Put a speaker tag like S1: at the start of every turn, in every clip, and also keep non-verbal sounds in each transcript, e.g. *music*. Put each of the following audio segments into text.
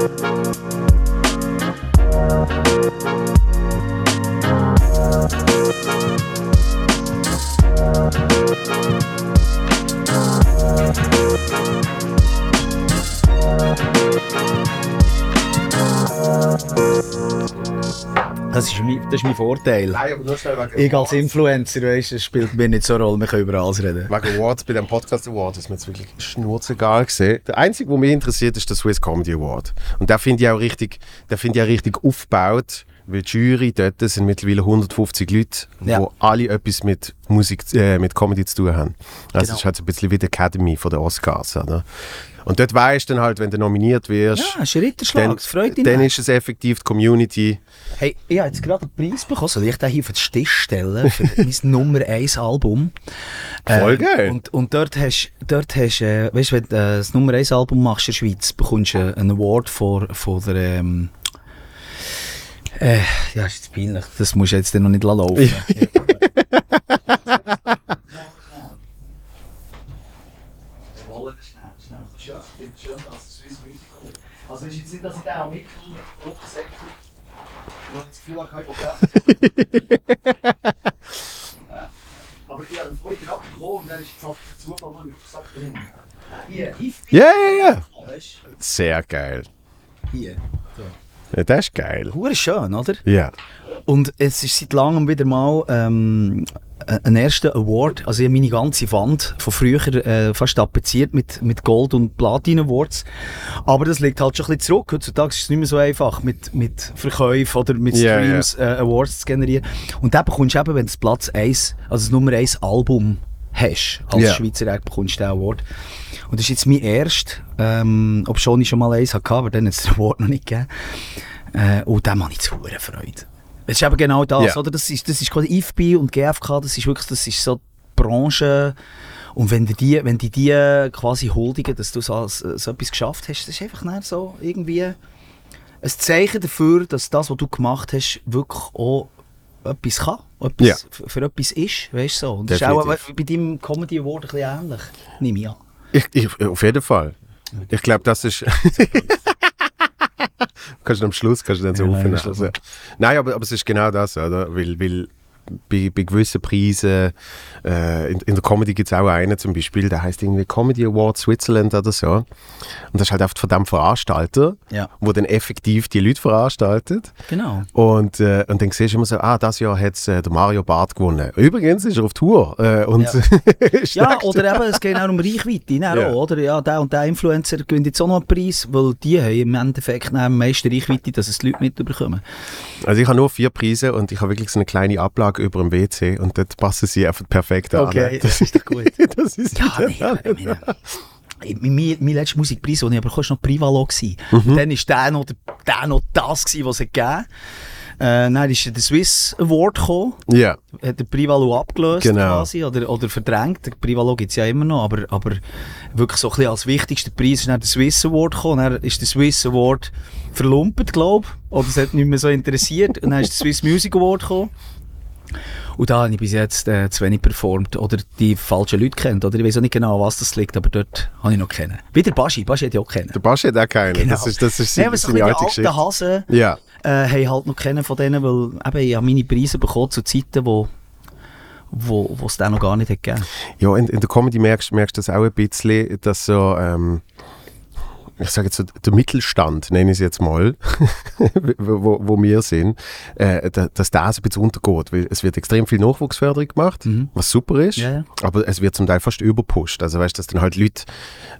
S1: Thank you. Das ist, mein, das ist mein Vorteil.
S2: Nein, aber nur schnell wegen
S1: Ich als Influencer, weißt, das spielt mir nicht so eine Rolle, wir können über alles reden.
S2: Wegen Awards, bei dem Podcast Award ist mir jetzt wirklich schnurzegal gesehen. Der einzige, der mich interessiert, ist der Swiss Comedy Award. Und der finde ich auch richtig, der finde ich auch richtig aufgebaut, weil die Jury dort sind mittlerweile 150 Leute,
S1: Ja.
S2: die alle etwas mit Musik, äh, mit Comedy zu tun haben. Das
S1: Genau.
S2: ist halt so ein bisschen wie die Academy von den Oscars, oder? Und dort weißt du dann halt, wenn du nominiert wirst,
S1: Ja, ist ein Ritterschlag,
S2: dann,
S1: das freut dich.
S2: dann ist es effektiv die Community.
S1: Hey, ich habe jetzt gerade einen Preis bekommen. Soll ich den hier auf den Tisch stellen? Für *laughs* mein Nummer 1 Album.
S2: Voll
S1: Äh,
S2: geil.
S1: Und, und dort hast dort hast, äh, weißt du, wenn du äh, das Nummer 1 Album machst in der Schweiz, bekommst du äh, einen Award von, von der, ähm, äh, ja, ist jetzt peinlich. Das musst du jetzt noch nicht laufen. *laughs* *laughs* Also ist jetzt nicht, dass ich den auch mitgenommen habe, ich das Gefühl habe, Aber ich habe vorhin abgekommen und dann ist jetzt der Zufall, ich gesagt habe, hier, If,
S2: Ja, ja, ja. Sehr geil.
S1: hier.
S2: Ja, das ist geil.
S1: Hure schön, oder?
S2: Ja.
S1: Und es ist seit langem wieder mal ähm, ein erster Award. Also ich habe meine ganze Wand von früher äh, fast tapeziert mit, mit Gold- und Platin-Awards. Aber das liegt halt schon ein bisschen zurück. Heutzutage ist es nicht mehr so einfach, mit, mit Verkäufen oder mit Streams Äh, Awards zu generieren. Und dann bekommst du eben, wenn du das Platz 1, also das Nummer 1 Album hast, als
S2: Ja.
S1: Schweizer Act, bekommst du den Award. Und das ist jetzt mein erster, ähm, ob schon ich schon mal eins hatte, aber dann hat es den Award noch nicht gegeben. Äh, und dem habe ich zu hoher Freude. Es ist eben genau das,
S2: Ja.
S1: oder? Das ist, das ist quasi IFB und GFK, das ist wirklich, das ist so die Branche. Und wenn die, wenn die die quasi huldigen, dass du so, so etwas geschafft hast, das ist einfach nicht so irgendwie ein Zeichen dafür, dass das, was du gemacht hast, wirklich auch etwas kann. Etwas,
S2: Ja.
S1: für, für etwas ist, weißt du so. Und das ist auch
S2: Definitiv.
S1: bei deinem Comedy Award ein bisschen ähnlich, nehme ich an.
S2: Ich, ich, auf jeden Fall. Ich glaube, das ist. *laughs* kannst du am Schluss kannst du dann so
S1: Ja, Schluss.
S2: Also, nein, aber, aber es ist genau das, oder? Weil, weil bei, bei gewissen Preisen, äh, in, in der Comedy gibt es auch einen zum Beispiel, der heißt irgendwie Comedy Award Switzerland oder so. Und das ist halt oft von dem Veranstalter,
S1: Ja.
S2: wo dann effektiv die Leute veranstaltet.
S1: Genau.
S2: Und, äh, und dann siehst du immer so, ah, das Jahr hat äh, der Mario Barth gewonnen. Übrigens ist er auf Tour. Äh, und
S1: Ja. *laughs* Ja, oder eben, es geht auch um Reichweite, ne,
S2: Ja.
S1: oder? Ja, der und der Influencer gewinnt jetzt auch noch einen Preis, weil die haben im Endeffekt am meisten Reichweite, dass es die Leute mitbekommen.
S2: Also ich habe nur vier Preise und ich habe wirklich so eine kleine Ablage über dem WC und dort passen sie einfach perfekt an.
S1: das ist doch gut. *laughs*
S2: das ist
S1: Ja, nee, ich meine, mein, mein, mein letzter Musikpreis, den ich aber war noch Privalo. gewesen.
S2: Mhm.
S1: Dann war der noch, der, noch das, gewesen, was es gegeben hat. Äh, dann ist der Swiss Award gekommen,
S2: Ja,
S1: hat der Privalo abgelöst
S2: Genau.
S1: quasi, oder, oder verdrängt. Der Privalo gibt es ja immer noch, aber, aber wirklich so ein bisschen als wichtigster Preis ist dann der Swiss Award gekommen. Dann ist der Swiss Award verlumpet, glaube ich, oder es hat nicht mehr so interessiert. Und dann ist der Swiss Music Award gekommen. Und da habe ich bis jetzt äh, zu wenig performt oder die falschen Leute kennt. Oder ich weiß auch nicht genau, was das liegt, aber dort habe ich noch kennen. Wie der Baschi, Baschi hat ja auch kennen.
S2: der Baschi hat auch keinen.
S1: Genau.
S2: Das ist, das ist seine,
S1: ein
S2: seine alte
S1: die alten
S2: Geschichte.
S1: Hasen
S2: Ja,
S1: äh, haben halt noch kennen von denen, weil eben, ich habe meine Preise bekommen zu Zeiten, wo wo es den noch gar nicht hat gegeben.
S2: ja in, in der Comedy merkst merkst du das auch ein bisschen, dass so, ähm, ich sage jetzt so, der Mittelstand, nenne ich es jetzt mal, *laughs* wo, wo, wir sind, äh, da- dass das ein bisschen untergeht. Weil es wird extrem viel Nachwuchsförderung gemacht, was super ist,
S1: Mhm. Ja, ja.
S2: aber es wird zum Teil fast überpusht. Also weißt du, dass dann halt Leute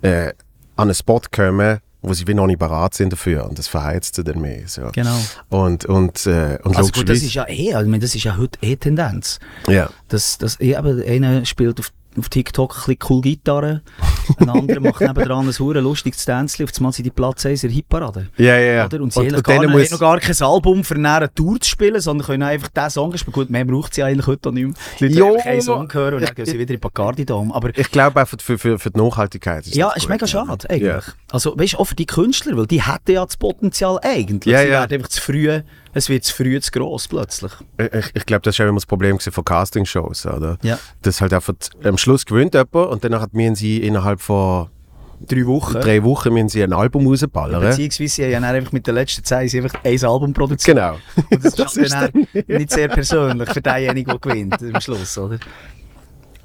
S2: äh, an einen Spot kommen, wo sie wie noch nicht bereit sind dafür und das verheizt sie dann mehr. So.
S1: Genau.
S2: Und, und, äh, und
S1: Also gut, das ist ja eh, also, ich meine, das ist ja heute eh Tendenz.
S2: ja.
S1: dass, dass eh, eben, einer spielt auf, auf TikTok ein bisschen cool Gitarre, ein anderer macht nebenan ein hure lustiges Tänzchen, auf einmal sind die Platz 1 in Hitparade.
S2: Ja, ja, ja.
S1: Und sie haben
S2: und
S1: gar,
S2: muss-
S1: noch gar kein Album für eine Tour zu spielen, sondern können einfach diesen Song spielen. Gut, mehr braucht sie eigentlich heute nicht mehr. Die Leute
S2: Ja.
S1: wollen einfach einen Song hören und dann gehen sie wieder in den Bacardi-Dom. Aber
S2: Ich glaube auch für, für, für, die Nachhaltigkeit ist
S1: ja, ist mega schade, eigentlich.
S2: Ja.
S1: Also, weißt du, auch für die Künstler, weil die hätten ja das Potenzial eigentlich.
S2: Ja,
S1: sie
S2: ja.
S1: werden einfach zu früh, es wird zu früh zu gross plötzlich.
S2: Ich, ich glaube, das ist auch immer das Problem von Castingshows, oder?
S1: Ja.
S2: Das halt einfach, am Schluss gewinnt jemand und danach müssen sie innerhalb von
S1: drei Wochen.
S2: drei Wochen müssen sie ein Album rausballern.
S1: Beziehungsweise sie haben ja einfach mit den letzten sie einfach ein Album produziert.
S2: Genau. *laughs*
S1: Und das, *laughs*
S2: Das
S1: ist dann nicht sehr persönlich für denjenigen, der gewinnt am Schluss, oder?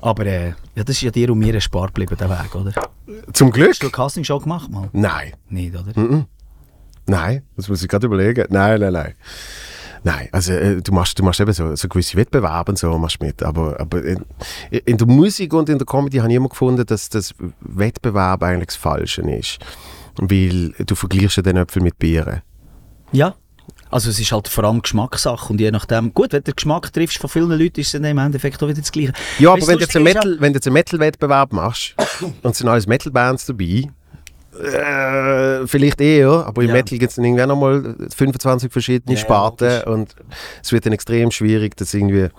S1: Aber äh, ja, das ist ja dir und mir erspart geblieben, der Weg, oder?
S2: Zum Glück?
S1: Hast du eine Castingshow gemacht mal?
S2: Nein.
S1: Nicht, oder?
S2: Mhm. Nein, das muss ich gerade überlegen. Nein, nein, nein. Nein, also äh, du machst, du machst eben so, so gewisse Wettbewerbe und so machst mit, aber, aber in, in der Musik und in der Comedy habe ich immer gefunden, dass das Wettbewerb eigentlich das Falsche ist. Weil du vergleichst ja den Äpfel mit Bieren.
S1: Ja. Also es ist halt vor allem Geschmackssache und je nachdem, gut, wenn du den Geschmack triffst von vielen Leuten, ist es dann im Endeffekt auch wieder das Gleiche.
S2: Ja, aber
S1: Weißt
S2: wenn du jetzt einen Metal, wenn du jetzt einen Metal-Wettbewerb machst und es sind alles Metal-Bands dabei, äh, vielleicht eher, aber im
S1: Ja.
S2: Metal gibt es dann irgendwie nochmal 25 verschiedene
S1: Ja,
S2: Sparten
S1: logisch.
S2: und es wird dann extrem schwierig, das irgendwie...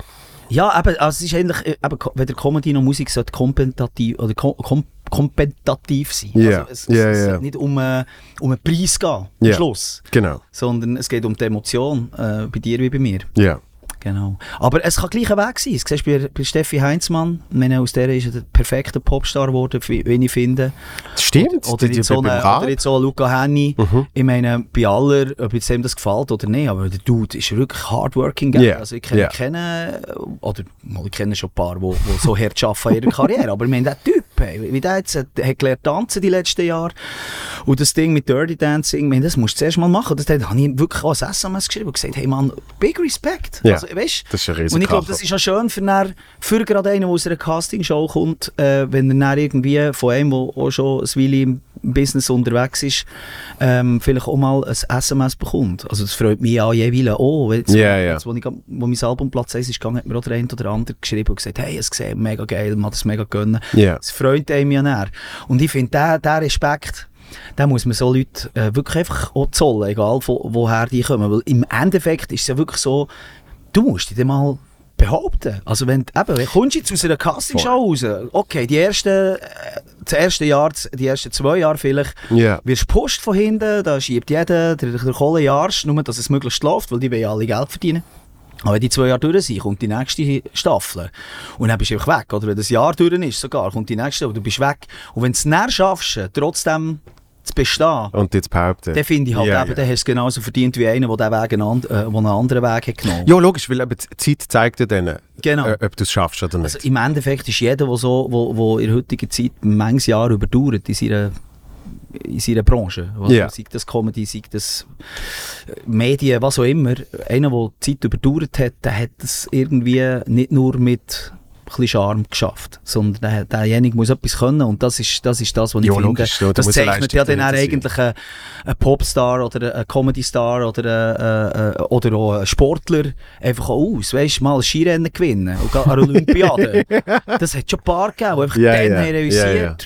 S1: Ja, eben, also es ist eigentlich, äh, ko- weder Comedy noch Musik sollte kompetitiv, oder kom, kom, kompetitiv sein.
S2: Ja,
S1: Also es,
S2: ja,
S1: es
S2: ja.
S1: sollte nicht um, äh, um einen Preis gehen, am
S2: Ja.
S1: Schluss.
S2: Genau,
S1: Sondern es geht um die Emotion, äh, bei dir wie bei mir.
S2: ja.
S1: Genau. Aber es kann gleich ein Weg sein. Das siehst du bei, bei Steffi Heinzmann. Meine, aus der ist er der perfekte Popstar geworden, wie ich finde.
S2: Das stimmt.
S1: Oder jetzt, so eine, oder jetzt so Luca Henny.
S2: Mhm.
S1: Ich meine, bei aller, ob jetzt dem das gefällt oder nicht, aber der Dude ist wirklich hardworking.
S2: Ja,
S1: Also ich kenne,
S2: ja.
S1: kenne oder ich kenne schon ein paar, die so hart arbeiten in ihrer Karriere. Aber ich meine, der Typ, hey, wie der jetzt hat, hat gelernt tanzen die letzten Jahre und das Ding mit Dirty Dancing, meine, das musst du zuerst mal machen. Das habe ich wirklich auch als SMS geschrieben und gesagt, hey Mann, big respect.
S2: Ja.
S1: Also, weißt,
S2: Das ist ein riesen
S1: und ich glaube, das ist auch schön für, dann, für gerade einen, der aus einer Castingshow kommt, äh, wenn er dann irgendwie von einem, der auch schon ein Weile im Business unterwegs ist, ähm, vielleicht auch mal ein SMS bekommt. Also das freut mich auch jeweils auch. Jetzt,
S2: Ja, ja.
S1: jetzt, wo, ich, wo mein Album Platz 1 ist gegangen, hat mir auch der eine oder andere geschrieben und gesagt, hey, es gesehen, mega geil, man hat es mega gönnen. Das freut einem ja näher. Und ich finde, der, der Respekt, den muss man so Leute äh, wirklich einfach auch zollen, egal wo, woher die kommen. Weil im Endeffekt ist es ja wirklich so, du musst dich dann mal behaupten. Also wenn, eben, wenn kommst du jetzt aus einer Castingshow raus, okay, die ersten, äh, das erste Jahr, die ersten zwei Jahre vielleicht,
S2: Ja.
S1: wirst du Post von hinten, da schiebt jeder der, der Kohle Jahres, nur dass es möglichst läuft, weil die wollen ja alle Geld verdienen. Aber wenn die zwei Jahre durch sind, kommt die nächste Staffel. Und dann bist du einfach weg. Oder wenn das Jahr durch ist, sogar, kommt die nächste und du bist weg. Und wenn du es näher schaffst, trotzdem zu bestehen,
S2: Und jetzt behaupten.
S1: dann finde ich halt
S2: Ja,
S1: eben, dann hast du es genauso verdient wie einer, der Weg einen, and äh, einen anderen Weg hat genommen.
S2: Ja, logisch, weil eben die Zeit zeigt dir dann,
S1: Genau.
S2: äh, ob du es schaffst oder nicht.
S1: Also im Endeffekt ist jeder, der so, wo, wo in der heutigen Zeit manches Jahr überdauert in seiner, in seiner Branche, also
S2: Ja.
S1: sei das Comedy, sei das äh, Medien, was auch immer, einer, der die Zeit überdauert hat, der hat es irgendwie nicht nur mit bisschen Charme geschafft, sondern der, derjenige muss etwas können und das ist das, ist das was ich
S2: Ja,
S1: finde.
S2: da
S1: das
S2: eine
S1: zeichnet ja dann eigentlich einen, einen Popstar oder einen Comedy-Star oder, einen, oder auch einen Sportler einfach aus. Weißt du, mal Skirennen gewinnen und gehen an der *laughs* Olympiade. das hat schon ein paar gegeben, die einfach
S2: Ja,
S1: dann haben realisiert
S2: ja, ja.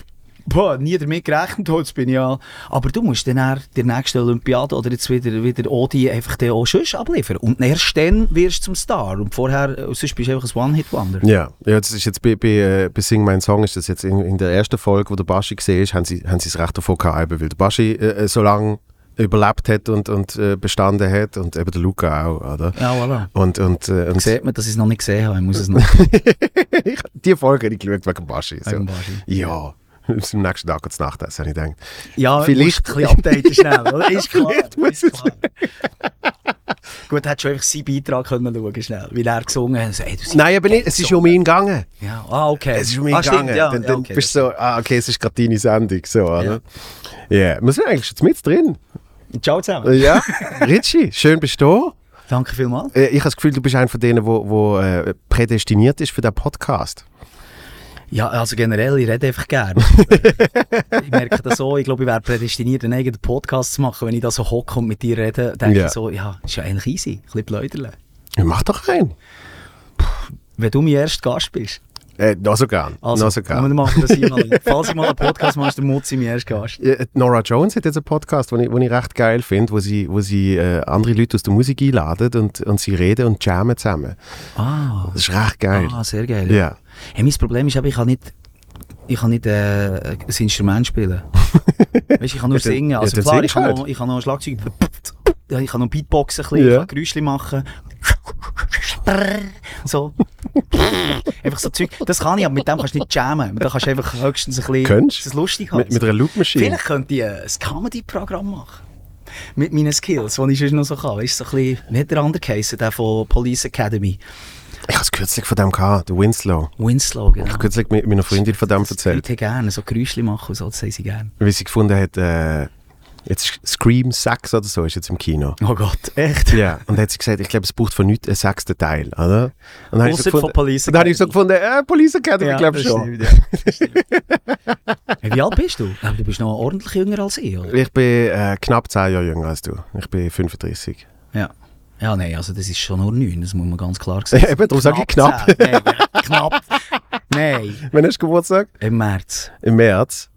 S1: Boah, nie damit gerechnet, jetzt bin ich ja. Aber du musst dann der nächsten Olympiade oder jetzt wieder, wieder Odi einfach dann auch sonst abliefern. Und erst dann wirst du zum Star. Und vorher, äh, sonst bist du einfach ein One-Hit-Wonder.
S2: Ja, ja, das ist jetzt bei, bei, äh, bei Sing Mein Song ist das jetzt in, in der ersten Folge, wo der Baschi gesehen ist, haben sie, haben sie es recht davon gehabt, weil der Baschi äh, äh, so lange überlebt hat und, und äh, bestanden hat und eben der Luca auch, oder?
S1: Ja, voilà.
S2: Und, und, äh, und
S1: Sieht man, dass ich es noch nicht gesehen habe. Ich muss es noch. *laughs*
S2: die Folge habe ich geschaut wegen Baschi. So.
S1: Wegen Baschi.
S2: Ja, bis am nächsten Tag zu Nacht essen, ich gedacht.
S1: Ja,
S2: Vielleicht-
S1: ein bisschen updaten *laughs* schnell, oder? Ist klar. Ist klar. Gut, hättest du einfach seinen Beitrag können schauen schnell, wie er gesungen hat. So, ey, du siehst-
S2: Nein, aber nicht, es ist um ihn gegangen.
S1: Ja, ah, okay.
S2: Es ist um ihn
S1: ah,
S2: gegangen.
S1: stimmt, ja.
S2: dann
S1: ja,
S2: dann
S1: okay,
S2: bist du so, ah, okay, es ist gerade deine Sendung, so, oder? Ja. Wir sind eigentlich jetzt mit drin.
S1: Ciao zusammen.
S2: Ja, *laughs* Richie, schön bist du
S1: Danke vielmals.
S2: da. Äh, Ich habe das Gefühl, du bist einer von denen, der äh, prädestiniert ist für den Podcast.
S1: Ja, also generell, ich rede einfach gerne. *laughs* ich merke das so, ich glaube, ich wäre prädestiniert, einen eigenen Podcast zu machen. Wenn ich da so hocke und mit dir rede, denke
S2: Ja.
S1: ich so, ja, ist ja eigentlich easy, ein bisschen blöderle.
S2: Ja, mach doch einen.
S1: Wenn du mein erster Gast bist.
S2: Äh, noch so gern.
S1: Also,
S2: noch so
S1: wir
S2: gern.
S1: machen das hier mal. Falls ich mal einen Podcast mache, der Mutzi mein erster Gast.
S2: Ja, Nora Jones hat jetzt einen Podcast, den ich, den ich recht geil finde, wo sie, wo sie äh, andere Leute aus der Musik einladen und, und sie reden und jammen zusammen.
S1: Ah,
S2: Das ist recht geil.
S1: ah sehr geil.
S2: Ja.
S1: Hey, mein Problem ist aber, ich kann nicht, ich kann nicht äh, ein Instrument spielen. weißt, ich kann nur
S2: Ja,
S1: singen.
S2: ja,
S1: Also
S2: dann
S1: klar, ich kann, noch, ich kann noch Schlagzeug, ich kann noch Beatboxen, ein bisschen,
S2: Ja.
S1: ich kann Geräusche machen. So. einfach so Zeug. Das kann ich, aber mit dem kannst du nicht jammen. Da kannst du einfach höchstens ein bisschen
S2: Könntest?
S1: das lustig haben.
S2: Mit, mit einer Loopmaschine.
S1: Vielleicht könnte ich ein Comedy-Programm machen. Mit meinen Skills, die ich sonst noch so kann. Weißt du, so ein bisschen, wie hat der andere geheißen, der von Police Academy?
S2: Ich habe es kürzlich von dem gehabt, der Winslow.
S1: Winslow, genau.
S2: Ich habe kürzlich mit meiner Freundin von dem erzählt.
S1: Leute haben gerne so Geräusche machen und so, das sie gerne.
S2: Wie sie gefunden hat, äh, jetzt Scream 6 oder so ist jetzt im Kino.
S1: Oh Gott, echt?
S2: Ja, und dann hat sie gesagt, ich glaube, es braucht von nichts einen sechsten Teil, oder? Und dann habe ich, so gefunden,
S1: Police
S2: und dann habe ich so gefunden, äh, Police Academy, ich glaube
S1: das
S2: schon.
S1: stimmt, ja. Das stimmt. *laughs* Hey, Wie alt bist du? Ja, du bist noch ordentlich jünger als ich, oder?
S2: Ich bin äh, knapp 10 Jahre jünger als du. Ich bin 35.
S1: Ja. Ja, nein, also das ist schon nur 9, das muss man ganz klar *laughs* sagen.
S2: Eben, darum sage ich knapp.
S1: 10. Nein, knapp. Nein, *laughs*
S2: Wann hast du Geburtstag?
S1: im März.
S2: Im März.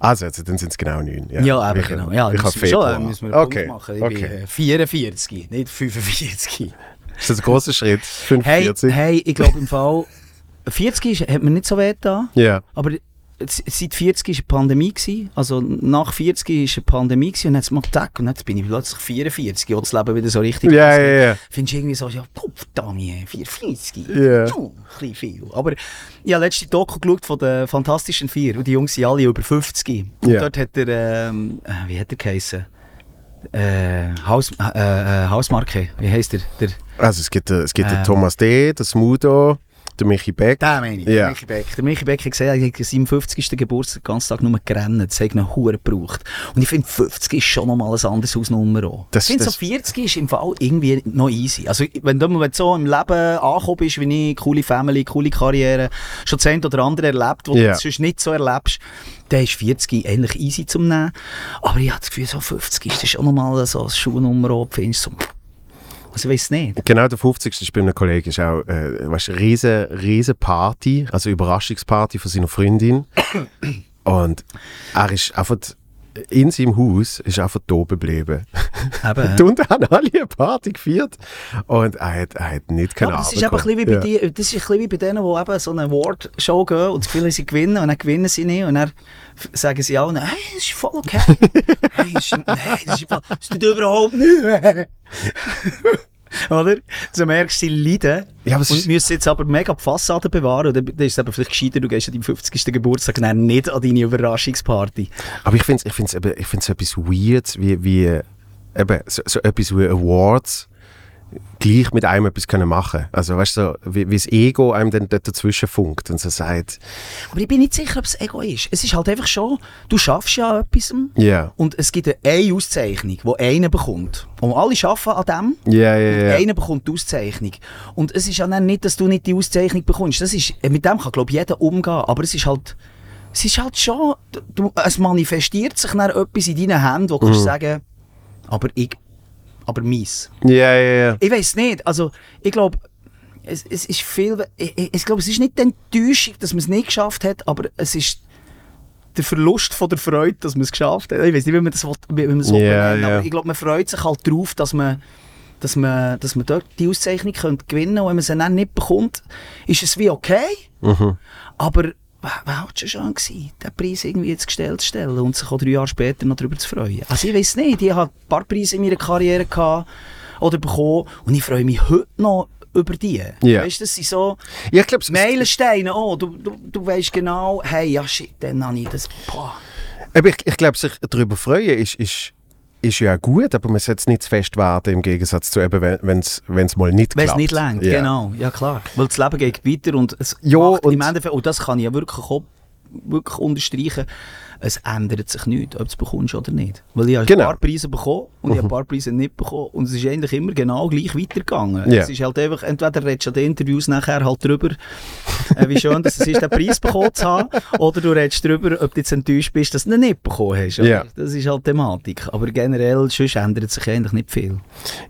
S2: Also, jetzt, dann sind es genau 9. Ja,
S1: Ja, eben
S2: ich,
S1: genau. Ja,
S2: ich habe
S1: wir schon,
S2: Februar.
S1: äh, müssen wir
S2: okay.
S1: Machen. Ich
S2: okay.
S1: bin äh, 44, nicht 45.
S2: Ist das ein großer Schritt?
S1: Hey,
S2: 45?
S1: hey, ich glaube im Fall, 40 ist, hat mir nicht so weh da,
S2: Ja.
S1: aber s- seit 40 war eine Pandemie, gewesen. also nach 40 war eine Pandemie gewesen, und jetzt mal Tag und jetzt bin ich plötzlich 44, und das Leben wieder so richtig
S2: Ja,
S1: losgeht.
S2: ja, ja.
S1: Findest du irgendwie so, ja, puh, verdammt, 44.
S2: Ja.
S1: Puh, ein bisschen viel. Aber ich habe letzte Doku geschaut von den Fantastischen Vier und die Jungs sind alle über 50. Und dort hat er, ähm, äh, wie hat er geheißen? Äh, Haus, äh, äh, Hausmarke, wie heisst der? der
S2: Also, es gibt, äh, es gibt den
S1: Ähm.
S2: Thomas D., den Smudo, den Michi Beck.
S1: Der meine ich,
S2: Ja.
S1: der Michi Beck. Der Michi Beck hat gesagt, er hat seinem 50. Geburtstag den ganzen Tag nur gerannt, das hat einen Huren gebraucht. Und ich finde, 50 ist schon nochmal ein anderes Hausnummer auch.
S2: Das-
S1: ich finde, so
S2: das-
S1: 40 ist im Fall irgendwie noch easy. Also, wenn du wenn du so im Leben angekommen bist, wie ich, coole Family, coole Karriere, schon das eine oder andere erlebt, wo
S2: Ja.
S1: du sonst nicht so erlebst, dann ist 40 eigentlich easy zum Nehmen. Aber ich habe das Gefühl, so 50 ist das schon nochmal so eine Schuhnummer findest du so, also ich weiß nicht.
S2: Genau, der 50. ist bei einem Kollegen ist auch äh, weißt, eine riesen, riesen Party, also Überraschungsparty von seiner Freundin. Und er ist einfach in seinem Haus ist einfach da geblieben.
S1: Eben, *laughs*
S2: Und haben alle eine Party gefeiert. Und er hat, er hat nicht
S1: Ja,
S2: keine
S1: aber das ist eben ein bisschen wie bei,
S2: gehabt.
S1: die, das ist ein bisschen wie bei denen, die eben so eine Award-Show gehen und das Gefühl sie gewinnen und dann gewinnen sie nicht und dann sagen sie allen, hey, das ist voll okay. *laughs* hey, das ist, nein, das ist, das tut überhaupt nicht. *laughs* *laughs* Oder? So merkst du, leiden
S2: Ja, aber
S1: und müssen jetzt aber mega die Fassade bewahren. Und dann ist es eben vielleicht gescheiter, du gehst an deinem 50. Geburtstag dann nicht an deine Überraschungsparty.
S2: Aber ich finde es ich find's ich find's etwas weird, wie, wie äh, eben, so, so etwas wie Awards gleich mit einem etwas können machen Also weißt du, so, wie, wie das Ego einem dann dazwischen funkt und so sagt,
S1: Aber ich bin nicht sicher, ob es Ego ist. Es ist halt einfach schon, du schaffst ja etwas
S2: ja,
S1: und es gibt eine Auszeichnung, die einer bekommt. Und alle arbeiten an dem.
S2: ja, ja, ja.
S1: Einer bekommt die Auszeichnung. Und es ist ja dann nicht, dass du nicht die Auszeichnung bekommst. Das ist, mit dem kann, glaube ich, jeder umgehen. Aber es ist halt, es ist halt schon, du, es manifestiert sich dann etwas in deinen Händen, wo du
S2: Mhm.
S1: kannst sagen, aber ich, aber mies.
S2: Ja, ja, ja.
S1: Ich weiß nicht, also, ich glaube, es, es ist viel, ich, ich, glaube, es ist nicht die Enttäuschung, dass man es nicht geschafft hat, aber es ist der Verlust von der Freude, dass man es geschafft hat. Ich weiß nicht, wie man das, will- wie man das will
S2: Ja,
S1: benennen,
S2: ja.
S1: aber ich glaube, man freut sich halt darauf, dass man, dass man, dass man dort die Auszeichnung könnte gewinnen könnte. Und wenn man sie dann nicht bekommt, ist es wie okay,
S2: Mhm.
S1: aber war halt schon schön gewesen, den Preis irgendwie jetzt gestellt zu stellen und sich auch drei Jahre später noch darüber zu freuen. Also ich weiß nicht, ich habe ein paar Preise in meiner Karriere gehabt oder bekommen und ich freue mich heute noch über die.
S2: Ja.
S1: Weißt du, das sind so
S2: Ja, ich glaube,
S1: Meilensteine, oh, du, du, du weißt genau, hey, ja shit, dann habe ich das, boah.
S2: ich, ich glaube, sich darüber freuen ist, ist, ist ja gut, aber man sollte es nicht zu fest warten, im Gegensatz zu eben, wenn es mal nicht
S1: Wenn es
S2: klappt.
S1: nicht längt,
S2: Ja.
S1: genau, ja klar. Weil das Leben geht weiter und es
S2: Ja,
S1: macht im
S2: und-
S1: Endeffekt, und das kann ich ja wirklich, auch, wirklich unterstreichen, es ändert sich nichts, ob du es bekommst oder nicht. Weil ich habe
S2: Genau.
S1: ein paar Preise bekommen und ich habe ein paar Preise nicht bekommen und es ist eigentlich immer genau gleich weitergegangen.
S2: Ja.
S1: Es ist halt einfach, entweder redest du an den Interviews nachher halt drüber, äh, wie schön dass es ist, den Preis bekommen zu haben, oder du redest drüber, ob du jetzt enttäuscht bist, dass du ihn nicht bekommen hast.
S2: Ja.
S1: Das ist halt Thematik. Aber generell, sonst ändert sich eigentlich nicht viel.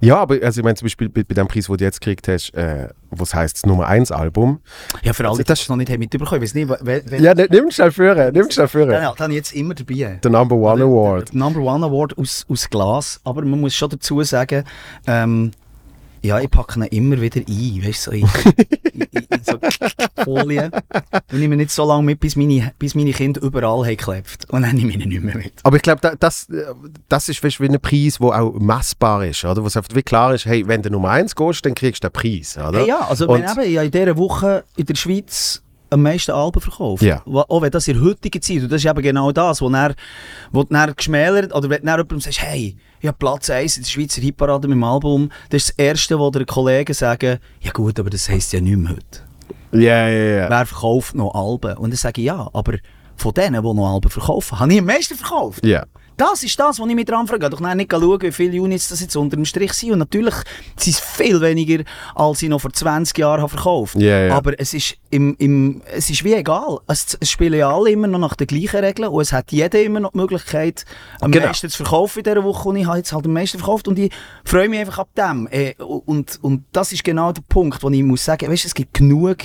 S2: Ja, aber also ich meine zum Beispiel bei, bei dem Preis, den du jetzt gekriegt hast, äh, was heisst das Nummer 1 Album.
S1: Ja, für alle,
S2: Also
S1: die
S2: das-
S1: das noch nicht mitbekommen, ich weiß nicht, wel- wel-
S2: Ja, nimm schnell führen, nimm schnell führen.
S1: habe ich jetzt immer dabei.
S2: Der Number One Award.
S1: Der Number One Award aus, aus Glas. Aber man muss schon dazu sagen, ähm, Ja, ich packe ihn immer wieder ein, weißt so *laughs* in, in, in so Folien. Und nehme nicht so lange mit, bis meine, bis meine Kinder überall haben geklebt. Und dann nehme ich ihn nicht mehr mit.
S2: Aber ich glaube, da, das, äh, das ist weißt, wie ein Preis, der auch messbar ist, oder? Wo es einfach wie klar ist, hey, wenn du Nummer eins gehst, dann kriegst du den Preis, oder?
S1: Hey, ja, also
S2: Und-
S1: wenn eben, habe in dieser Woche in der Schweiz am meisten Alben verkauft.
S2: Ja.
S1: Auch wenn das in der heutigen Zeit, und das ist eben genau das, wo dann, wo du dann geschmälert, oder wenn du dann jemandem sagst, hey, ich habe Platz 1 in der Schweizer Hitparade mit dem Album, das ist das Erste, wo der Kollegen sagen, ja gut, aber das heisst ja nicht mehr heute.
S2: Ja, ja, ja.
S1: Wer verkauft noch Alben? Und dann sage ich, ja, aber von denen, die noch Alben verkaufen, habe ich am meisten verkauft.
S2: Ja.
S1: Das ist das, was ich mich dran frage. Doch nicht schauen, wie viele Units das jetzt unter dem Strich sind. Und natürlich sind es viel weniger, als ich noch vor 20 Jahren habe verkauft
S2: Ja, ja.
S1: Aber es ist, im, im, es ist wie egal. Es, es spielen ja alle immer noch nach den gleichen Regeln. Und es hat jeder immer noch die Möglichkeit, am
S2: Genau.
S1: meisten zu verkaufen in dieser Woche. Und ich habe jetzt halt am meisten verkauft. Und ich freue mich einfach ab dem. Äh, Und, und das ist genau der Punkt, wo ich muss sagen, weißt, es gibt genug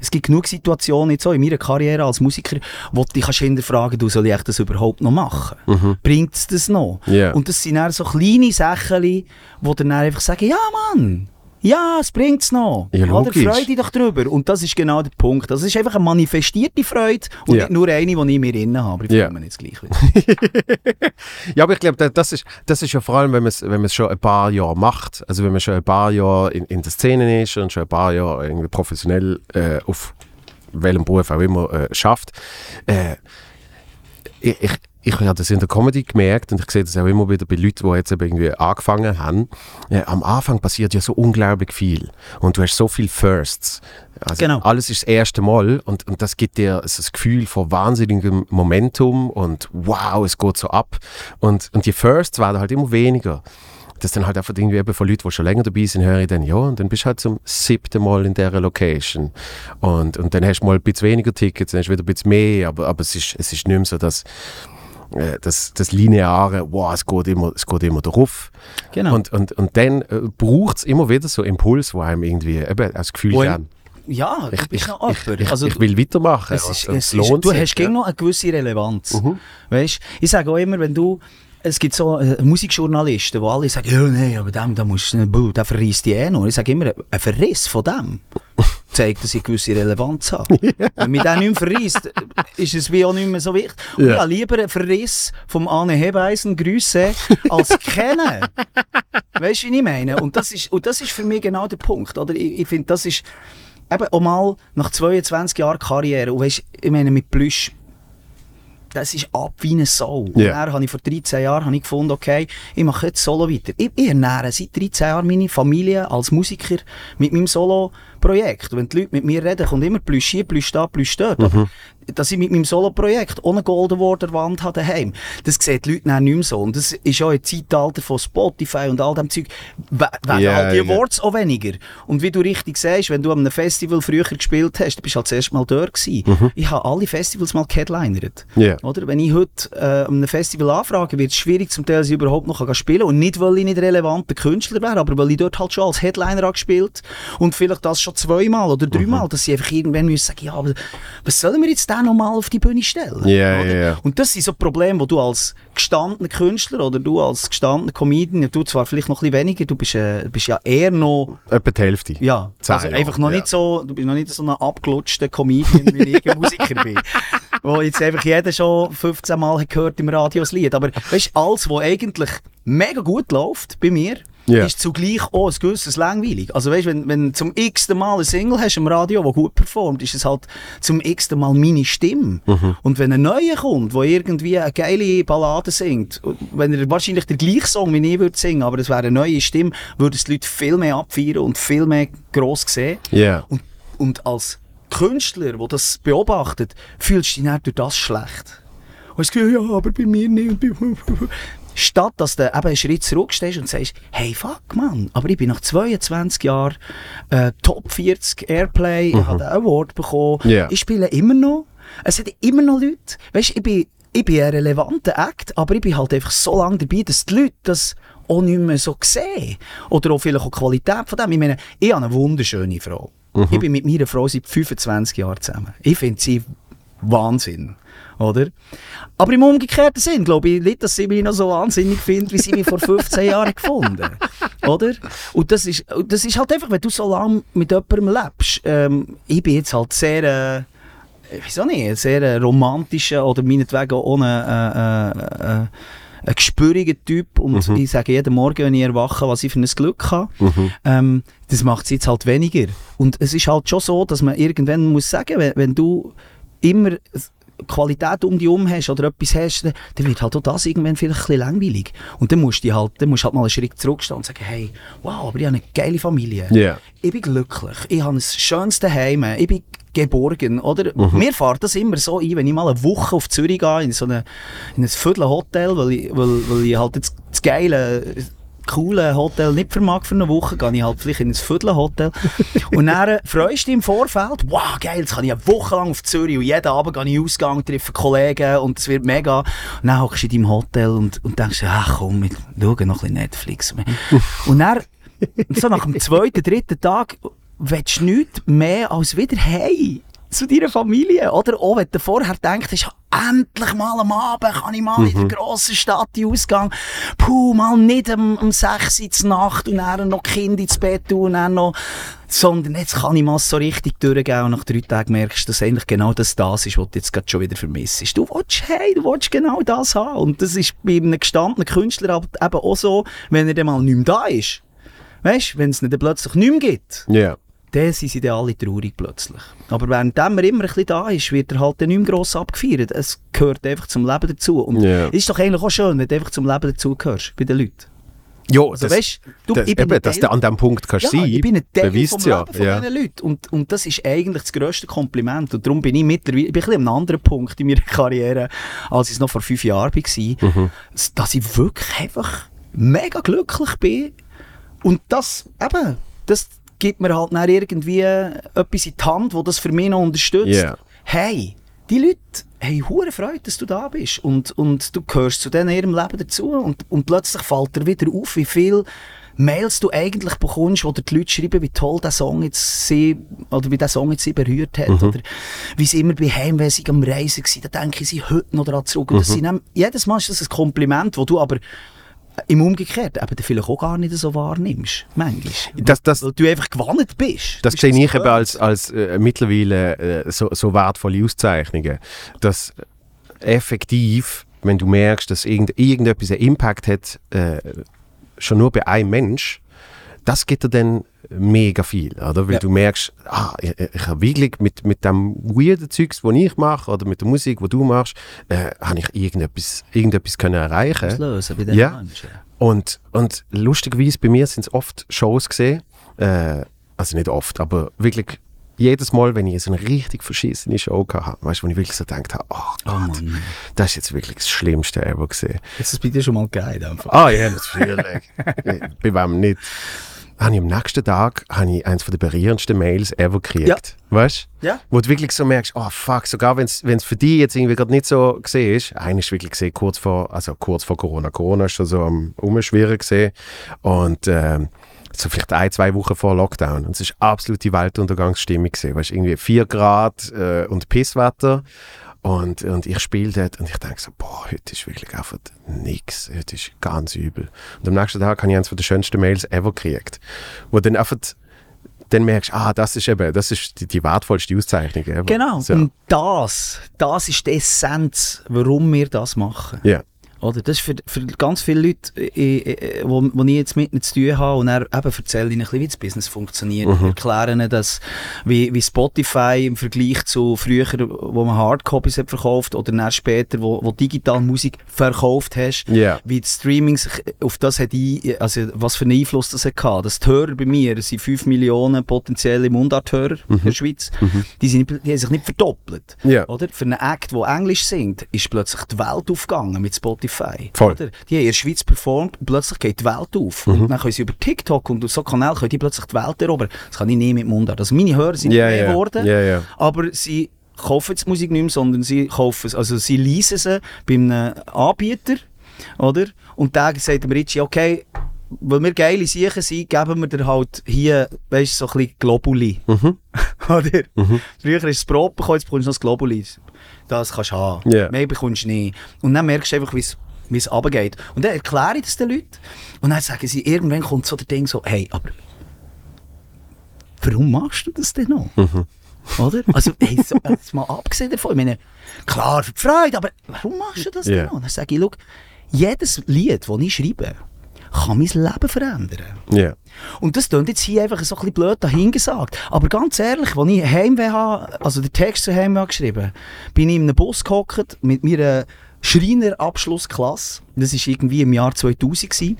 S1: es gibt genug Situationen jetzt auch in meiner Karriere als Musiker, wo du dich kannst hinterfragen du soll ich das überhaupt noch machen? Bringt es das noch?
S2: Ja.
S1: Und das sind dann so kleine Sachen, wo dann einfach sagen, ja Mann, ja, es bringt es noch.
S2: Ja,
S1: Oder
S2: logisch.
S1: freu dich doch drüber. Und das ist genau der Punkt. Das ist einfach eine manifestierte Freude und
S2: Ja.
S1: nicht nur eine, die ich mir innen habe. Ich
S2: Ja.
S1: mich jetzt gleich. *laughs*
S2: Ja, aber ich glaube, da- das ist, das ist ja vor allem, wenn man es wenn man's schon ein paar Jahre macht. Also wenn man schon ein paar Jahre in, in der Szene ist und schon ein paar Jahre irgendwie professionell äh, auf welchem Beruf auch immer äh, schafft. Äh, ich, ich, ich habe das in der Comedy gemerkt und ich sehe das auch immer wieder bei Leuten, die jetzt eben irgendwie angefangen haben. Äh, am Anfang passiert ja so unglaublich viel und du hast so viel Firsts. Also
S1: Genau.
S2: alles ist das erste Mal und, und das gibt dir das Gefühl von wahnsinnigem Momentum und wow, es geht so ab. Und, und die Firsts werden halt immer weniger. Das dann halt einfach irgendwie eben von Leuten, die schon länger dabei sind, höre ich dann, ja, und dann bist du halt zum siebten Mal in dieser Location. Und, und dann hast du mal ein bisschen weniger Tickets, dann hast du wieder ein bisschen mehr, aber, aber es, ist, es ist nicht mehr so, dass das, das lineare, wow, es geht immer, es geht immer drauf.
S1: Genau.
S2: Und, und, und dann äh, braucht es immer wieder so Impuls, wo einem irgendwie eben das Gefühl
S1: Wo
S2: geben,
S1: ja, du
S2: ich,
S1: jemand.
S2: ich,
S1: Also,
S2: ich will weitermachen.
S1: Es ist,
S2: und
S1: es
S2: es
S1: ist,
S2: lohnt
S1: du
S2: sich,
S1: hast gegen
S2: ja.
S1: noch eine gewisse Relevanz.
S2: Mhm.
S1: Weißt? Ich sage auch immer, wenn du, es gibt so äh, Musikjournalisten, die alle sagen, ja, nein, aber dem, da musst du, buh, der verreist die eh noch. Ich sage immer, ein Verriss von dem *laughs* zeigt, dass ich gewisse Relevanz habe. Wenn mich der nicht mehr verreist, ist es wie auch nicht mehr so wichtig. Und
S2: Ja.
S1: ich habe lieber einen Verriss vom Anne Hebeisen, Grüße, als kennen. *laughs* Weißt du, wie ich meine? Und das ist, und das ist für mich genau der Punkt. Oder? Ich, ich finde, das ist eben auch mal nach 22 Jahren Karriere, und weißt, ich meine, mit Plüsch, das ist ab wie eine Sau. Und
S2: Ja.
S1: dann habe ich vor 13 Jahren habe ich gefunden, okay, ich mache jetzt Solo weiter. Ich, ich ernähre seit 13 Jahren meine Familie als Musiker mit meinem Solo-Projekt. Und Wenn die Leute mit mir reden, kommt immer Plüsch hier, Plüsch da, Plüsch dort. Aber dass ich mit meinem Solo-Projekt ohne Golden Award an der Wand habe daheim, das sehen die Leute nicht mehr so. Und das ist auch im Zeitalter von Spotify und all dem Zeug, we- werden
S2: Ja,
S1: halt die. Awards auch weniger. Und wie du richtig sagst, wenn du an einem Festival früher gespielt hast, du bist halt das erste Mal dort gewesen. Ich habe alle Festivals mal geheadlinert.
S2: Ja.
S1: Oder? Wenn ich heute äh, an einem Festival anfrage, wird es schwierig, zum Teil sie überhaupt noch kann spielen Und nicht, weil ich nicht relevanter Künstler wäre, aber weil ich dort halt schon als Headliner habe gespielt und vielleicht das schon zweimal oder dreimal, dass sie einfach irgendwann müssen sagen, ja, aber was sollen wir jetzt da nochmal auf die Bühne stellen?
S2: Ja, ja.
S1: Und das sind so Probleme, wo du als gestandener Künstler oder du als gestandener Comedian, du zwar vielleicht noch ein bisschen weniger, du bist, äh, bist ja eher noch
S2: Etwa die Hälfte.
S1: ja, also einfach noch
S2: ja.
S1: nicht so, du bist noch nicht so ein abgelutschter Comedian, wie ich ein Musiker bin. *laughs* Wo jetzt einfach jeder schon 15 Mal gehört im Radio das Lied. Aber weißt du, alles, was eigentlich mega gut läuft bei mir,
S2: Ja.
S1: ist zugleich auch ein gewisses langweilig. Also weißt wenn, wenn du zum x-ten Mal eine Single hast im Radio, die gut performt, ist es halt zum x-ten Mal meine Stimme.
S2: Mhm.
S1: Und wenn ein neuer kommt, der irgendwie eine geile Ballade singt, wenn er wahrscheinlich den gleichen Song wie ich würde singen, aber es wäre eine neue Stimme, würden die Leute viel mehr abfeiern und viel mehr gross sehen.
S2: Ja.
S1: Und, und als Künstler, der das beobachtet, fühlst du dich dann durch das schlecht. Und Gefühl, ja, aber bei mir nicht. Statt dass du eben einen Schritt zurückstehst und sagst, hey, fuck, Mann, aber ich bin nach 22 Jahren äh, Top 40 Airplay, ich habe einen Award bekommen,
S2: Ja.
S1: ich spiele immer noch, es hat immer noch Leute, weißt ich bin, ich bin ein relevanter Act, aber ich bin halt einfach so lange dabei, dass die Leute das auch nicht mehr so sehen. Oder auch vielleicht auch die Qualität von dem. Ich meine, ich habe eine wunderschöne Frau. Ich bin mit meiner Frau seit 25 Jahren zusammen. Ich finde sie Wahnsinn. Oder? Aber im umgekehrten Sinn glaube ich nicht, dass sie mich noch so wahnsinnig findet, wie sie mich vor 15 Jahren gefunden oder? Und das ist, das ist halt einfach, wenn du so lange mit jemandem lebst. Ähm, ich bin jetzt halt sehr, äh, wieso nicht, ein sehr äh, romantischer oder meinetwegen ohne äh, äh, äh, ein gespüriger Typ und
S2: Mhm.
S1: ich sage jeden Morgen, wenn ich erwache, was ich für ein Glück habe.
S2: Mhm.
S1: Ähm, das macht es jetzt halt weniger. Und es ist halt schon so, dass man irgendwann muss sagen, wenn, wenn du immer Qualität um dich herum hast oder etwas hast, dann, wird halt auch das irgendwann vielleicht ein bisschen langweilig. Und dann musst du halt, dann musst halt mal einen Schritt zurückstehen und sagen, hey, wow, aber ich habe eine geile Familie.
S2: Ja.
S1: Ich bin glücklich, ich habe ein schönes Heim, ich bin geborgen, oder?
S2: Mhm.
S1: Mir fährt das immer so ein, wenn ich mal eine Woche auf Zürich gehe, in so eine, in ein Viertel-Hotel, weil ich, weil, weil ich halt jetzt das geile, coole Hotel nicht vermag für eine Woche, gehe ich halt vielleicht in ein Viertel-Hotel. *laughs* und dann äh, freust du dich im Vorfeld, wow, geil, jetzt kann ich eine Woche lang auf Zürich und jeden Abend gehe ich Ausgang, treffe Kollegen und es wird mega. Und dann hockst du in deinem Hotel und, und denkst, ach komm, wir schauen noch ein bisschen Netflix. *laughs* und dann, so nach dem zweiten, dritten Tag, willst du nichts mehr als wieder hey zu deiner Familie, oder? Auch wenn du vorher denkst, ist endlich mal am Abend kann ich mal in der grossen Stadt in den Ausgang, puh, mal nicht um, um 6 Uhr in Nacht und dann noch die Kinder ins Bett tun und dann noch, sondern jetzt kann ich mal so richtig durchgehen und nach drei Tagen merkst du, dass eigentlich genau das das ist, was du jetzt gerade schon wieder vermisst. Du willst, hey, du willst genau das haben. Und das ist bei einem gestandenen Künstler aber eben auch so, wenn er dann mal nicht mehr da ist. Weißt du, wenn es dann plötzlich nicht mehr gibt,
S2: Ja.
S1: Dann sind sie dann alle traurig plötzlich. Aber während er immer ein bisschen da ist, wird er halt dann nicht mehr gross abgefeiert. Es gehört einfach zum Leben dazu. Und es ist doch eigentlich auch schön, wenn du einfach zum Leben dazugehörst, bei den Leuten.
S2: Ja,
S1: Also weißt du,
S2: das,
S1: ich bin
S2: eben, dass du an diesem Punkt kannst
S1: ja,
S2: sein
S1: ich bin ein Teil vom
S2: ja.
S1: Leben von
S2: ja.
S1: diesen Leuten. Und, und das ist eigentlich das grösste Kompliment. Und darum bin ich mittlerweile, ich bin ein an einem anderen Punkt in meiner *laughs* Karriere, als ich es noch vor fünf Jahren war,
S2: Mhm.
S1: dass ich wirklich einfach mega glücklich bin. Und das, eben, das gibt mir halt dann irgendwie etwas in die Hand, wo das für mich noch unterstützt.
S2: Ja.
S1: Hey, die Leute haben hure Freude, dass du da bist. Und, und du gehörst zu denen in ihrem Leben dazu. Und, und plötzlich fällt dir wieder auf, wie viel Mails du eigentlich bekommst, wo dir die Leute schreiben, wie toll der Song jetzt sie, oder wie der Song jetzt sie berührt hat, oder wie sie immer bei Heimwesig am Reisen waren, da denke ich sie heute noch daran zurück. Und das sind, jedes Mal ist das ein Kompliment, wo du aber im Umgekehrten eben vielleicht auch gar nicht so wahrnimmst, manchmal.
S2: Das, das,
S1: Weil du einfach gewandt bist.
S2: Das sehe ich eben als, als äh, mittlerweile äh, so, so wertvolle Auszeichnungen, dass effektiv, wenn du merkst, dass irgend, irgendetwas einen Impact hat, äh, schon nur bei einem Mensch, das gibt dir dann mega viel, oder? Weil
S1: Ja.
S2: du merkst, ah, ich, ich habe wirklich mit, mit dem weirden Zeugs, das ich mache, oder mit der Musik, die du machst, äh, habe ich irgendetwas, irgendetwas können erreichen
S1: Das lösen bei den
S2: Ja.
S1: Menschen.
S2: und, und lustigerweise bei mir sind es oft Shows gesehen, äh, also nicht oft, aber wirklich jedes Mal, wenn ich so eine richtig verschissene Show hatte, weißt du, wo ich wirklich so gedacht habe, oh
S1: Oh
S2: Gott,
S1: Mann.
S2: das ist jetzt wirklich das Schlimmste ever gesehen.
S1: Ist es bei dir schon mal geil. Einfach.
S2: Ah ja, natürlich. *laughs* bei wem nicht? Habe ich am nächsten Tag habe ich eines der berührendsten Mails ever gekriegt.
S1: Ja.
S2: Weißt du?
S1: Ja.
S2: Wo du wirklich so merkst, oh fuck, sogar wenn es für dich jetzt irgendwie gerade nicht so gesehen ist, einer ist wirklich gesehen kurz vor, also kurz vor Corona. Corona ist schon so am Umschwirren gesehen und ähm, so vielleicht ein, zwei Wochen vor Lockdown. Und es ist absolute Weltuntergangsstimmung gesehen. Weißt irgendwie 4 Grad äh, und Pisswetter. Und, und ich spiele dort und ich denke so, boah, heute ist wirklich einfach nix. Heute ist ganz übel. Und am nächsten Tag habe ich eines der schönsten Mails ever gekriegt. Wo dann einfach, dann merkst ah, das ist eben, das ist die, die wertvollste Auszeichnung ever.
S1: Genau.
S2: So.
S1: Und das, das ist die Essenz, warum wir das machen.
S2: Ja.
S1: Oder? Das ist für, für ganz viele Leute, äh, äh, wo, wo ich jetzt mit ihnen zu tun habe und dann eben erzähle ihnen ein bisschen, wie das Business funktioniert.
S2: Mhm.
S1: Erkläre ihnen, dass, wie, wie Spotify im Vergleich zu früher, wo man Hardcopies hat verkauft oder dann später, wo, wo digital Musik verkauft hast,
S2: Ja.
S1: wie das Streaming sich auf das hat ein, also was für einen Einfluss das hat gehabt. Dass die Hörer bei mir, es sind 5 Millionen potenzielle Mundarthörer in der Schweiz, die, sind, die haben sich nicht verdoppelt.
S2: Mhm. Ja.
S1: Oder? Für einen Act, der Englisch singt, ist plötzlich die Welt aufgegangen mit Spotify.
S2: Voll.
S1: Oder? Die haben in der Schweiz performt und plötzlich geht die Welt auf.
S2: Mhm.
S1: Und dann können sie über TikTok und so Kanäle können die plötzlich die Welt erobern. Das kann ich nicht mit Mundart. Also meine Hörer sind nicht mehr
S2: ja.
S1: geworden,
S2: ja.
S1: aber sie kaufen jetzt Musik nicht mehr, sondern sie kaufen es, also sie leasen sie bei einem Anbieter, oder? Und der sagt dem Richie, okay, weil wir geile Sachen sind, geben wir dir halt hier, weißt du, so ein bisschen Globuli.
S2: Mhm. *laughs*
S1: Oder? Früher hast du das Brot bekommen, jetzt bekommst du noch das Globuli. Das kannst du haben.
S2: Ja.
S1: Mehr bekommst du nicht. Und dann merkst du einfach, wie es wie es runtergeht. Und dann erkläre ich das den Leuten. Und dann sagen sie, irgendwann kommt so der Ding so, hey, aber warum machst du das denn noch? Oder? Also, hey, so, *laughs* jetzt mal abgesehen davon, ich meine, klar, für die Freude, aber warum machst du das
S2: Ja.
S1: denn noch? Dann sage ich, schau, jedes Lied, das ich schreibe, kann mein Leben verändern.
S2: Ja.
S1: Und das klingt jetzt hier einfach so ein bisschen blöd dahingesagt. Aber ganz ehrlich, als ich Heimweh habe, also den Text zu Heimweh habe geschrieben bin ich in einem Bus gehockt mit meiner Schreiner-Abschlussklasse. Das war irgendwie im Jahr 2000. Gewesen.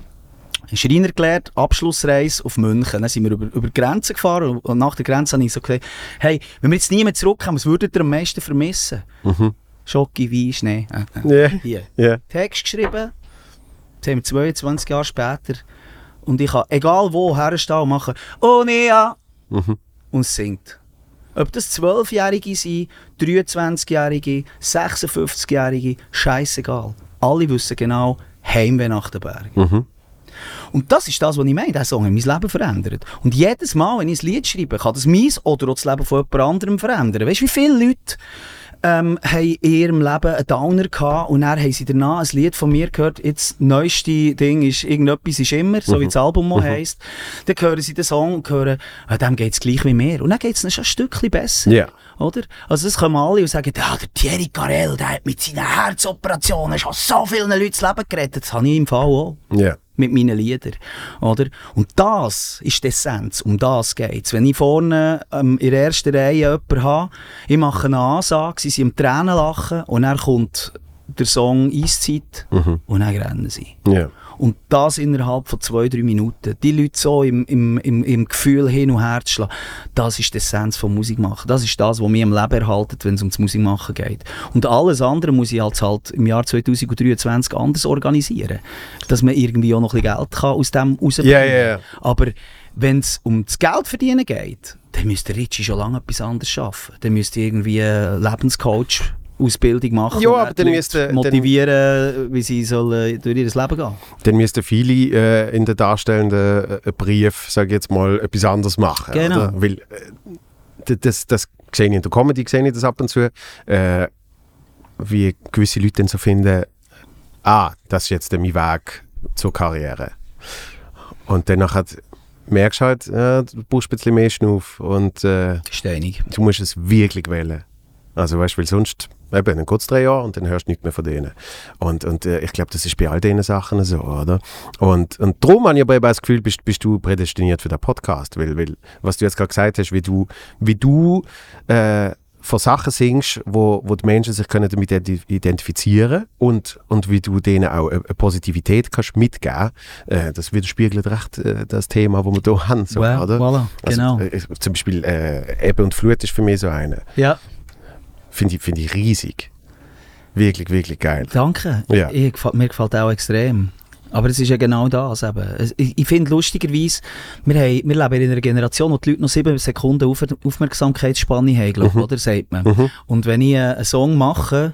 S1: Schreiner gelernt, Abschlussreise auf München. Dann sind wir über, über die Grenze gefahren und- nach der Grenze habe ich so gesagt, hey, wenn wir jetzt nie mehr zurückkommen, was würdet ihr am meisten vermissen?
S2: Mhm.
S1: Schoki, Wein, Schnee. Äh, äh.
S2: Ja.
S1: Hier.
S2: Ja.
S1: Text geschrieben. Jetzt haben wir 22 Jahre später. Und ich kann, egal wo, herstehen und machen «Oh Nia!»
S2: Mhm.
S1: und singt. Ob das 12-Jährige sind, 23-Jährige, 56-Jährige, scheißegal. Alle wissen genau, Heimweh nach den Bergen.
S2: Mhm.
S1: Und das ist das, was ich meine. Der Song hat mein Leben verändert. Und jedes Mal, wenn ich ein Lied schreibe, kann das mein oder auch das Leben von jemand anderem verändern. Weißt du, wie viele Leute ähm, haben in ihrem Leben einen Downer gehabt und dann haben sie danach ein Lied von mir gehört, jetzt das neueste Ding ist «Irgendetwas ist immer», so wie das Album auch heisst. Dann hören sie den Song und hören, ah, dem geht es gleich wie mir. Und dann geht es schon ein Stückchen besser.
S2: Ja.
S1: Oder? Also das kommen alle und sagen, ja, der Thierry Carell, der hat mit seinen Herzoperationen schon so vielen Leuten das Leben gerettet. Das habe ich im Fall auch
S2: Ja.
S1: Mit meinen Liedern. Oder? Und das ist die Essenz, um das geht es. Wenn ich vorne ähm, in der ersten Reihe jemanden habe, ich mache eine Ansage, sie sind am Tränen lachen und dann kommt der Song Eiszeit und dann rennen sie.
S2: Ja.
S1: Und das innerhalb von zwei, drei Minuten. Die Leute so im, im, im, im Gefühl hin und her zu schlagen, das ist die Essenz von Musik machen. Das ist das, was mich am Leben erhaltet, wenn es ums Musik machen geht. Und alles andere muss ich jetzt halt im Jahr 2023 anders organisieren. Dass man irgendwie auch noch ein bisschen Geld kann aus dem rausbringen
S2: Ja, ja, ja.
S1: Aber wenn es um das Geld verdienen geht, dann müsste Ritchie schon lange etwas anderes schaffen. Dann müsste irgendwie einen Lebenscoach Ausbildung machen
S2: Ja,
S1: und
S2: aber dann müsste- dann-
S1: motivieren, wie sie sollen durch ihr Leben gehen
S2: Dann müssten viele äh, in den darstellenden äh, Brief, sage ich jetzt mal, etwas anderes machen.
S1: Genau.
S2: Oder? Weil äh, das, das sehe ich in der Comedy, sehe ich das ab und zu, äh, wie gewisse Leute dann so finden, ah, das ist jetzt mein Weg zur Karriere. Und dann merkst du halt, äh, du brauchst ein bisschen mehr Schnuff und äh,
S1: Steinig.
S2: du musst es wirklich wählen. Also weißt du, weil sonst eben, dann geht es drei Jahre und dann hörst du nichts mehr von denen. Und, und äh, ich glaube, das ist bei all diesen Sachen so, oder? Und, und darum habe ich aber eben das Gefühl, bist, bist du prädestiniert für den Podcast, weil, weil was du jetzt gerade gesagt hast, wie du, wie du äh, von Sachen singst, wo, wo die Menschen sich können damit identi- identifizieren und, und wie du denen auch eine, Positivität kannst mitgeben, äh, das widerspiegelt recht äh, das Thema, das wir hier haben, so,
S1: Well,
S2: oder?
S1: voilà, genau.
S2: Also, äh, zum Beispiel äh, Ebbe und Flut ist für mich so eine.
S1: Ja,
S2: Finde ich, find ich riesig. Wirklich, wirklich geil.
S1: danke.
S2: Ja.
S1: Ich, gefällt- mir gefällt auch extrem. Aber es ist ja genau das. Eben. Ich, ich finde lustigerweise, wir, haben, wir leben in einer Generation, wo die Leute noch sieben Sekunden Auf Aufmerksamkeitsspanne haben, glaub, oder? Sagt man. Und wenn ich einen Song mache,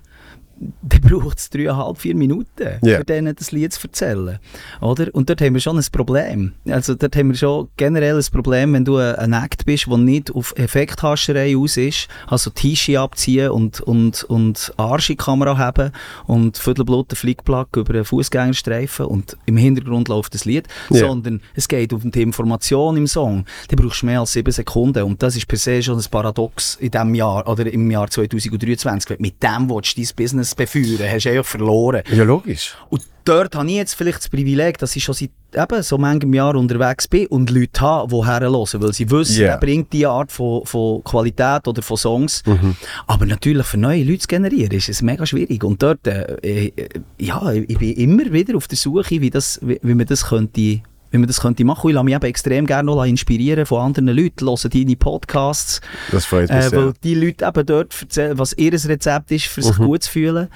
S1: *laughs* dann braucht es dreieinhalb, vier Minuten,
S2: Ja.
S1: für denen das Lied zu erzählen. Oder? Und dort haben wir schon ein Problem. Also dort haben wir schon generell ein Problem, wenn du ein Act bist, der nicht auf Effekthascherei aus ist, also Tische abziehen und, und, und Arsch in die Kamera haben und Viertelblut den Flickplug über einen Fußgängerstreifen und im Hintergrund läuft das Lied,
S2: Ja.
S1: sondern es geht um die Information im Song. Da brauchst du mehr als sieben Sekunden und das ist per se schon ein Paradox in diesem Jahr oder im Jahr 2023. Wenn du mit dem willst du dein Business beführen, hast du einfach verloren.
S2: Ja, logisch.
S1: Und dort habe ich jetzt vielleicht das Privileg, dass ich schon seit eben so manchem Jahr unterwegs bin und Leute habe, die herhören, weil sie wissen,
S2: Ja.
S1: er bringt diese Art von, von Qualität oder von Songs.
S2: Mhm.
S1: Aber natürlich für neue Leute zu generieren, ist es mega schwierig. Und dort, äh, äh, ja, ich bin immer wieder auf der Suche, wie, das, wie, wie man das könnte wie man das könnte machen. Ich lasse mich eben extrem gerne noch inspirieren von anderen Leuten, hören deine Podcasts,
S2: Das freut mich
S1: äh, weil die Leute eben dort erzählen, was ihr Rezept ist, für
S2: Mhm.
S1: sich gut zu fühlen.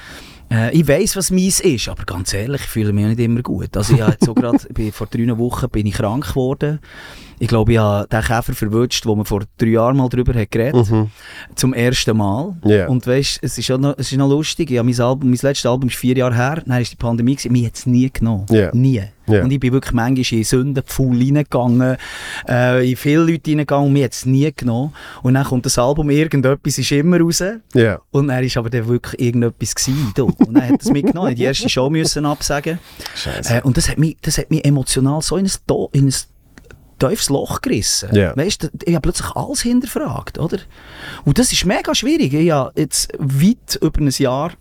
S1: Äh, ich weiss, was meins ist, aber ganz ehrlich, ich fühle mich nicht immer gut. Also ich jetzt so *laughs* bin, vor drei Wochen bin ich krank geworden. Ich glaube, ich habe den Käfer verwünscht, wo man vor drei Jahren mal drüber hat geredet
S2: Mhm.
S1: Zum ersten Mal.
S2: Ja.
S1: Und weißt, es ist, noch, es ist noch lustig. Ich mein, Album, mein letztes Album ist vier Jahre her. Dann ist die Pandemie gewesen. Mich hat es nie genommen.
S2: Ja.
S1: Nie.
S2: Ja.
S1: Und ich bin wirklich manchmal in Sündenpfuhl reingegangen, äh, in viele Leute reingegangen und mir hat es nie genommen. Und dann kommt das Album, irgendetwas ist immer raus.
S2: Ja.
S1: Und dann war aber dann wirklich irgendetwas gewesen. Und dann hat es mitgenommen, die erste Show müssen absagen.
S2: Scheiße.
S1: Äh, und das hat, mich, das hat mich emotional so in ein, Do in ein tiefes Loch gerissen.
S2: Ja.
S1: Weißt du, ich habe plötzlich alles hinterfragt, oder? Und das ist mega schwierig. Ich habe jetzt weit über ein Jahr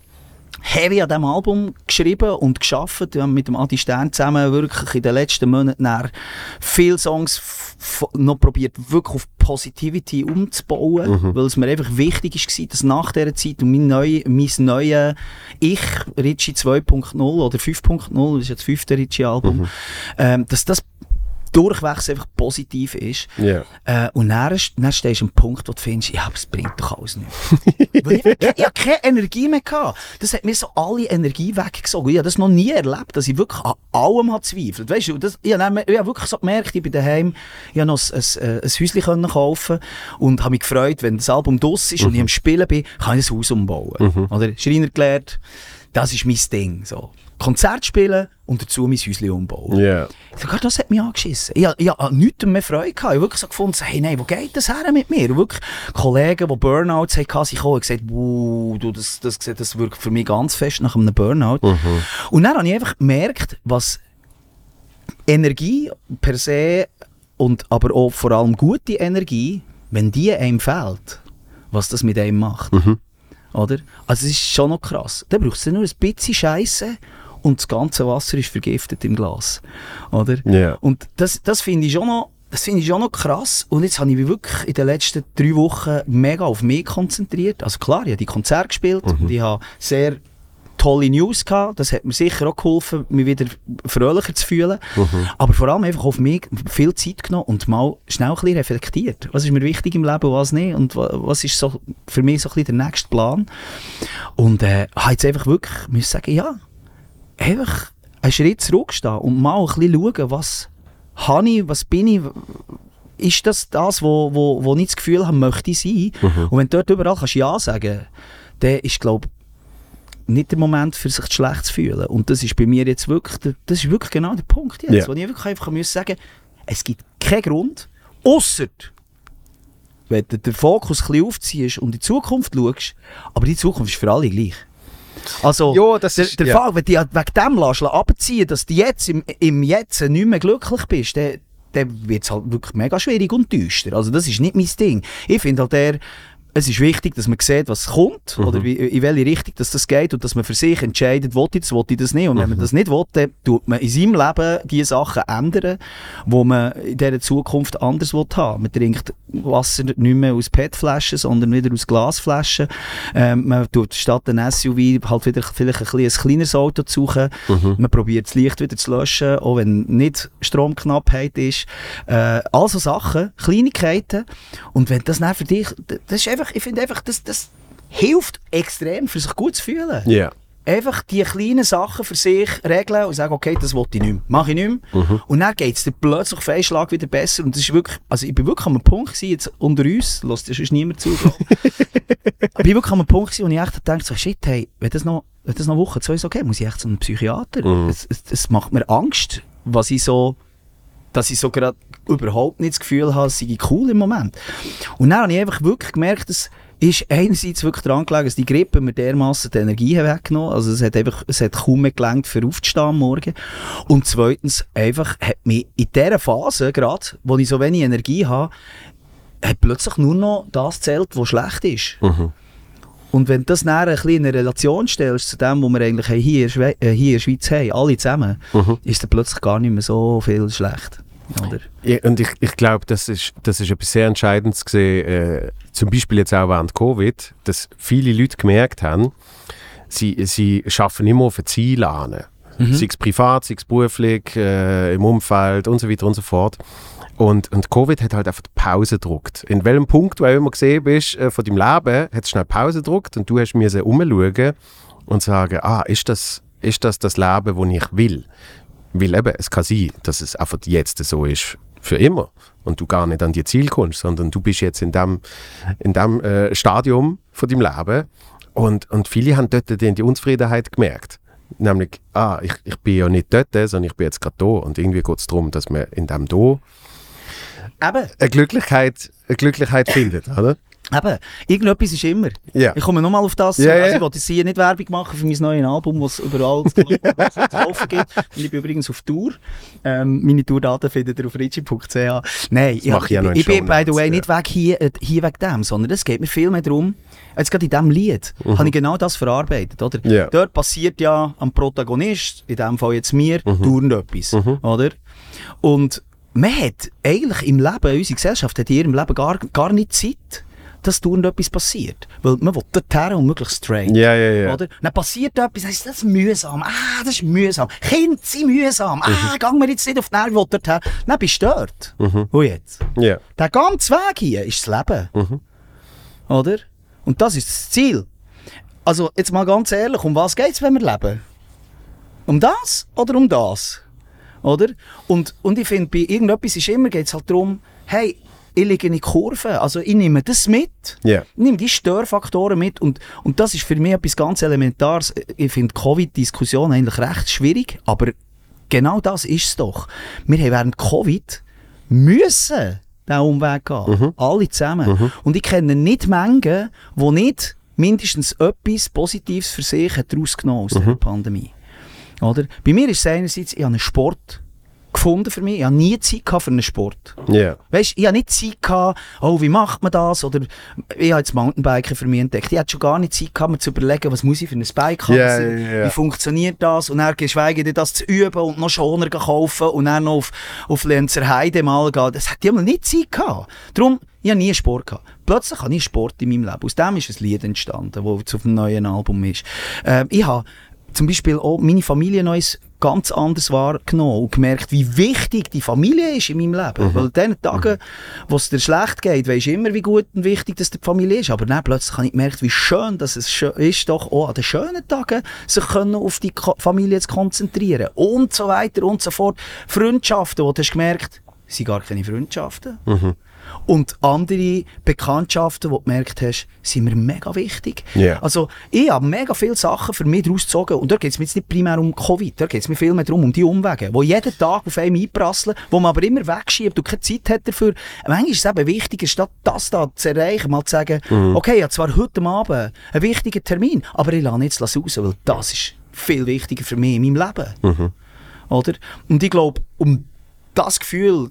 S1: heavy an diesem Album geschrieben und geschafft. Wir haben mit dem Adi Stern zusammen wirklich in den letzten Monaten nach viele Songs noch probiert, wirklich auf Positivity umzubauen, weil es mir einfach wichtig war, dass nach dieser Zeit und mein, neu, mein neues Ich, Richie 2.0 oder 5.0, das ist jetzt das fünfte Richie-Album, ähm, dass das durchwegs einfach positiv ist.
S2: Ja.
S1: Äh, und dann, dann stehst du am Punkt, wo du findest, ja, es bringt doch alles nichts. *laughs* Weil ich, ich, ich habe keine Energie mehr gehabt. Das hat mir so alle Energie weggesogen. Ich habe das noch nie erlebt, dass ich wirklich an allem habe zweifelt. Weißt du, das, ich, habe ich habe wirklich so gemerkt, ich bin daheim, ich habe noch ein, ein, ein Häuschen können kaufen und habe mich gefreut, wenn das Album draus ist und ich am Spielen bin, kann ich das Haus umbauen. Oder Schreiner gelernt, das ist mein Ding. So. Konzert spielen und dazu mein Häuschen umbauen.
S2: Ja.
S1: Sogar das hat mich angeschissen. Ich, ich habe an nichts mehr Freude gehabt. Ich habe wirklich so gefunden, hey, nein, wo geht das her mit mir? Und wirklich Kollegen, die Burnouts hatten, sind gekommen und gesagt, wow, du, das, das, das, das wirkt für mich ganz fest nach einem Burnout. Und dann habe ich einfach gemerkt, was Energie per se und aber auch vor allem gute Energie, wenn die einem fehlt, was das mit einem macht. Oder? Also es ist schon noch krass. Da brauchst du nur ein bisschen Scheiße und das ganze Wasser ist vergiftet im Glas. Oder?
S2: Ja.
S1: Und das, das finde ich schon noch das finde ich schon noch krass. Und jetzt habe ich mich wirklich in den letzten drei Wochen mega auf mich konzentriert. Also klar, ich habe die Konzerte gespielt und ich habe sehr tolle News gehabt. Das hat mir sicher auch geholfen, mich wieder fröhlicher zu fühlen. Aber vor allem einfach auf mich viel Zeit genommen und mal schnell ein bisschen reflektiert. Was ist mir wichtig im Leben, was nicht? Und wa- was ist so für mich so ein bisschen der nächste Plan? Und äh, habe jetzt einfach wirklich müssen sagen, ja, einfach einen Schritt zurückstehen und mal ein bisschen schauen, was habe ich, was bin ich, ist das das, wo, wo, wo ich das Gefühl habe, möchte ich sein? Und wenn du dort überall kannst Ja sagen dann ist, glaube nicht der Moment, für sich schlecht zu fühlen. Und das ist bei mir jetzt wirklich, das ist wirklich genau der Punkt jetzt,
S2: Ja.
S1: wo ich wirklich einfach muss sagen es gibt keinen Grund, außer wenn du den Fokus ein bisschen aufziehst und in die Zukunft schaust, aber die Zukunft ist für alle gleich. Also,
S2: Ja, das
S1: der,
S2: ist-
S1: der
S2: ja.
S1: Fall, wenn du dich wegen dem lässt, abziehen dass du jetzt im, im Jetzt nicht mehr glücklich bist, dann, dann wird es halt wirklich mega schwierig und düster. Also das ist nicht mein Ding. Ich finde halt eher, es ist wichtig, dass man sieht, was kommt oder wie, in welche Richtung dass das geht und dass man für sich entscheidet, will ich das, will ich das nicht. Und wenn man das nicht will, dann tut man in seinem Leben die Sachen ändern, wo man in dieser Zukunft anders will haben. Man trinkt Wasser nicht mehr aus PET-Flaschen, sondern wieder aus Glasflaschen. Ähm, man tut statt ein SUV halt wieder vielleicht ein, ein kleineres Auto zu suchen. Man probiert das Licht wieder zu löschen, auch wenn nicht Stromknappheit ist. Äh, also Sachen, Kleinigkeiten. Und wenn das dann für dich, das ist einfach, ich finde einfach, das, das hilft extrem, für sich gut zu fühlen.
S2: Ja.
S1: Einfach die kleinen Sachen für sich regeln und sagen, okay, das will ich nicht mehr, mache ich nicht mehr. Und dann geht es dir plötzlich auf einen Schlag wieder besser. Und das ist wirklich, also ich bin wirklich an einem Punkt gewesen, jetzt unter uns, lässt das sonst niemand zu. *laughs* ich. bin wirklich an einem Punkt gewesen, wo ich echt dachte, so, shit, hey, wenn das noch, wenn das noch Woche, zwei ist okay, muss ich echt zu einem Psychiater. Es, es, es macht mir Angst, was ich so, dass ich so gerade überhaupt nicht das Gefühl habe, es sei cool im Moment. Und dann habe ich einfach wirklich gemerkt, dass ist einerseits wirklich daran gelegen, dass die Grippe mir dermassen die Energie weggenommen Also es hat einfach, es hat kaum mehr gelangt, für aufzustehen am Morgen. Und zweitens, einfach hat mich in dieser Phase gerade, wo ich so wenig Energie habe, hat plötzlich nur noch das zählt, was schlecht ist. Und wenn du das dann ein bisschen in eine Relation stellst zu dem, was wir eigentlich hier in, Schwe äh, hier in der Schweiz haben, alle zusammen, ist dann plötzlich gar nicht mehr so viel schlecht. Oder?
S2: Ja, und ich, ich glaube, das ist, das ist etwas sehr Entscheidendes gesehen, äh, zum Beispiel jetzt auch während Covid, dass viele Leute gemerkt haben, sie, sie schaffen immer auf ein Ziel an. Sei es privat, sei es beruflich, äh, im Umfeld und so weiter und so fort. Und, und Covid hat halt einfach die Pause gedruckt. In welchem Punkt du auch immer gesehen bist äh, von deinem Leben, hat es schnell Pause gedruckt und du hast mir umschauen und sagen, ah, ist das, ist das das Leben, das ich will? Weil eben, es kann sein, dass es einfach jetzt so ist für immer und du gar nicht an die Ziel kommst, sondern du bist jetzt in dem, in dem äh, Stadium von deinem Leben und, und viele haben dort die, die Unzufriedenheit gemerkt. Nämlich, ah, ich, ich bin ja nicht dort, sondern ich bin jetzt gerade da. Und irgendwie geht es darum, dass man in dem da eine Glücklichkeit, eine Glücklichkeit findet, oder?
S1: Eben, irgendetwas ist immer.
S2: Ja.
S1: Ich komme nochmal auf das.
S2: Ja,
S1: also. Ich wollte hier nicht Werbung machen für mein neues Album, das überall zu kaufen gibt. Und ich bin übrigens auf Tour. Ähm, meine Tourdaten findet ihr auf ritchie.ch. Nein, ich,
S2: ich ja
S1: ich bin by the way
S2: ja.
S1: nicht weg hier, äh, hier wegen dem, sondern es geht mir viel mehr darum, jetzt gerade in diesem Lied, habe ich genau das verarbeitet. Oder?
S2: Mhm. Ja.
S1: Dort passiert ja am Protagonist, in dem Fall jetzt mir,
S2: Mhm.
S1: dauernd etwas. Oder? Und man hat eigentlich im Leben, unsere Gesellschaft hat in ihrem Leben gar, gar nicht Zeit, dass dauernd etwas passiert. Weil man will dorthin und möglichst straight.
S2: Ja, ja, ja.
S1: Oder? Dann passiert etwas, dann ist das mühsam. Ah, das ist mühsam. Kinder sind mühsam. Ah,
S2: Mhm.
S1: gehen wir jetzt nicht auf die Nerven, dorthin. Dann bist du dort. Und jetzt?
S2: Ja.
S1: Der ganze Weg hier ist das Leben.
S2: Mhm.
S1: Oder? Und das ist das Ziel. Also, jetzt mal ganz ehrlich, um was geht es, wenn wir leben? Um das oder um das? Oder? Und, und ich finde, bei irgendetwas ist immer, geht es halt darum, hey, ich liege in die Kurve, also ich nehme das mit,
S2: Ja.
S1: ich nehme die Störfaktoren mit und, und das ist für mich etwas ganz Elementares. Ich finde die Covid-Diskussion eigentlich recht schwierig, aber genau das ist es doch. Wir haben während Covid müssen diesen Umweg gehen. Alle zusammen. Und ich kenne nicht Mengen, die nicht mindestens etwas Positives für sich hat rausgenommen aus der Pandemie. Oder? Bei mir ist es einerseits, ich habe einen Sport gefunden für mich. Ich habe nie Zeit für einen Sport.
S2: Ja.
S1: Weißt, ich habe nicht Zeit gehabt, oh, wie macht man das? Oder ich habe jetzt Mountainbiken für mich entdeckt. Ich hatte schon gar nicht Zeit gehabt, mir zu überlegen, was muss ich für ein Bike haben? Was-
S2: ja, ja.
S1: Wie funktioniert das? Und dann geschweige denn das zu üben und noch Schoner kaufen und dann noch auf, auf Lenzerheide mal gehen. Das hätte ich mal nicht Zeit gehabt. Darum, ich habe nie Sport gehabt. Plötzlich habe ich Sport in meinem Leben. Aus dem ist ein Lied entstanden, das auf dem neuen Album ist. Ähm, ich habe zum Beispiel auch meine Familie noch ganz anders wahrgenommen und gemerkt, wie wichtig die Familie ist in meinem Leben. Weil in den Tagen, wo es dir schlecht geht, weisst du immer, wie gut und wichtig das die Familie ist. Aber dann plötzlich habe ich gemerkt, wie schön dass es ist, doch auch an den schönen Tagen sich können auf die Familie zu konzentrieren. Und so weiter und so fort. Freundschaften, wo du hast gemerkt, es sind gar keine Freundschaften. Und andere Bekanntschaften, wo du gemerkt hast, sind mir mega wichtig.
S2: Ja.
S1: Also, ich habe mega viele Sachen für mich daraus gezogen. Und da geht es mir jetzt nicht primär um Covid, da geht es mir viel mehr darum, um die Umwege, die jeden Tag auf einem einprasseln, wo man aber immer wegschiebt und keine Zeit hat dafür. Manchmal ist es eben wichtiger, statt das da zu erreichen, mal zu sagen, okay, ich habe zwar heute Abend einen wichtigen Termin, aber ich lasse jetzt raus, weil das ist viel wichtiger für mich in meinem Leben. Oder? Und ich glaube, um das Gefühl,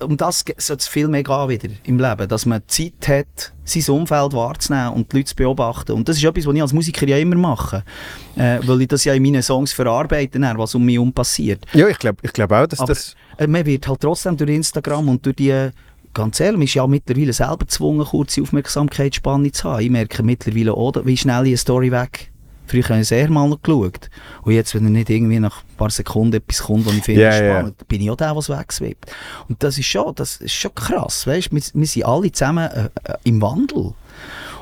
S1: um das sollte es viel mehr gehen wieder im Leben, dass man Zeit hat, sein Umfeld wahrzunehmen und die Leute zu beobachten. Und das ist etwas, was ich als Musiker ja immer mache, äh, weil ich das ja in meinen Songs verarbeite, was um mich herum passiert.
S2: Ja, ich glaube ich glaub auch, dass
S1: Aber
S2: das...
S1: äh, man wird halt trotzdem durch Instagram und durch die Ganz ehrlich, man ist ja mittlerweile selber gezwungen, kurze Aufmerksamkeitsspanne zu haben. Ich merke mittlerweile auch, wie schnell ich eine Story weg. Früher habe ich sehr mal noch geschaut. Und jetzt, wenn er nicht irgendwie nach paar Sekunden etwas kommt, was ich finde
S2: ja.
S1: spannend, bin ich auch der, der es wegswippt. Und das ist schon, das ist schon krass, weißt? Wir, wir sind alle zusammen äh, äh, im Wandel.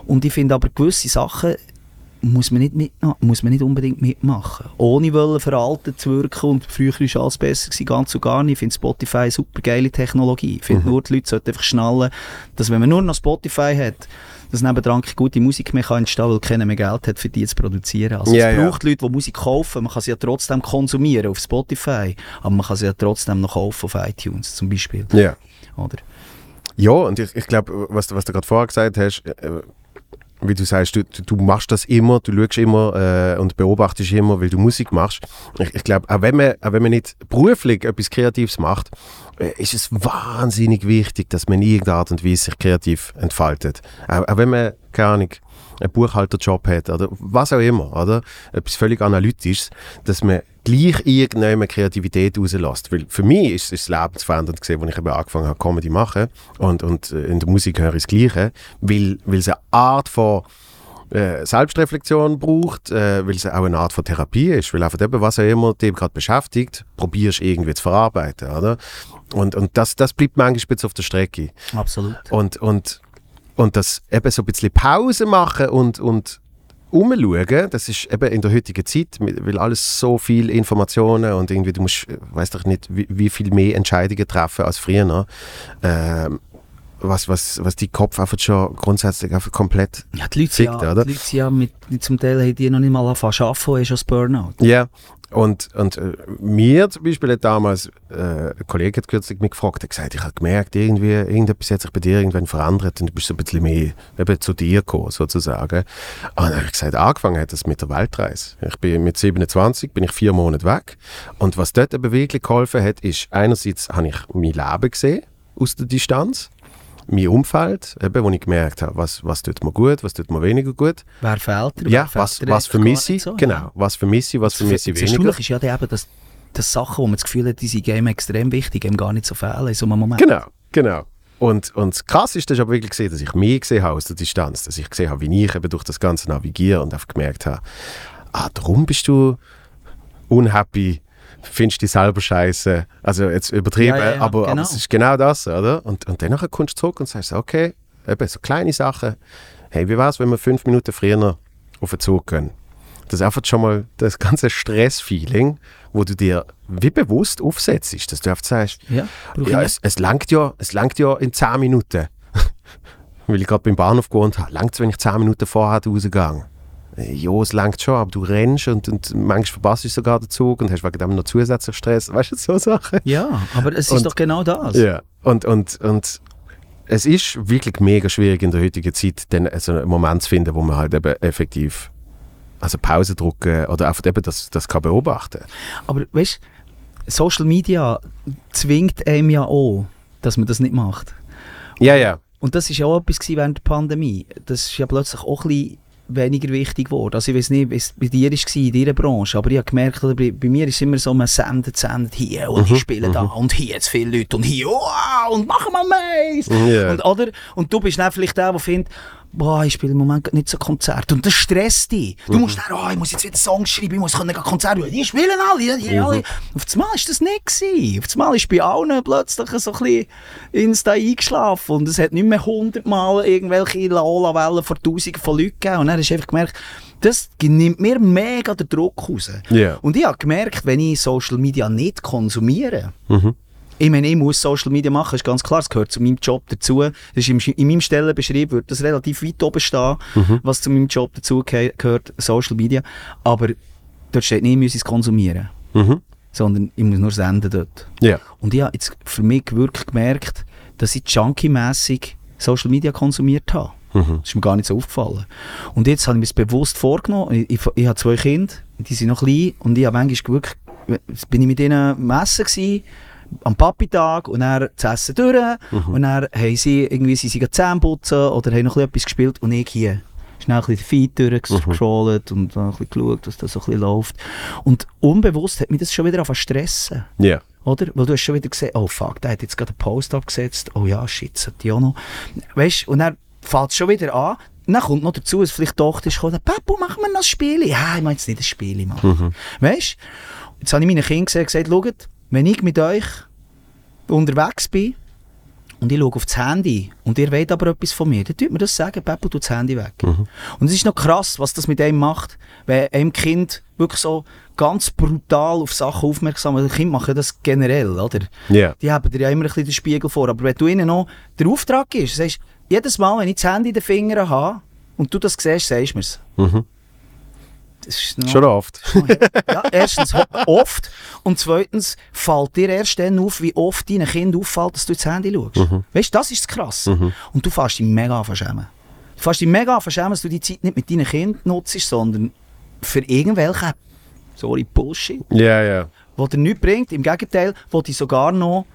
S1: Und ich finde aber gewisse Sachen muss man nicht, mit, muss man nicht unbedingt mitmachen. Ohne wollen veraltet zu wirken und früher war alles besser, gewesen, ganz und gar nicht. Ich finde Spotify eine super geile Technologie. Ich finde nur, die Leute sollten einfach schnallen, dass wenn man nur noch Spotify hat, dass nebendran keine gute Musik mehr kann entstehen, weil keiner mehr Geld hat, für die zu produzieren. Also
S2: Ja,
S1: es braucht Leute, die Musik kaufen. Man kann sie ja trotzdem konsumieren auf Spotify, aber man kann sie ja trotzdem noch kaufen auf iTunes zum Beispiel.
S2: Ja.
S1: Oder?
S2: Ja, und ich, ich glaube, was, was du gerade vorher gesagt hast, äh, wie du sagst, du, du, machst das immer, du schaust immer äh, und beobachtest immer, weil du Musik machst. Ich, ich glaube, auch, wenn man- auch wenn man nicht beruflich etwas Kreatives macht, äh, ist es wahnsinnig wichtig, dass man in irgendeiner Art und Weise sich kreativ entfaltet. Auch, auch wenn man, keine Ahnung, einen Buchhalterjob hat oder was auch immer, oder? Etwas völlig Analytisches, dass man gleich irgendeine Kreativität rauslässt. Weil für mich ist es lebensverändernd gesehen, als ich eben angefangen habe, Comedy zu machen und, und äh, in der Musik höre ich das Gleiche, weil, weil es eine Art von äh, Selbstreflexion braucht, äh, weil es auch eine Art von Therapie ist, weil einfach eben, was auch immer dich gerade beschäftigt, probierst irgendwie zu verarbeiten, oder? Und, und das, das bleibt manchmal bisschen auf der Strecke.
S1: Absolut.
S2: Und, und, und das eben so ein bisschen Pause machen und, und umschauen, das ist eben in der heutigen Zeit, weil alles so viel Informationen und irgendwie, du musst, äh, weiß doch nicht, wie, wie viel mehr Entscheidungen treffen als früher. Ähm, was, was, was die Kopf einfach schon grundsätzlich einfach komplett
S1: Ja, die Leute,
S2: fickt,
S1: ja,
S2: oder?
S1: die Leute ja mit, zum Teil haben die noch nicht mal angefangen zu arbeiten, ist schon das Burnout.
S2: Ja, und, und äh, mir zum Beispiel hat damals, äh, ein Kollege hat kürzlich mich gefragt, hat gesagt, ich habe gemerkt, irgendwie, irgendetwas hat sich bei dir irgendwann verändert und du bist so ein bisschen mehr eben zu dir gekommen, sozusagen. Und dann habe ich gesagt, angefangen hat das mit der Weltreise. Ich bin mit 27, bin ich vier Monate weg und was dort eben wirklich geholfen hat, ist, einerseits habe ich mein Leben gesehen, aus der Distanz, mein Umfeld, eben, wo ich gemerkt habe, was, was tut mir gut, was tut mir weniger gut.
S1: Wer fehlt dir?
S2: Ja,
S1: fehlt
S2: was, was vermisse ich,
S1: so?
S2: genau, was vermisse ich, was vermisse ich
S1: Das
S2: weniger.
S1: Erstaunliche ist ja eben, dass, dass Sachen, wo man das Gefühl hat, die sind Game extrem wichtig, eben gar nicht so fehlen in so einem Moment.
S2: Genau, genau. Und, und das Krasseste ist aber wirklich gesehen, dass ich mich gesehen habe aus der Distanz, dass ich gesehen habe, wie ich eben durch das Ganze navigiere und einfach gemerkt habe, ah, darum bist du unhappy, findest dich selber scheiße. Also jetzt übertrieben,
S1: Ja, ja,
S2: aber, aber
S1: genau.
S2: es ist genau das, oder? Und, und dann kommst du zurück und sagst, okay, eben so kleine Sachen. Hey, wie wäre es, wenn wir fünf Minuten früher auf den Zug gehen? Das ist einfach schon mal das ganze Stressfeeling, wo du dir wie bewusst aufsetzt, dass du einfach sagst,
S1: Ja,
S2: ja, es, es, langt ja, es langt ja in 10 Minuten. *laughs* Weil ich gerade beim Bahnhof gewohnt habe. Langt es, wenn ich 10 Minuten vorher rausgehe? Äh, Ja, es langt schon, aber du rennst und, und manchmal verpasst du sogar den Zug und hast wegen dem noch zusätzlich Stress. *laughs* Weißt du, so Sachen?
S1: Ja, aber es ist
S2: Und-
S1: doch genau das.
S2: Ja. Und, und, und es ist wirklich mega schwierig in der heutigen Zeit, dann so einen Moment zu finden, wo man halt eben effektiv also Pause drücken oder einfach eben das, das kann beobachten.
S1: Aber weißt du, Social Media zwingt einem ja auch, dass man das nicht macht.
S2: Ja, ja.
S1: Und das ist ja auch etwas gewesen während der Pandemie. Das ist ja plötzlich auch ein bisschen weniger wichtig geworden. Also ich weiß nicht, es bei dir war, in deiner Branche, aber ich habe gemerkt, oder bei, bei mir ist immer so, man sendet, sendet hier und ich spiele da und hier jetzt viele Leute und hier, wow, und machen wir Mais.
S2: Ja.
S1: Und, oder? und du bist dann vielleicht der, der findet, boah, ich spiele im Moment nicht so Konzert. Und das stresst dich. Du musst dann, oh, ich muss jetzt wieder Songs schreiben, ich muss können Konzert machen. Die spielen alle, die, die alle. Auf das Mal ist das nicht gewesen. Auf das Mal ist bei allen plötzlich so ein bisschen Insta eingeschlafen und es hat nicht mehr hundertmal irgendwelche Lola-Wellen vor tausenden von Leuten gegeben. Und dann hast du einfach gemerkt, das nimmt mir mega den Druck raus.
S2: Ja.
S1: Und ich habe gemerkt, wenn ich Social Media nicht konsumiere,
S2: Mhm.
S1: Ich meine, ich muss Social Media machen, ist ganz klar, es gehört zu meinem Job dazu. Das ist im, in meinem Stellenbeschrieb wird das relativ weit oben stehen, was zu meinem Job dazu ge- gehört, Social Media. Aber dort steht nicht, ich muss es konsumieren,
S2: Mhm.
S1: sondern ich muss nur senden dort.
S2: Ja.
S1: Und ich habe jetzt für mich wirklich gemerkt, dass ich junkie-mässig Social Media konsumiert habe.
S2: Mhm.
S1: Das ist mir gar nicht so aufgefallen. Und jetzt habe ich mir das bewusst vorgenommen. Ich, ich, ich habe zwei Kinder, die sind noch klein und ich habe manchmal wirklich, bin ich mit ihnen am Essen gewesen, am Papi-Tag und dann das Essen durch und dann haben sie irgendwie, sie sind Zähne putzen oder haben noch etwas gespielt und ich hier schnell ein bisschen den Feed durchgescrollt und dann ein bisschen geschaut, dass das so ein bisschen läuft. Und unbewusst hat mich das schon wieder zu stressen.
S2: Ja.
S1: Oder? Weil du hast schon wieder gesehen, oh fuck, der hat jetzt gerade einen Post abgesetzt. Oh ja, shit, das hat die auch noch. Weißt du, und dann fällt es schon wieder an. Und dann kommt noch dazu, dass vielleicht die Tochter ist gekommen, Papu, machen wir noch ein Spiel? Ja, ich meine jetzt nicht ein Spiel machen. Weißt du? Jetzt habe ich meinen Kindern gesagt, gesagt, schaut, wenn ich mit euch unterwegs bin und ich schaue auf das Handy und ihr wollt aber etwas von mir, dann tut mir das sagen, Papu, tu das Handy weg. Und es ist noch krass, was das mit einem macht, wenn einem Kind wirklich so ganz brutal auf Sachen aufmerksam ist. Kinder machen das generell, oder?
S2: Ja.
S1: Die haben dir ja immer ein bisschen den Spiegel vor. Aber wenn du ihnen noch der Auftrag gibst, sagst jedes Mal, wenn ich das Handy in den Fingern habe und du das siehst, sagst du mir es.
S2: Mhm. *laughs* Schon oft.
S1: ja, erstens oft und zweitens fällt dir erst dann auf, wie oft deinen Kind auffällt, dass du ins Handy schaust. Weißt du, das ist das krass. Und du fährst dich mega verschämen. Du fährst dich mega verschämen, dass du die Zeit nicht mit deinen Kindern nutzt, sondern für irgendwelche, sorry, Bullshit,
S2: Ja, ja.
S1: wo dir nichts bringt. Im Gegenteil, wo dich sogar noch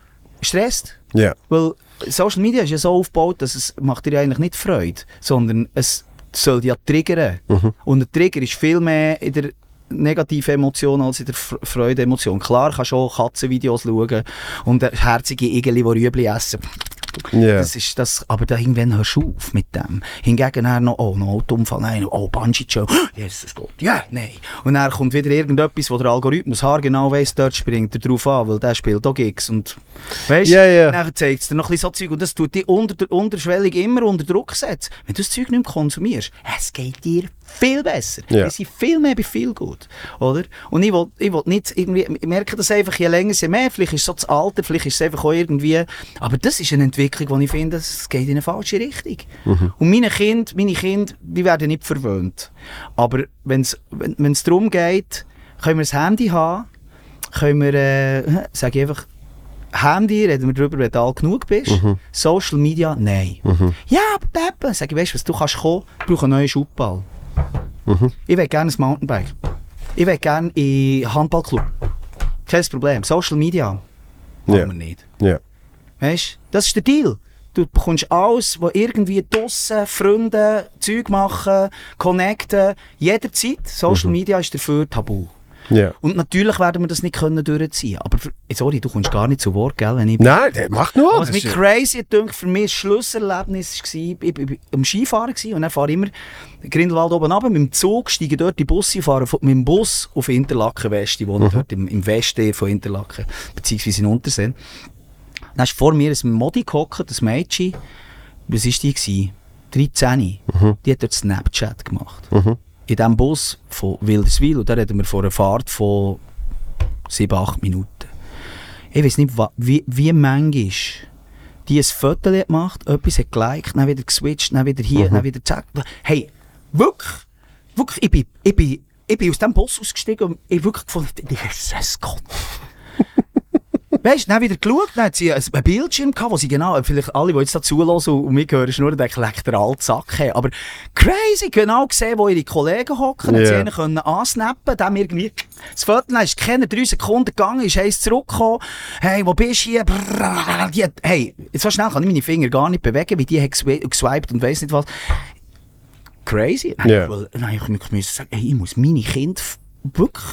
S1: stresst.
S2: Ja.
S1: Weil Social Media ist ja so aufgebaut, dass es macht dir eigentlich nicht Freude, sondern es soll ja triggern. Und der Trigger ist viel mehr in der negativen Emotion als in der Freude-Emotion. Klar kannst du auch Katzenvideos schauen und herzige Igeli, die Rüebli essen.
S2: Ja.
S1: Das ist das, aber da irgendwann hörst du auf mit dem. Hingegen dann noch, oh, noch Autounfall, nein, oh, Bungee-Jump, *gasps* Jesus Gott, ja, nein. Und dann kommt wieder irgendetwas, wo der Algorithmus haargenau weiss, dort springt er drauf an, weil der spielt auch Gigs und, weißt
S2: Ja, ja.
S1: dann zeigt es dir noch ein bisschen so Zeug und das tut dich unter, unterschwellig immer unter Druck setzen. Wenn du das Zeug nicht mehr konsumierst, es geht dir viel besser.
S2: Ja.
S1: Die sind viel mehr bei viel gut, oder? Und ich will, ich will nicht irgendwie, ich merke das einfach, je länger, je mehr, vielleicht ist es so das Alter, vielleicht ist es einfach auch irgendwie, aber das ist eine Entwicklung, die ich finde, es geht in eine falsche Richtung. Und meine Kinder, meine Kinder, die werden nicht verwöhnt. Aber wenn's, wenn es darum geht, können wir das Handy haben, können wir, äh, sage ich einfach, Handy, reden wir darüber, wenn du alt genug bist. Social Media, nein. Ja, aber Peppe, sag ich, weißt du was, du kannst kommen, ich brauche einen neuen Schubball. Ich will gerne ein Mountainbike. Ich will gerne in Handballclub. Kein Problem. Social Media, machen
S2: Ja.
S1: wir nicht.
S2: Ja.
S1: Weißt das ist der Deal. Du bekommst alles, was irgendwie draussen, Freunde, Zeug machen, connecten, jederzeit. Social Media ist dafür tabu.
S2: Ja.
S1: Und natürlich werden wir das nicht können durchziehen. Aber für, sorry, du kommst gar nicht zu Wort, gell? Wenn ich
S2: Nein, der macht nur.
S1: was mich
S2: ist-
S1: crazy dünkt, für mich das Schlusserlebnis war, ich, ich, am Skifahren gewesen, und dann fahre ich immer Grindelwald oben runter, mit dem Zug, steige dort die Busse, fahre von- mit dem Bus auf Interlaken West, ich wohne dort im, im Westen von Interlaken, beziehungsweise in Unterseen. Dann ist vor mir ein Modi gehockt, das Mädchen, was war die? Gewesen? 13. Die hat dort Snapchat gemacht. In diesem Bus von Wilderswil, und da reden wir von einer Fahrt von 7, 8 Minuten. Ich weiß nicht, wie, wie manchmal die ein Foto hat gemacht, etwas hat geliked, dann wieder geswitcht, dann wieder hier, dann wieder zack. Hey, wirklich, wirklich, ich bin, ich bin, ich bin aus dem Bus ausgestiegen und ich wirklich gefunden, Jesus Gott. Weißt du, dann wieder geschaut, dann hat sie ein ein Bildschirm gehabt, wo sie genau, vielleicht alle, die jetzt da zulassen und mich hören, nur denken, leck der alte Sack haben. Aber crazy, genau gesehen, wo ihre Kollegen hocken, yeah. Sie einen können ansnappen, dann irgendwie, das dann ist keine drei Sekunden gegangen, ist eins zurückgekommen, hey, wo bist du hier? Brrrr, die hat, hey, so schnell kann ich meine Finger gar nicht bewegen, weil die hat geswi- geswiped und weiss nicht was. Crazy. Ich, will- nein, ich, ich muss sagen, hey, ich muss meine Kinder wirklich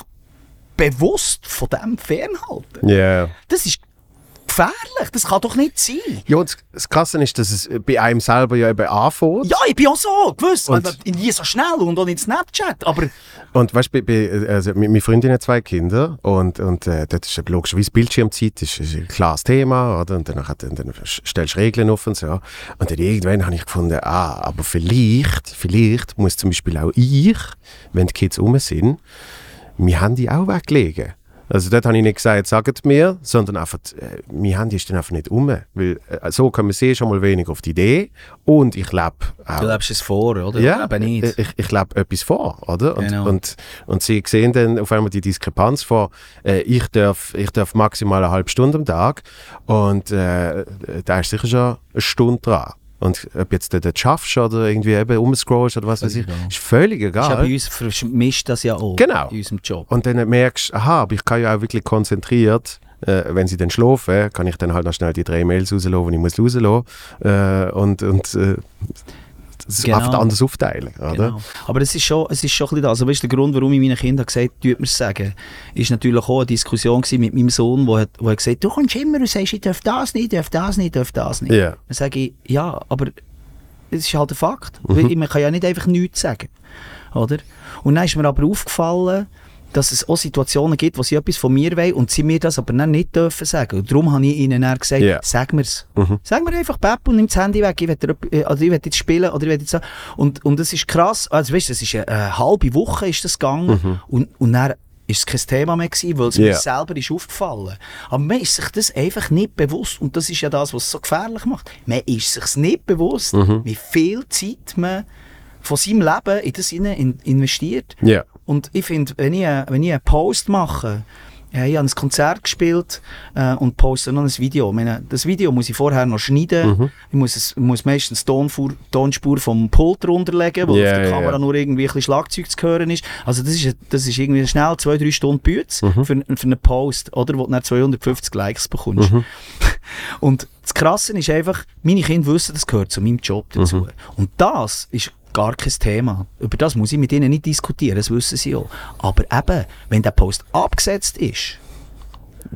S1: bewusst von dem fernhalten.
S2: Ja.
S1: Das ist gefährlich, das kann doch nicht sein.
S2: Ja, und das- Krasse ist, dass es bei einem selber ja eben anfängt.
S1: Ja, ich bin auch so, gewusst.
S2: Und-
S1: nie so schnell und auch nicht Snapchat, aber
S2: Und weißt du, also, meine Freundin hat zwei Kinder und, und äh, das ist logischerweise Bildschirmzeit ist, ist ein klares Thema, oder? Und dann, dann, dann stellst du Regeln auf und so. Und dann irgendwann habe ich gefunden, ah, aber vielleicht, vielleicht muss zum Beispiel auch ich, wenn die Kids rum sind, mein Handy auch weglegen. Also dort habe ich nicht gesagt, sagt mir, sondern einfach, äh, mein Handy ist dann einfach nicht um. Weil äh, so kommen sie schon mal wenig auf die Idee und ich lebe auch
S1: du lebst es vor, oder?
S2: ja,
S1: aber nicht.
S2: Ich, ich lebe etwas vor, oder? Und,
S1: Genau.
S2: und, und sie sehen dann auf einmal die Diskrepanz vor, äh, ich, darf, ich darf maximal eine halbe Stunde am Tag und äh, da ist sicher schon eine Stunde dran. Und ob jetzt du das schaffst oder irgendwie eben umscrollst oder was weiß ich, ist völlig
S1: ist
S2: egal.
S1: bei uns vermischt das ja auch.
S2: Genau.
S1: In unserem Job.
S2: Und dann merkst du, aha, aber ich kann ja auch wirklich konzentriert, äh, wenn sie dann schlafen, kann ich dann halt noch schnell die drei Mails rauslassen, die ich muss rauslassen äh, und, und äh, das
S1: Genau.
S2: einfach anders aufteilen, oder?
S1: Genau. Aber es ist schon, es ist schon ein das. Also, weißt, der Grund, warum ich meinen Kindern gesagt habe, mir sagen, ist natürlich auch eine Diskussion mit meinem Sohn, wo hat, wo hat gesagt, du kommst immer und sagst, ich darf das nicht, ich darf das nicht, ich darf das nicht.
S2: Ja.
S1: Dann sage ich, ja, aber es ist halt ein Fakt. Weil Man kann ja nicht einfach nichts sagen. Oder? Und dann ist mir aber aufgefallen, dass es auch Situationen gibt, wo sie etwas von mir wollen und sie mir das aber dann nicht dürfen sagen. Und darum habe ich ihnen dann gesagt,
S2: Ja.
S1: sag mir's. Sag mir einfach Pep und nimm das Handy weg, ich will, äh, also ich will jetzt spielen oder ich will jetzt. Und, und das ist krass, also weißt du, das ist eine, eine halbe Woche ist das gegangen und, und dann ist es kein Thema mehr gewesen, weil es mir
S2: Ja.
S1: selber ist aufgefallen. Aber man ist sich das einfach nicht bewusst und das ist ja das, was es so gefährlich macht. Man ist sich nicht bewusst, wie viel Zeit man von seinem Leben in das in investiert.
S2: Ja.
S1: Und ich finde, wenn ich, wenn ich einen Post mache, äh, ich habe ein Konzert gespielt äh, und poste noch ein Video. Ich meine, das Video muss ich vorher noch schneiden. Ich muss, es, muss meistens die Tonspur, vom Pult runterlegen, wo
S2: Ja,
S1: auf der
S2: ja,
S1: Kamera
S2: ja.
S1: nur irgendwie ein bisschen Schlagzeug zu hören ist. Also das ist, das ist irgendwie schnell zwei, drei Stunden Bütz für, für einen Post, oder, wo du dann 250 Likes bekommst. *laughs* Und das Krasse ist einfach, meine Kinder wissen, das gehört zu meinem Job dazu. Und das ist gar kein Thema. Über das muss ich mit ihnen nicht diskutieren, das wissen sie auch. Aber eben, wenn der Post abgesetzt ist,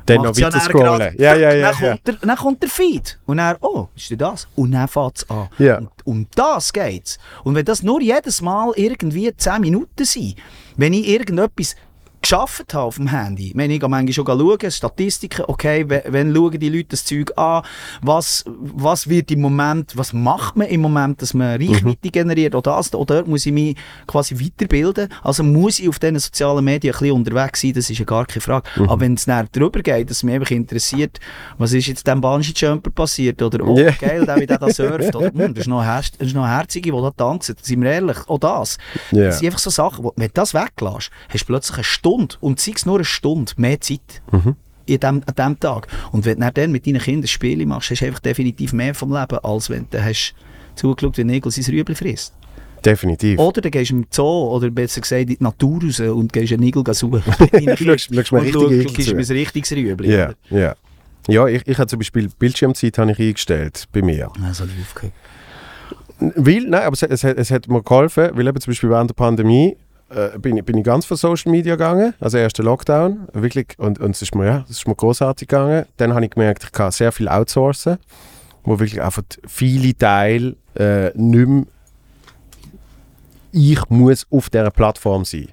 S2: Dann noch weiter scrollen. Ja, ja, ja.
S1: Dann,
S2: ja.
S1: kommt der, dann kommt der Feed. Und dann, oh, ist denn das? Und dann fängt es an.
S2: Ja.
S1: Und um das geht's. Und wenn das nur jedes Mal irgendwie 10 Minuten sind, wenn ich irgendetwas geschafft habe auf dem Handy, wenn ich manchmal schon schauen, Statistiken, okay, wenn, schauen die Leute das Zeug an, was, was wird im Moment, was macht man im Moment, dass man Reichweite mhm. generiert oder das, oder dort muss ich mich quasi weiterbilden, also muss ich auf diesen sozialen Medien ein bisschen unterwegs sein, das ist ja gar keine Frage, mhm. aber wenn es näher darüber geht, dass mich einfach interessiert, was ist jetzt dem Bungee-Jumper passiert, oder oh, yeah. geil, der, wie der da *laughs* surft, oder hm, das ist noch, das ist noch Herzige, die da tanzen, sind wir ehrlich, auch das, yeah. das sind einfach so Sachen, wo, wenn du das weglässt, hast du plötzlich eine Stunde Stunde, und sei es nur eine Stunde, mehr Zeit. Mhm. In dem, an diesem Tag. Und wenn du dann mit deinen Kindern Spiele machst, hast du einfach definitiv mehr vom Leben, als wenn du hast zugeschaut, wie Nägel sein Rüebli frisst.
S2: Definitiv.
S1: Oder dann gehst du im Zoo, oder besser gesagt in die Natur raus und gehst einen Nigel suchen. *laughs* *laughs*
S2: schaust, richtig
S1: gibst mir ein richtiges Rüebli.
S2: Ja, ja. Ja, ich, ich habe zum Beispiel Bildschirmzeit habe ich eingestellt bei mir.
S1: Also aufgehört.
S2: Weil, nein, aber es, es, es, hat mir geholfen, weil eben zum Beispiel während der Pandemie äh, bin, ich, bin ich ganz von Social Media gegangen, also erster Lockdown, wirklich, und, und es ist mir, ja, es ist mir großartig gegangen. Dann habe ich gemerkt, ich kann sehr viel outsourcen, wo wirklich einfach viele Teile äh, nicht mehr ich muss auf dieser Plattform sein.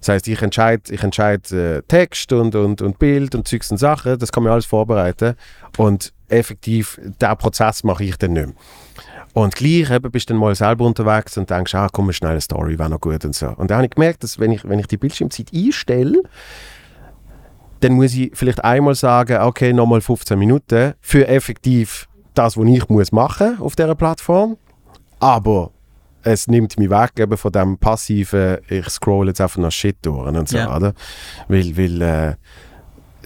S2: Das heißt, ich entscheide ich entscheid, äh, Text und, und, und Bild und Zeugs und Sachen, das kann man alles vorbereiten und effektiv, diesen Prozess mache ich dann nicht mehr. Und gleich eben bist du dann mal selber unterwegs und denkst, ah, komm, eine schnelle Story, wäre noch gut und so. Und dann habe ich gemerkt, dass wenn ich, wenn ich die Bildschirmzeit einstelle, dann muss ich vielleicht einmal sagen, okay, nochmal 15 Minuten für effektiv das, was ich muss machen auf dieser Plattform. Aber es nimmt mich weg eben von dem passiven, ich scroll jetzt einfach noch Shit durch und so, yeah. oder? Weil, weil äh,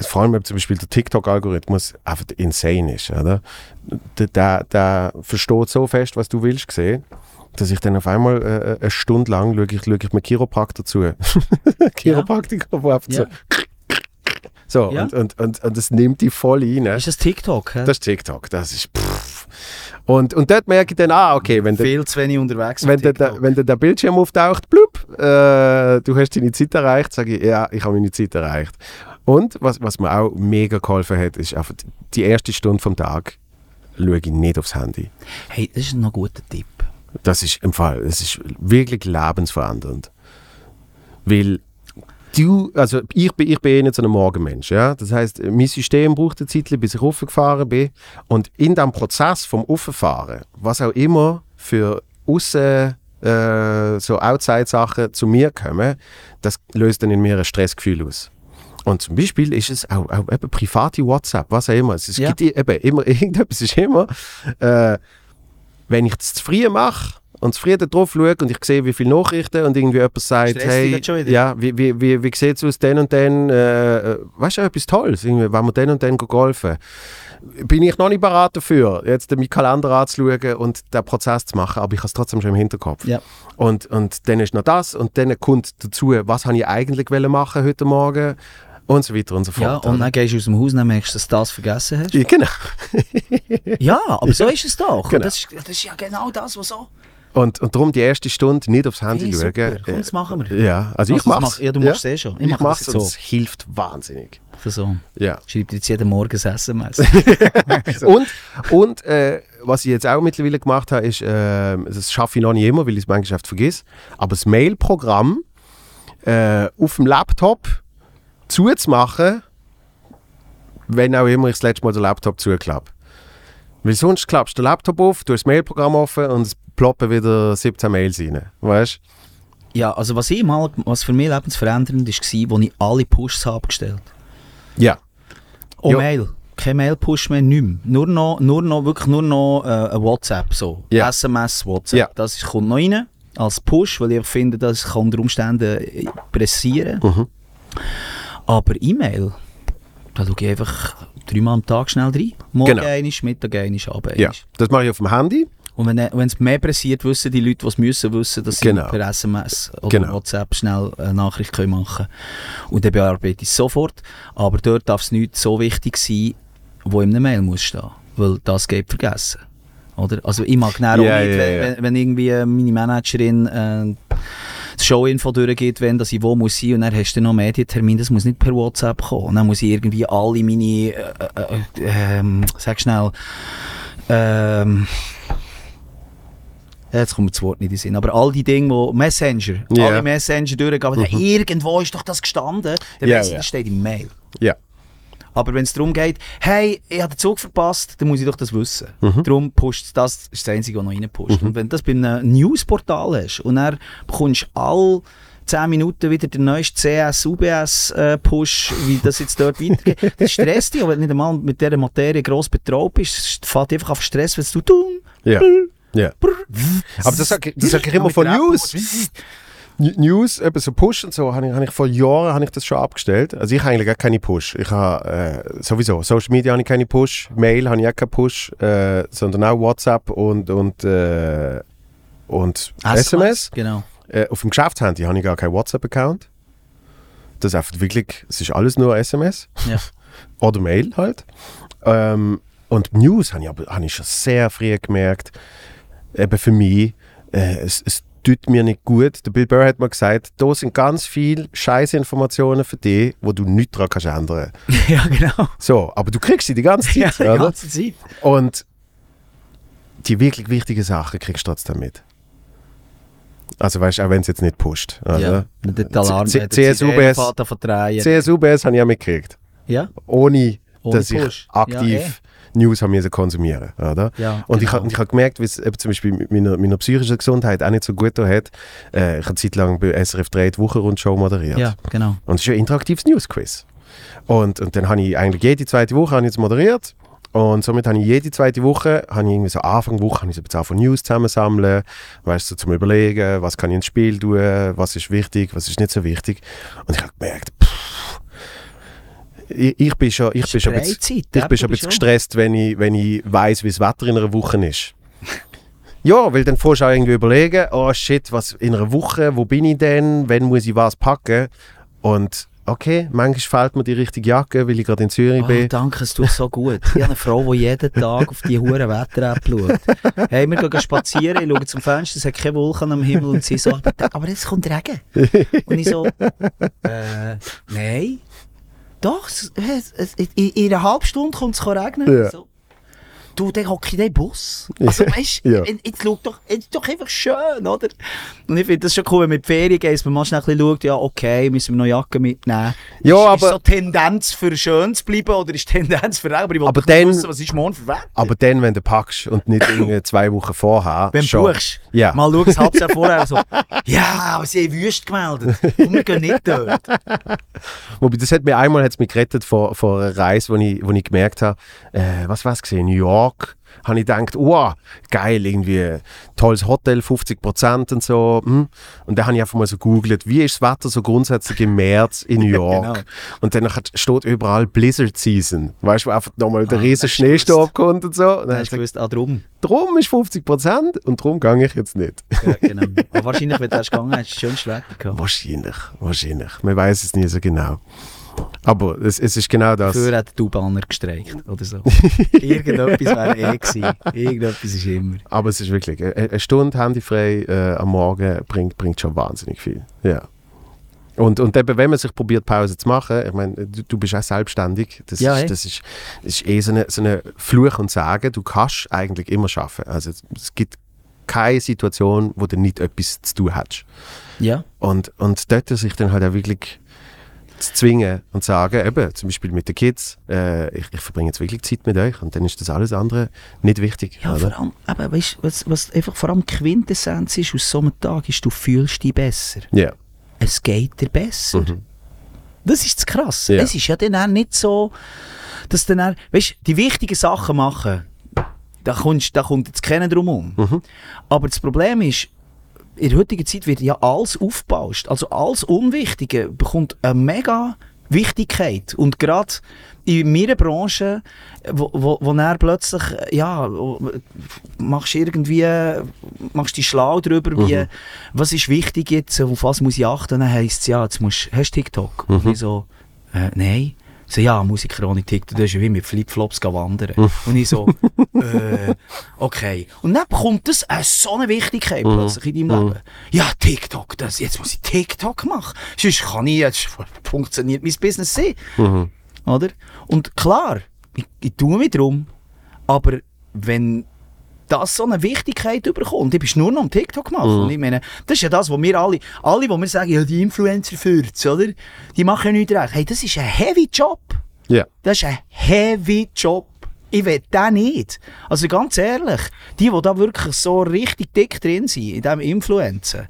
S2: vor allem zum Beispiel der TikTok-Algorithmus einfach insane ist. Oder? Der, der, der versteht so fest, was du willst sehen, dass ich dann auf einmal äh, äh eine Stunde lang schaue ich, schaue ich mir Chiropraktor zu. *laughs* Chiropraktiker, ja. wo einfach ja. so so, ja. und, und, und, und das nimmt die voll rein.
S1: Ist das TikTok? He?
S2: Das ist TikTok, das ist pff. Und, und dort merke ich dann, ah, okay, wenn
S1: Viel zu wenig unterwegs
S2: wenn, der, wenn der Bildschirm auftaucht, blub, äh, du hast deine Zeit erreicht, sage ich, ja, ich habe meine Zeit erreicht. Und was, was mir auch mega geholfen hat, ist einfach die erste Stunde vom Tag schaue ich nicht aufs Handy.
S1: Hey, das ist noch ein guter Tipp.
S2: Das ist im Fall, es ist wirklich lebensverändernd. Weil du, also ich bin, ich bin eh nicht so ein Morgenmensch, ja. Das heißt, mein System braucht eine Zeit, bis ich raufgefahren bin. Und in diesem Prozess vom Rauffahren, was auch immer für außen äh, so Outside-Sachen zu mir kommen, das löst dann in mir ein Stressgefühl aus. Und zum Beispiel ist es auch, auch eben private WhatsApp, was auch immer. Es ja. gibt eben immer *laughs* irgendetwas, ist immer, äh, wenn ich es zu früh mache und zufrieden drauf schaue und ich sehe, wie viele Nachrichten und irgendwie jemand sagt, hey, ja, wie, wie, wie, wie sieht es aus, den und den, äh, äh weißt du, etwas Tolles, irgendwie, wenn wir den und den golfen bin ich noch nicht bereit dafür, jetzt meinen Kalender anzuschauen und den Prozess zu machen, aber ich habe es trotzdem schon im Hinterkopf.
S1: Ja.
S2: Und, und dann ist noch das und dann kommt dazu, was habe ich eigentlich machen heute Morgen und so weiter und so fort.
S1: Ja, und dann gehst du aus dem Haus und merkst, dass du das vergessen hast.
S2: Ja, genau. *laughs*
S1: ja, aber so ist es doch. Genau. Das, ist, das ist ja genau das, was so...
S2: Und, und darum die erste Stunde nicht aufs Handy
S1: hey,
S2: schauen.
S1: Super. Komm, das machen wir.
S2: Ja, also, also ich mach's. Mach,
S1: ja, du machst es ja. eh schon.
S2: Ich, ich mach's, und es hilft wahnsinnig.
S1: So.
S2: Ja.
S1: Schreibt jetzt jeden Morgen ein SMS. *laughs* *laughs*
S2: und und äh, was ich jetzt auch mittlerweile gemacht habe, ist, äh, das schaffe ich noch nicht immer, weil ich es manchmal vergesse, aber das Mail-Programm äh, auf dem Laptop zuzumachen, wenn auch immer ich das letzte Mal den Laptop zuklappe. Weil sonst klappst du den Laptop auf, du hast das Mailprogramm offen und es ploppen wieder 17 Mails rein. Weißt
S1: Ja, also was, ich mal, was für mich lebensverändernd war, als ich alle Pushs abgestellt
S2: Ja.
S1: Oh, ja. Mail. Kein Mail-Push mehr, nicht mehr. Nur noch, nur noch, wirklich nur noch äh, WhatsApp, so. Ja. SMS, WhatsApp. Ja. Das kommt noch rein als Push, weil ich finde, das kann unter Umständen pressieren. Mhm. Aber E-Mail, da schaue ich einfach dreimal am Tag schnell rein. Morgen genau. einmal, Mittag einmal, Abend
S2: Ja, das mache ich auf dem Handy.
S1: Und wenn es mehr pressiert, wissen die Leute, die es müssen wissen, dass sie genau. per SMS oder genau. WhatsApp schnell eine Nachricht können machen können. Und dann bearbeite ich es sofort. Aber dort darf es nicht so wichtig sein, wo in einer Mail muss stehen. Weil das geht vergessen. Oder? Also ich mag genau yeah, nicht, yeah, yeah. Wenn, wenn, irgendwie meine Managerin äh, das Show-Info durchgeht, wenn dass ich wo muss sein und dann hast du noch Medientermin, das muss nicht per WhatsApp kommen. Und dann muss ich irgendwie alle meine, äh, äh, äh, ähm, sag schnell, ähm, jetzt kommt das Wort nicht in den Sinn, aber all die Dinge, wo Messenger,
S2: Ja.
S1: alle Messenger durchgehen, mhm. irgendwo ist doch das gestanden, dann
S2: Ja,
S1: weiss ich, das steht im Mail.
S2: Ja.
S1: Aber wenn es darum geht, hey, ich habe den Zug verpasst, dann muss ich doch das wissen.
S2: Mhm.
S1: Darum pusht das, ist das Einzige, was noch reinpusht. Und wenn du das bei einem Newsportal hast und dann bekommst du all 10 Minuten wieder den neuesten CS, UBS äh, Push, wie das jetzt dort weitergeht, *laughs* das stresst dich, aber wenn du nicht einmal mit dieser Materie gross betraut bist, fährt einfach auf Stress, wenn du tun.
S2: Ja. ja. Aber das sage ich, das sag ich immer von News. News, eben so Push und so, habe ich, hab ich vor Jahren habe ich das schon abgestellt. Also ich habe eigentlich gar keine Push. Ich habe äh, sowieso, Social Media habe ich keine Push, Mail habe ich auch keine Push, äh, sondern auch WhatsApp und, und, äh, und SMS.
S1: Genau.
S2: Äh, auf dem Geschäftshandy habe ich gar keinen WhatsApp-Account. Das ist einfach wirklich, es ist alles nur SMS.
S1: Ja. *laughs*
S2: Oder Mail halt. Ähm, und News habe ich, habe ich schon sehr früh gemerkt, eben für mich, äh, es, es tut mir nicht gut. Der Bill Burr hat mal gesagt, da sind ganz viele scheiße Informationen für dich, wo du nichts daran kannst ändern. *laughs*
S1: ja, genau.
S2: So, aber du kriegst sie die ganze *laughs*
S1: Ja,
S2: Zeit,
S1: die
S2: oder?
S1: ganze Zeit.
S2: Und die wirklich wichtigen Sachen kriegst du trotzdem mit. Also weißt du, auch wenn es jetzt nicht pusht.
S1: Ja. Der Alarm,
S2: C-
S1: der
S2: CSU
S1: CD
S2: BS.
S1: fährt an verdrehen.
S2: CSU-BS habe ich auch mitgekriegt.
S1: Ja,
S2: Ohne,
S1: Ohne
S2: dass
S1: Push.
S2: ich aktiv News haben müssen konsumieren oder?
S1: ja.
S2: Und ich
S1: genau.
S2: habe ich hab gemerkt, wie es eben zum Beispiel mit meiner, meiner psychischen Gesundheit auch nicht so gut da hat. Äh, ich habe Zeit lang bei SRF 3 die Wochenrundshow moderiert.
S1: Ja, genau.
S2: Und es ist ein interaktives Newsquiz. Und, und dann habe ich eigentlich jede zweite Woche habe ich jetzt moderiert. Und somit habe ich jede zweite Woche, habe ich irgendwie so Anfang Woche, habe ich so ein bisschen von News zusammensammeln, weißt du, so zum Überlegen, was kann ich ins Spiel tun, was ist wichtig, was ist nicht so wichtig. Und ich habe gemerkt, ich, ich bin schon, ich bin schon ein bisschen, ich bin schon ein bisschen gestresst, wenn ich, wenn ich weiss, wie das Wetter in einer Woche ist. *laughs* Ja, weil dann fährst du auch irgendwie überlegen, oh shit, was in einer Woche, wo bin ich denn, wann muss ich was packen? Und okay, manchmal fehlt mir die richtige Jacke, weil ich gerade in Zürich
S1: Oh,
S2: bin.
S1: danke, es tut so gut. Ich habe eine Frau, die jeden Tag auf die hure Wetter-App schaut. Hey, wir gehen spazieren, ich schaue zum Fenster, es hat keine Wolken am Himmel und sie so, aber, aber es kommt Regen. Und ich so, äh, nein. Doch, es, es, in, in einer halben Stunde kommt es regnen.
S2: Ja.
S1: So. Du, dann hocke ich in den Bus. Also, weißt du,
S2: Ja.
S1: jetzt, schau doch, jetzt doch einfach schön, oder? Und ich finde das schon cool, wenn man in die Ferien geht, man mal schnell ein bisschen schaut, ja, okay, müssen wir noch Jacke mitnehmen.
S2: Ja,
S1: ist,
S2: aber-
S1: Ist so Tendenz für schön zu bleiben oder ist Tendenz für? Aber ich
S2: Aber dann-
S1: wissen, was ist morgen für Wetter?
S2: Aber dann, wenn du packst und nicht irgendwie zwei Wochen vorher.
S1: Wenn du
S2: schon.
S1: buchst,
S2: Ja.
S1: mal schau ein halbes Jahr vorher so, ja, aber sie haben Wüst gemeldet. Und wir gehen nicht dort. *laughs*
S2: Wobei, das hat mir einmal hat's mich gerettet vor, vor einer Reise, wo ich, wo ich gemerkt habe, äh, was war es gesehen, New York, habe ich gedacht, wow, geil, irgendwie tolles Hotel, 50% und so. Hm. Und dann habe ich einfach mal so googelt, wie ist das Wetter so grundsätzlich im März in New *laughs* York?
S1: Genau.
S2: Und dann steht überall Blizzard Season. Weißt du, wo einfach nochmal der
S1: Ah,
S2: riesen
S1: hast du
S2: Schneesturm kommt und so. Und dann
S1: hast du gewusst, ah, drum.
S2: drum ist 50% und drum gehe ich jetzt nicht.
S1: Ja, genau. Aber wahrscheinlich, wenn du erst gegangen hast, schönes Wetter gehabt.
S2: wahrscheinlich, wahrscheinlich. Man weiß es nie so genau. Aber es, es ist genau das.
S1: Früher hat der Banner gestreikt oder so. *laughs* Irgendetwas wäre eh gewesen. Irgendetwas ist immer.
S2: Aber es ist wirklich, eine, eine Stunde handyfrei äh, am Morgen bringt, bringt schon wahnsinnig viel. Ja. Und, und eben, wenn man sich probiert, Pause zu machen, ich meine, du, du bist auch selbstständig, das,
S1: Ja,
S2: ist,
S1: eh.
S2: das, ist, das ist eh so eine, so eine Fluch und Sagen, du kannst eigentlich immer schaffen. Also es, es gibt keine Situation, wo du nicht etwas zu tun hast.
S1: Ja.
S2: Und, und dort sich dann halt auch wirklich zu zwingen und zu sagen, eben, zum Beispiel mit den Kids, äh, ich, ich verbringe jetzt wirklich Zeit mit euch und dann ist das alles andere nicht wichtig.
S1: Ja,
S2: oder?
S1: vor allem, aber weißt, was, was einfach vor allem Quintessenz ist aus so einem Tag, ist, du fühlst dich besser.
S2: Ja.
S1: Es geht dir besser.
S2: Mhm.
S1: Das ist das krass.
S2: Ja.
S1: Es ist ja dann auch nicht so, dass dann, auch- weißt, die wichtigen Sachen machen, da, kommst, da kommt jetzt keiner drum um.
S2: Mhm.
S1: Aber das Problem ist, in der heutigen Zeit wird ja alles aufgebauscht. Also alles Unwichtige bekommt eine mega Wichtigkeit. Und gerade in meiner Branche, wo, wo, wo dann plötzlich, ja, machst du irgendwie, machst dich schlau darüber, wie, was ist wichtig jetzt, auf was muss ich achten, dann heisst es, ja, jetzt musst, hast du TikTok? Und ich so, äh, nein. So, ja, Musiker ohne TikTok, das ist ja wie mit Flipflops wandern. Und ich so, äh, okay. Und dann bekommt das eine so eine Wichtigkeit plötzlich in deinem Leben. Ja, TikTok, das, jetzt muss ich TikTok machen. Sonst kann ich, jetzt funktioniert mein Business nicht.
S2: Mhm.
S1: Oder? Und klar, ich, ich tue mich drum, aber wenn das so eine Wichtigkeit bekommt. Du bist nur noch am TikTok machen.
S2: Mhm.
S1: Und ich meine, das ist ja das, was wir alle, alle, wo wir sagen, ja, die Influencer führt's, oder? Die machen ja nichts recht. Hey, das ist ein heavy Job.
S2: Ja.
S1: Das ist ein heavy Job. Ich will den nicht. Also ganz ehrlich, die, die da wirklich so richtig dick drin sind, in diesem Influencer,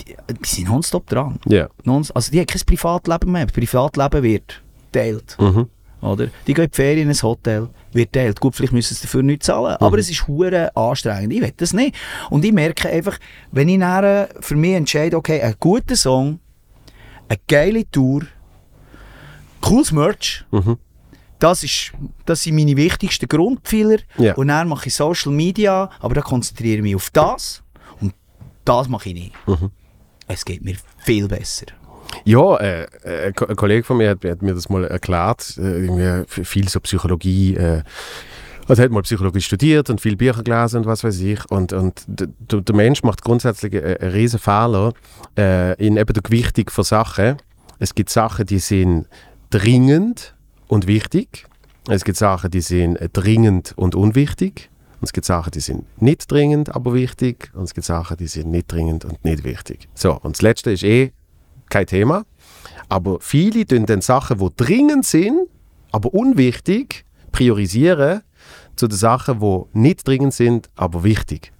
S1: die, die sind nonstop dran.
S2: Ja.
S1: Nonst- Also die haben kein Privatleben mehr. Das Privatleben wird teilt.
S2: Mhm.
S1: Oder? Die gehen in die Ferien in ein Hotel, wird teilt. Gut, vielleicht müssen sie dafür nicht zahlen,
S2: Mhm.
S1: aber es ist hure anstrengend. Ich will das nicht. Und ich merke einfach, wenn ich nachher für mich entscheide, okay, ein guter Song, eine geile Tour, cooles Merch,
S2: Mhm.
S1: das, ist, das sind meine wichtigsten Grundpfeiler.
S2: Ja.
S1: Und dann mache ich Social Media, aber da konzentriere ich mich auf das und das mache ich nicht.
S2: Mhm.
S1: Es geht mir viel besser.
S2: Ja, äh, äh, ein Ko- ein Kollege von mir hat, hat mir das mal erklärt, äh, viel so Psychologie, äh, also hat mal Psychologie studiert und viel Bücher gelesen und was weiß ich und, und d- d- der Mensch macht grundsätzlich einen, einen riesen Fehler äh, in eben der Gewichtung von Sachen. Es gibt Sachen, die sind dringend und wichtig. Es gibt Sachen, die sind dringend und unwichtig. Und es gibt Sachen, die sind nicht dringend, aber wichtig. Und es gibt Sachen, die sind nicht dringend und nicht wichtig. So, und das Letzte ist eh kein Thema. Aber viele tun dann Sachen, die dringend sind, aber unwichtig, priorisieren zu den Sachen, die nicht dringend sind, aber wichtig.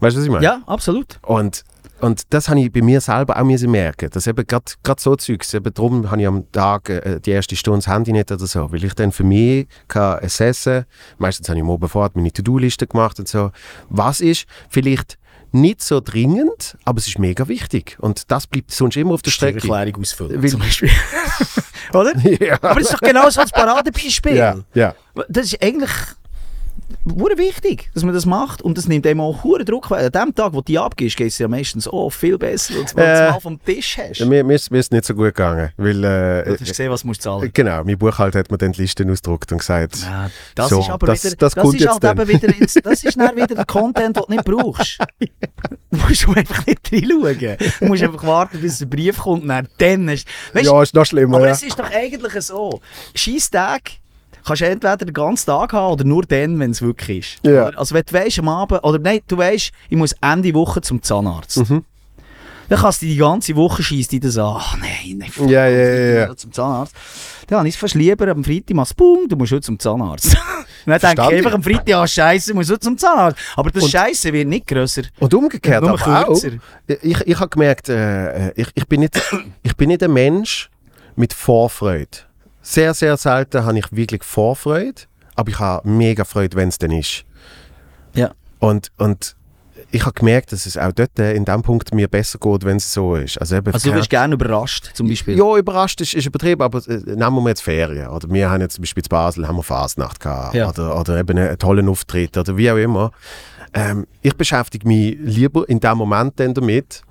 S2: Weißt du, was ich meine?
S1: Ja, absolut.
S2: Und, und das habe ich bei mir selber auch müssen merken. Dass eben gerade so Zeugs, eben darum habe ich am Tag äh, die erste Stunde das Handy nicht oder so, weil ich dann für mich kann assessen, meistens habe ich am Abend meine To-Do-Liste gemacht und so, was ist vielleicht nicht so dringend, aber es ist mega wichtig. Und das bleibt sonst immer auf der Strecke.
S1: Steuererklärung ausfüllen,
S2: Weil-
S1: zum Beispiel. *laughs* Oder?
S2: ja.
S1: Aber das ist doch genau so das Paradebeispiel.
S2: ja, ja.
S1: Das ist eigentlich hure wichtig, dass man das macht. Und das nimmt einem auch hure Druck. An dem Tag, wo du die abgibst, geht es ja meistens oh, viel besser, als wenn du
S2: Äh.
S1: es mal vom Tisch hast.
S2: Mir, mir, ist, mir ist nicht so gut gegangen, weil äh,
S1: du hast gesehen, was du musst zahlen.
S2: genau, mein Buchhalter hat mir dann die Listen ausgedruckt und gesagt,
S1: Ja, das
S2: So,
S1: ist aber
S2: das-
S1: wieder,
S2: das
S1: das, ist halt
S2: dann.
S1: eben wieder, ins, das ist dann wieder der Content, den du nicht brauchst. *laughs* Du musst einfach nicht reinschauen. Du musst einfach warten, bis ein Brief kommt und dann, dann weißt,
S2: ja, ist noch schlimmer.
S1: Aber
S2: ja.
S1: es ist doch eigentlich so. Scheisstag kannst du entweder den ganzen Tag haben oder nur dann, wenn es wirklich ist. Oder? Also wenn du weisst am Abend, oder nein, du weißt, ich muss Ende Woche zum Zahnarzt.
S2: Mhm.
S1: Dann kannst du die ganze Woche schießt die das an. Ach nein, nein,
S2: Ja, ja,
S1: ich
S2: ja,
S1: Zum Zahnarzt. Dann habe ich es fast lieber am Freitag mal Boom, du musst heute zum Zahnarzt. *laughs* Dann denke ich einfach am Freitag, ja scheiße, ich muss heute zum Zahnarzt. Aber das Scheiße wird nicht grösser.
S2: Und umgekehrt aber auch.
S1: kürzer.
S2: Ich, ich habe gemerkt, äh, ich, ich, bin nicht, ich bin nicht ein Mensch mit Vorfreude. Sehr, sehr selten habe ich wirklich Vorfreude, aber ich habe mega Freude, wenn es dann ist.
S1: Ja.
S2: Und, und ich habe gemerkt, dass es auch dort in dem Punkt mir besser geht, wenn es so ist. Also, eben,
S1: Also du wirst gerne überrascht, zum Beispiel.
S2: ja, überrascht ist, ist übertrieben, aber äh, nehmen wir jetzt Ferien. Oder wir haben jetzt zum Beispiel in Basel haben wir Fasnacht gehabt.
S1: Ja.
S2: Oder, oder eben einen tollen Auftritt oder wie auch immer. Ähm, ich beschäftige mich lieber in dem Moment dann damit,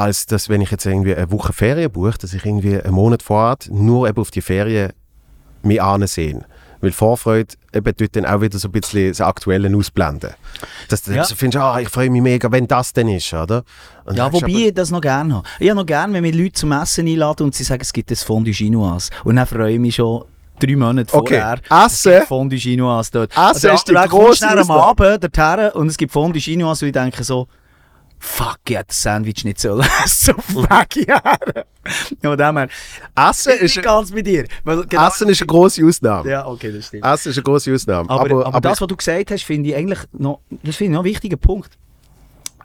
S2: als dass, wenn ich jetzt irgendwie eine Woche Ferien buche, dass ich irgendwie einen Monat vorher nur eben auf die Ferien mich ansehen. Weil Vorfreude eben tut dann auch wieder so ein bisschen das Aktuelle ausblenden. Dass du
S1: Ja.
S2: so findest, ah, ich freue mich mega, wenn das denn ist, oder? Und
S1: Ja, wobei ich das noch gerne habe. Ich habe noch gerne, wenn wir Leute zum Essen einladen und sie sagen, es gibt ein Fondue Chinoise. Und dann freue ich mich schon drei Monate
S2: Okay,
S1: vorher.
S2: Essen.
S1: Fondue Chinoise dort.
S2: Essen ist die
S1: dann
S2: grosse
S1: am. Abend dorthin und es gibt Fondue Chinoise und ich denke so, fuck, ich hätte das Sandwich nicht essen. so *laughs* fuck, ja. Ja, von dem her,
S2: Essen
S1: ich
S2: ist,
S1: bin ganz bei dir. Weil genau-
S2: Essen ist eine grosse Ausnahme.
S1: Ja, okay, das stimmt.
S2: Essen ist eine grosse Ausnahme.
S1: Aber, aber, das, was du gesagt hast, finde ich eigentlich noch, das finde ich noch ein wichtiger Punkt.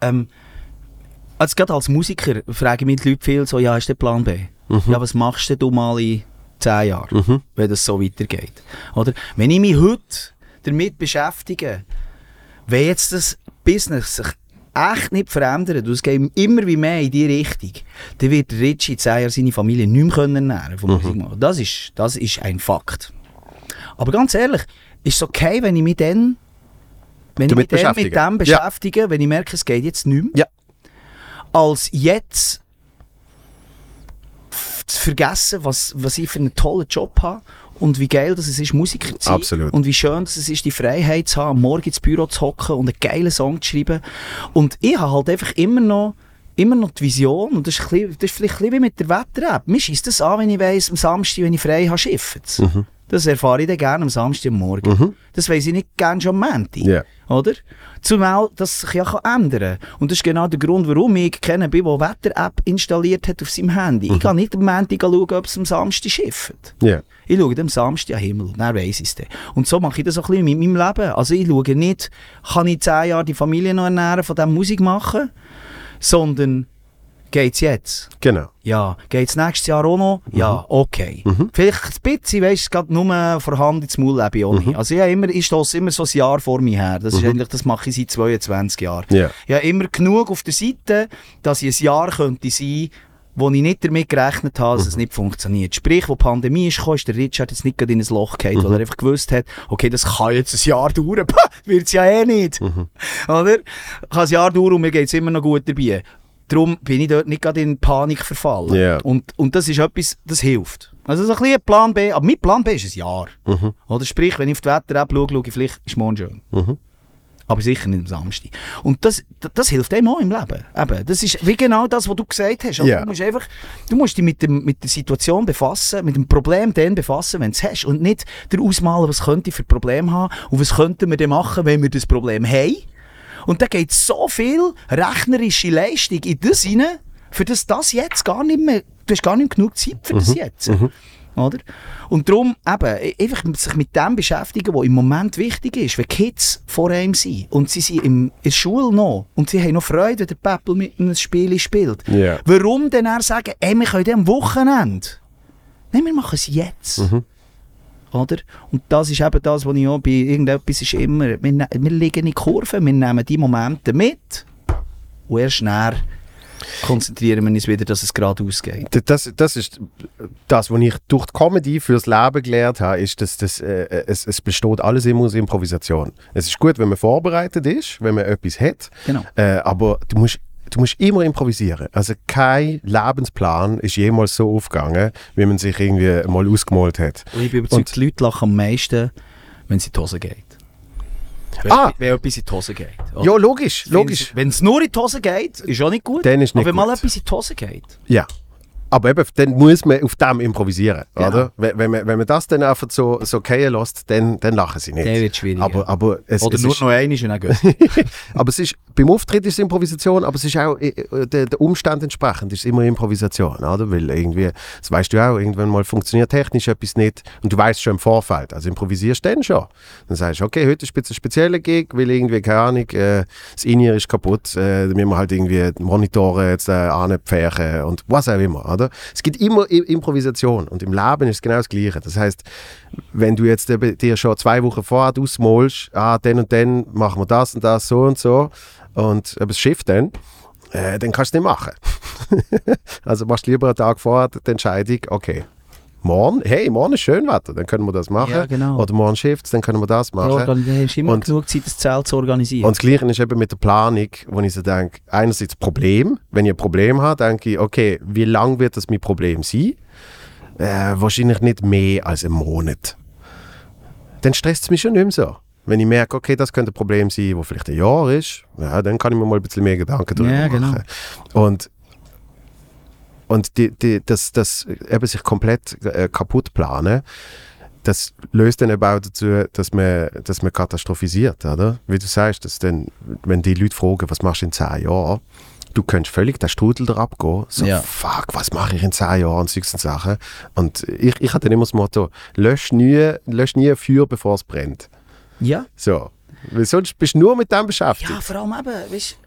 S1: Ähm, also gerade als Musiker fragen mich die Leute viel so, ja, ist der Plan B? Ja, was machst du mal in 10 Jahren,
S2: Mhm.
S1: wenn das so weitergeht? Oder? Wenn ich mich heute damit beschäftige, wenn jetzt das Business sich echt nicht verändert und es geht immer wie mehr in die Richtung, dann wird Richie in 10 Jahren seine Familie nicht mehr können ernähren Musik machen. Das ist, das ist ein Fakt. Aber ganz ehrlich, ist es okay, wenn ich mich dann, wenn ich mich dann mit dem beschäftige, wenn ich merke, es geht jetzt nicht mehr,
S2: Ja.
S1: als jetzt zu vergessen, was, was ich für einen tollen Job habe und wie geil das es ist, Musiker zu sein.
S2: Absolut.
S1: Und wie schön dass es ist, die Freiheit zu haben, morgen ins Büro zu hocken und einen geilen Song zu schreiben. Und ich habe halt einfach immer noch immer noch die Vision, und das ist, bisschen, das ist vielleicht ein bisschen wie mit der Wetter-App. Mir schießt das an, wenn ich weiss, am Samstag, wenn ich frei habe, schifft es. Das erfahre ich dann gerne am Samstagmorgen.
S2: Mhm.
S1: Das weiss ich nicht gerne schon am Montag.
S2: Ja.
S1: Oder? Zumal das sich ja kann ändern. Und das ist genau der Grund, warum ich kennen bin, der Wetter-App installiert hat auf seinem Handy. Ich kann nicht am Montag schauen, ob es am Samstag schifft.
S2: Ja.
S1: Ich schaue am Samstag am Himmel, dann weiss ich es dann. Und so mache ich das auch ein bisschen mit meinem Leben. Also ich schaue nicht, kann ich zehn Jahre die Familie noch ernähren, von dem Musik machen, sondern geht's jetzt?
S2: Genau.
S1: Ja. Geht's nächstes Jahr auch noch? Ja, okay.
S2: Mhm.
S1: Vielleicht ein bisschen, weißt du, gerade nur vorhanden ins Maul lebe ich auch nicht. Also ich, habe immer, ich stosse immer so ein Jahr vor mir her. Das, ist eigentlich, das mache ich seit 22 Jahren.
S2: Ja.
S1: Ich habe immer genug auf der Seite, dass ich ein Jahr könnte sein wo ich nicht damit gerechnet habe, dass es nicht funktioniert. Sprich, wo die Pandemie ist gekommen, ist der Richard jetzt nicht gerade in ein Loch gefallen, weil er einfach gewusst hat, okay, das kann jetzt ein Jahr dauern. *laughs* Pah, wird's ja eh nicht. Oder? Kann ein Jahr dauern und mir geht's immer noch gut dabei. Darum bin ich dort nicht gerade in Panik verfallen.
S2: Ja.
S1: Und, und das ist etwas, das hilft. Also so ein bisschen Plan B, aber mein Plan B ist ein Jahr. Oder sprich, wenn ich auf die Wetter-App schaue, schaue ich vielleicht, ist morgen schön.
S2: Mhm.
S1: Aber sicher nicht am Samstag. Und das, das, das hilft einem auch im Leben. Eben, das ist wie genau das, was du gesagt hast. Also
S2: Ja.
S1: Du musst einfach, du musst dich mit, dem, mit der Situation befassen, mit dem Problem dann befassen, wenn du es hast. Und nicht dir ausmalen, was könnte ich für Problem haben und was könnten wir denn machen, wenn wir das Problem haben. Und da geht so viel rechnerische Leistung in das hinein, für das das jetzt gar nicht mehr, du hast gar nicht genug Zeit für das jetzt. Oder? Und darum eben, einfach sich mit dem beschäftigen, was im Moment wichtig ist. Wenn Kids vor einem sind und sie sind im, in der Schule noch und sie haben noch Freude, wenn der Peppel mit einem Spiel spielt.
S2: Ja.
S1: Warum denn er sagen, ey, wir können am Wochenende? Nein, wir machen es jetzt. Oder? Und das ist eben das, was ich auch bei irgendetwas ist immer, wir, ne- wir liegen in Kurven, wir nehmen die Momente mit und erst nachher konzentrieren wir uns wieder, dass es geradeaus geht.
S2: D- Das, das ist das, was ich durch die Comedy fürs Leben gelernt habe, ist, dass das, äh, es, es besteht alles immer aus Improvisation. Es ist gut, wenn man vorbereitet ist, wenn man etwas hat,
S1: Genau.
S2: äh, aber du musst, du musst immer improvisieren. Also kein Lebensplan ist jemals so aufgegangen, wie man sich irgendwie mal ausgemalt hat.
S1: Und ich bin überzeugt, die Leute lachen am meisten, wenn es in die Hose geht. Wenn,
S2: Ah!
S1: wenn etwas in die Hose geht. oder?
S2: Ja, logisch, logisch.
S1: Wenn es nur in die Hose geht, ist auch nicht gut.
S2: Dann ist nicht
S1: Aber wenn mal
S2: gut.
S1: etwas in die Hose geht.
S2: Ja. Aber eben, dann muss man auf dem improvisieren,
S1: Ja.
S2: oder? Wenn, wenn, man, wenn man das dann einfach so, so gehen lässt, dann, dann lachen sie nicht.
S1: Dann wird's schwierig,
S2: Aber, aber es,
S1: Oder
S2: es
S1: nur
S2: ist,
S1: noch einmal und dann *laughs* geht
S2: aber es ist, beim Auftritt ist es Improvisation, aber es ist auch äh, äh, der, der Umstand entsprechend ist es immer Improvisation, oder? Weil irgendwie, das weißt du auch, irgendwann mal funktioniert technisch etwas nicht und du weißt schon im Vorfeld, also improvisierst dann schon. Dann sagst du, okay, heute ist ein spezieller Gig, weil irgendwie, keine Ahnung, äh, das In-Ear ist kaputt, äh, dann müssen wir halt irgendwie die Monitore jetzt äh, anpferchen und was auch immer, oder? Es gibt immer Improvisation und im Leben ist es genau das Gleiche. Das heißt, wenn du jetzt dir schon zwei Wochen vorher ausmalst, ah, dann und dann machen wir das und das, so und so, und ob es schifft dann, äh, dann kannst du es nicht machen. *laughs* also machst du lieber einen Tag vorher die Entscheidung, okay, morgen, hey, morgen ist schön Wetter, dann können wir das machen.
S1: Ja, genau.
S2: Oder morgen schifft dann können wir das machen.
S1: Dann hast du immer
S2: Und-
S1: genug Zeit, das Zelt zu organisieren.
S2: Und das Gleiche ist eben mit der Planung, wo ich so denke, einerseits Problem, wenn ich ein Problem habe, denke ich, okay, wie lang wird das mein Problem sein? Äh, wahrscheinlich nicht mehr als einen Monat. Dann stresst es mich schon nicht mehr so. Wenn ich merke, okay, das könnte ein Problem sein, wo vielleicht ein Jahr ist, ja, dann kann ich mir mal ein bisschen mehr Gedanken darüber
S1: Ja, genau.
S2: machen. Und, und die, die, das, das eben sich komplett äh, kaputt planen, das löst dann eben auch dazu, dass man, dass man katastrophisiert, oder? Wie du sagst, dass dann, wenn die Leute fragen, was machst du in zehn Jahren, du könntest völlig den Strudel da abgehen. So,
S1: Ja.
S2: fuck, was mache ich in zehn Jahren und solche Sachen. Und ich, ich hatte immer das Motto, lösch nie, lösch nie ein Feuer, bevor es brennt.
S1: ja.
S2: So. Weil sonst bist du nur mit dem beschäftigt.
S1: Ja, vor allem eben, weißt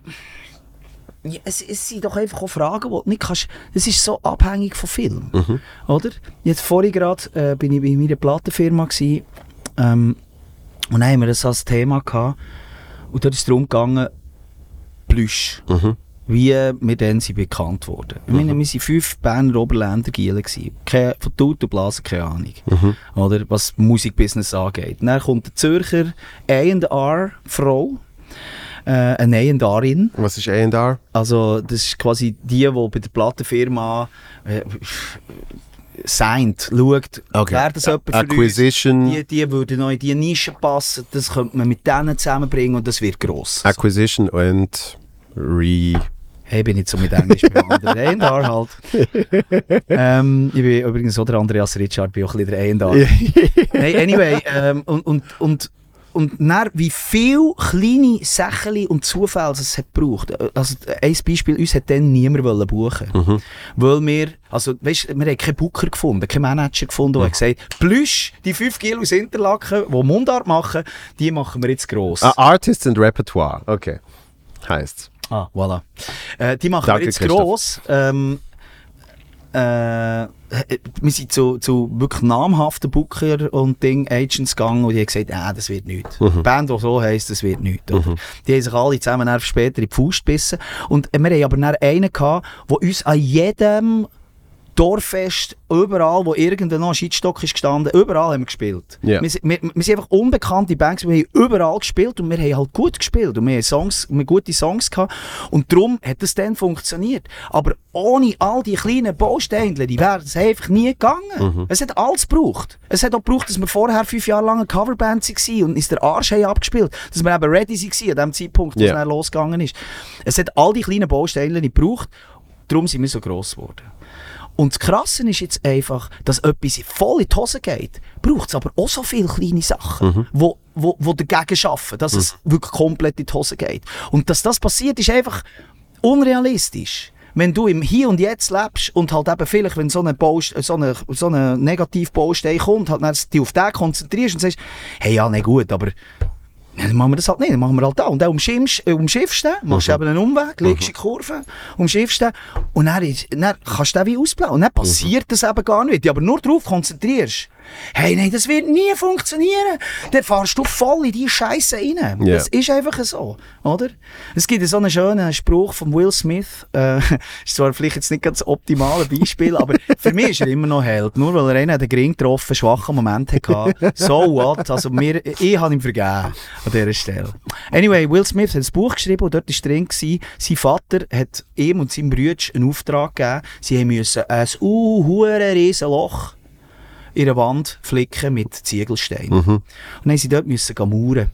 S1: ja, es, es sind doch einfach auch Fragen, die du nicht kannst. Es ist so abhängig von Film.
S2: Mhm.
S1: Oder? Jetzt vorhin gerade äh, bin ich bei meiner Plattenfirma gsi, ähm, und dann haben wir das als Thema gehabt. Und dort ist es darum gegangen, Plüsch.
S2: Mhm.
S1: Wie wir dann sind bekannt wurden. Ich meine, wir waren fünf Berner Oberländer Gielen. gewesen. Keine- Von Tut und Blasen keine Ahnung.
S2: Mhm.
S1: Oder, was Musikbusiness angeht. Dann kommt eine Zürcher A&R-Frau. Äh, eine A&Rin.
S2: Was ist A&R?
S1: Also das ist quasi die, die bei der Plattenfirma äh, signed, schaut,
S2: Okay.
S1: wäre das jemand für
S2: Acquisition.
S1: uns? Die, die würden noch in diese Nische passen, das könnte man mit denen zusammenbringen und das wird gross.
S2: Acquisition und Re...
S1: Hey, bin ich so mit Englisch bewandert. A&R halt. *laughs* ähm, ich bin übrigens auch der Andreas Richard, bin auch ein bisschen der A&R. *laughs* hey, anyway, ähm, und, und, und und dann, wie viele kleine Sachen und Zufälle es hat gebraucht. Also, ein Beispiel, uns hat dann niemand buchen mhm. Weil wir, also, weißt, wir haben keinen Booker gefunden, keinen Manager gefunden, der mhm. gesagt Plüsch, die 5 Kilo aus Interlaken, die Mundart machen, die machen wir jetzt gross.
S2: Uh, Artists and Repertoire, okay. Heißt's.
S1: Ah, voilà. Äh, die machen Danke, wir jetzt gross. Ähm, äh, wir sind zu, zu wirklich namhaften Booker und Ding, Agents gegangen und die haben gesagt, äh, das wird nichts. Mhm. Die Band, die so heisst, das wird nichts. Mhm. Die haben sich alle zusammen später in die Faust gebissen. Und wir haben aber einen gehabt, der uns an jedem Dorffest, überall, wo irgendein noch ein Scheitstock ist gestanden, überall haben wir gespielt. Yeah. Wir, wir, wir, sind einfach unbekannte Bands, wir haben überall gespielt und wir haben halt gut gespielt und wir haben, Songs, wir haben gute Songs gehabt und darum hat es dann funktioniert. Aber ohne all die kleinen Bausteine, die wären es einfach nie gegangen. Mhm. Es hat alles gebraucht. Es hat auch gebraucht, dass wir vorher fünf Jahre lang eine Coverband waren und uns der Arsch haben abgespielt dass wir eben ready waren an dem Zeitpunkt, wo yeah. es dann losgegangen ist. Es hat all die kleinen Bausteine gebraucht, darum sind wir so gross geworden. Und das Krasse ist jetzt einfach, dass etwas voll in die Hose geht, braucht es aber auch so viele kleine Sachen, mhm. wo, wo, wo dagegen schaffen, dass mhm. es wirklich komplett in die Hose geht. Und dass das passiert, ist einfach unrealistisch wenn du im Hier und Jetzt lebst und halt eben vielleicht, wenn so eine, Baust so eine, so eine Negativbaustein kommt, halt dann dich auf den konzentrierst und sagst, hey, ja, nicht gut, aber ja, dann machen wir das halt nicht, dann machen wir halt da. Und dann umschiffst, äh, umschiffst du machst mhm. eben einen Umweg, legst mhm. die Kurve, umschiffst du und dann, ist, dann kannst du den wie ausblauen. Und dann passiert mhm. das eben gar nicht, aber nur darauf konzentrierst. Hey, nein, das wird nie funktionieren. Dann fahrst du voll in die Scheiße rein. Yeah. Das ist einfach so, oder? Es gibt so einen schönen Spruch von Will Smith. Äh, *laughs* ist zwar vielleicht jetzt nicht ganz das optimale Beispiel, aber für mich ist er immer noch Held. Nur weil er einen den Gring getroffen, schwachen Moment hatte. So what? Also mir, ich habe ihm vergeben an dieser Stelle. Anyway, Will Smith hat ein Buch geschrieben und dort war drin, gewesen, sein Vater hat ihm und seinem Bruder einen Auftrag gegeben. Sie mussten ein uh, riesen Loch in der Wand flicken mit Ziegelsteinen. Mhm. Und dann mussten sie dort müssen mauern.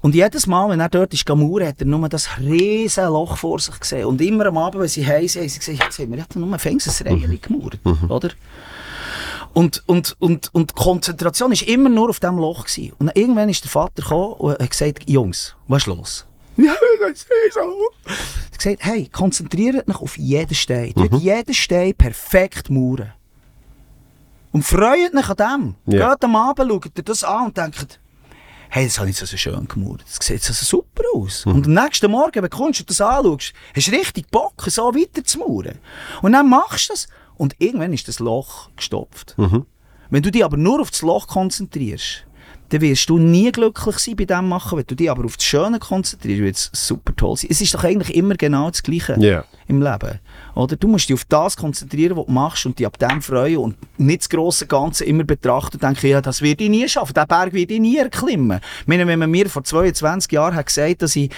S1: Und jedes Mal, wenn er dort ist mauern, hat er nur das riesige Loch vor sich gesehen. Und immer am Abend, wenn sie heim sind, haben sie gesagt, jetzt haben wir nur ein Reihe gemauert, mhm. oder? Und, und, und, und die Konzentration war immer nur auf diesem Loch. Gewesen. Und irgendwann ist der Vater gekommen und hat gesagt, Jungs, was ist los? *laughs* Ja, das ist so. Er hat gesagt, hey, konzentriert euch auf jeden Stein. Mhm. jeden Stein perfekt mauern. Und freut euch an dem. Ja. Geht am Abend, schaut ihr das an und denkt, hey, das habe ich so schön gemauert. Das sieht so super aus. Mhm. Und am nächsten Morgen, wenn du das anschaust, hast du richtig Bock, so weiter zu mauern. Und dann machst du das und irgendwann ist das Loch gestopft. Mhm. Wenn du dich aber nur auf das Loch konzentrierst, dann wirst du nie glücklich sein bei dem machen. Wenn du dich aber auf das Schöne konzentrierst, wird es super toll sein. Es ist doch eigentlich immer genau das Gleiche yeah. im Leben. Oder? Du musst dich auf das konzentrieren, was du machst und dich ab dem freuen und nicht das grosse Ganze immer betrachten und denken, ja, das werde ich nie schaffen, diesen Berg werde ich nie erklimmen. Ich meine, wenn man mir vor 22 Jahren hat gesagt dass ich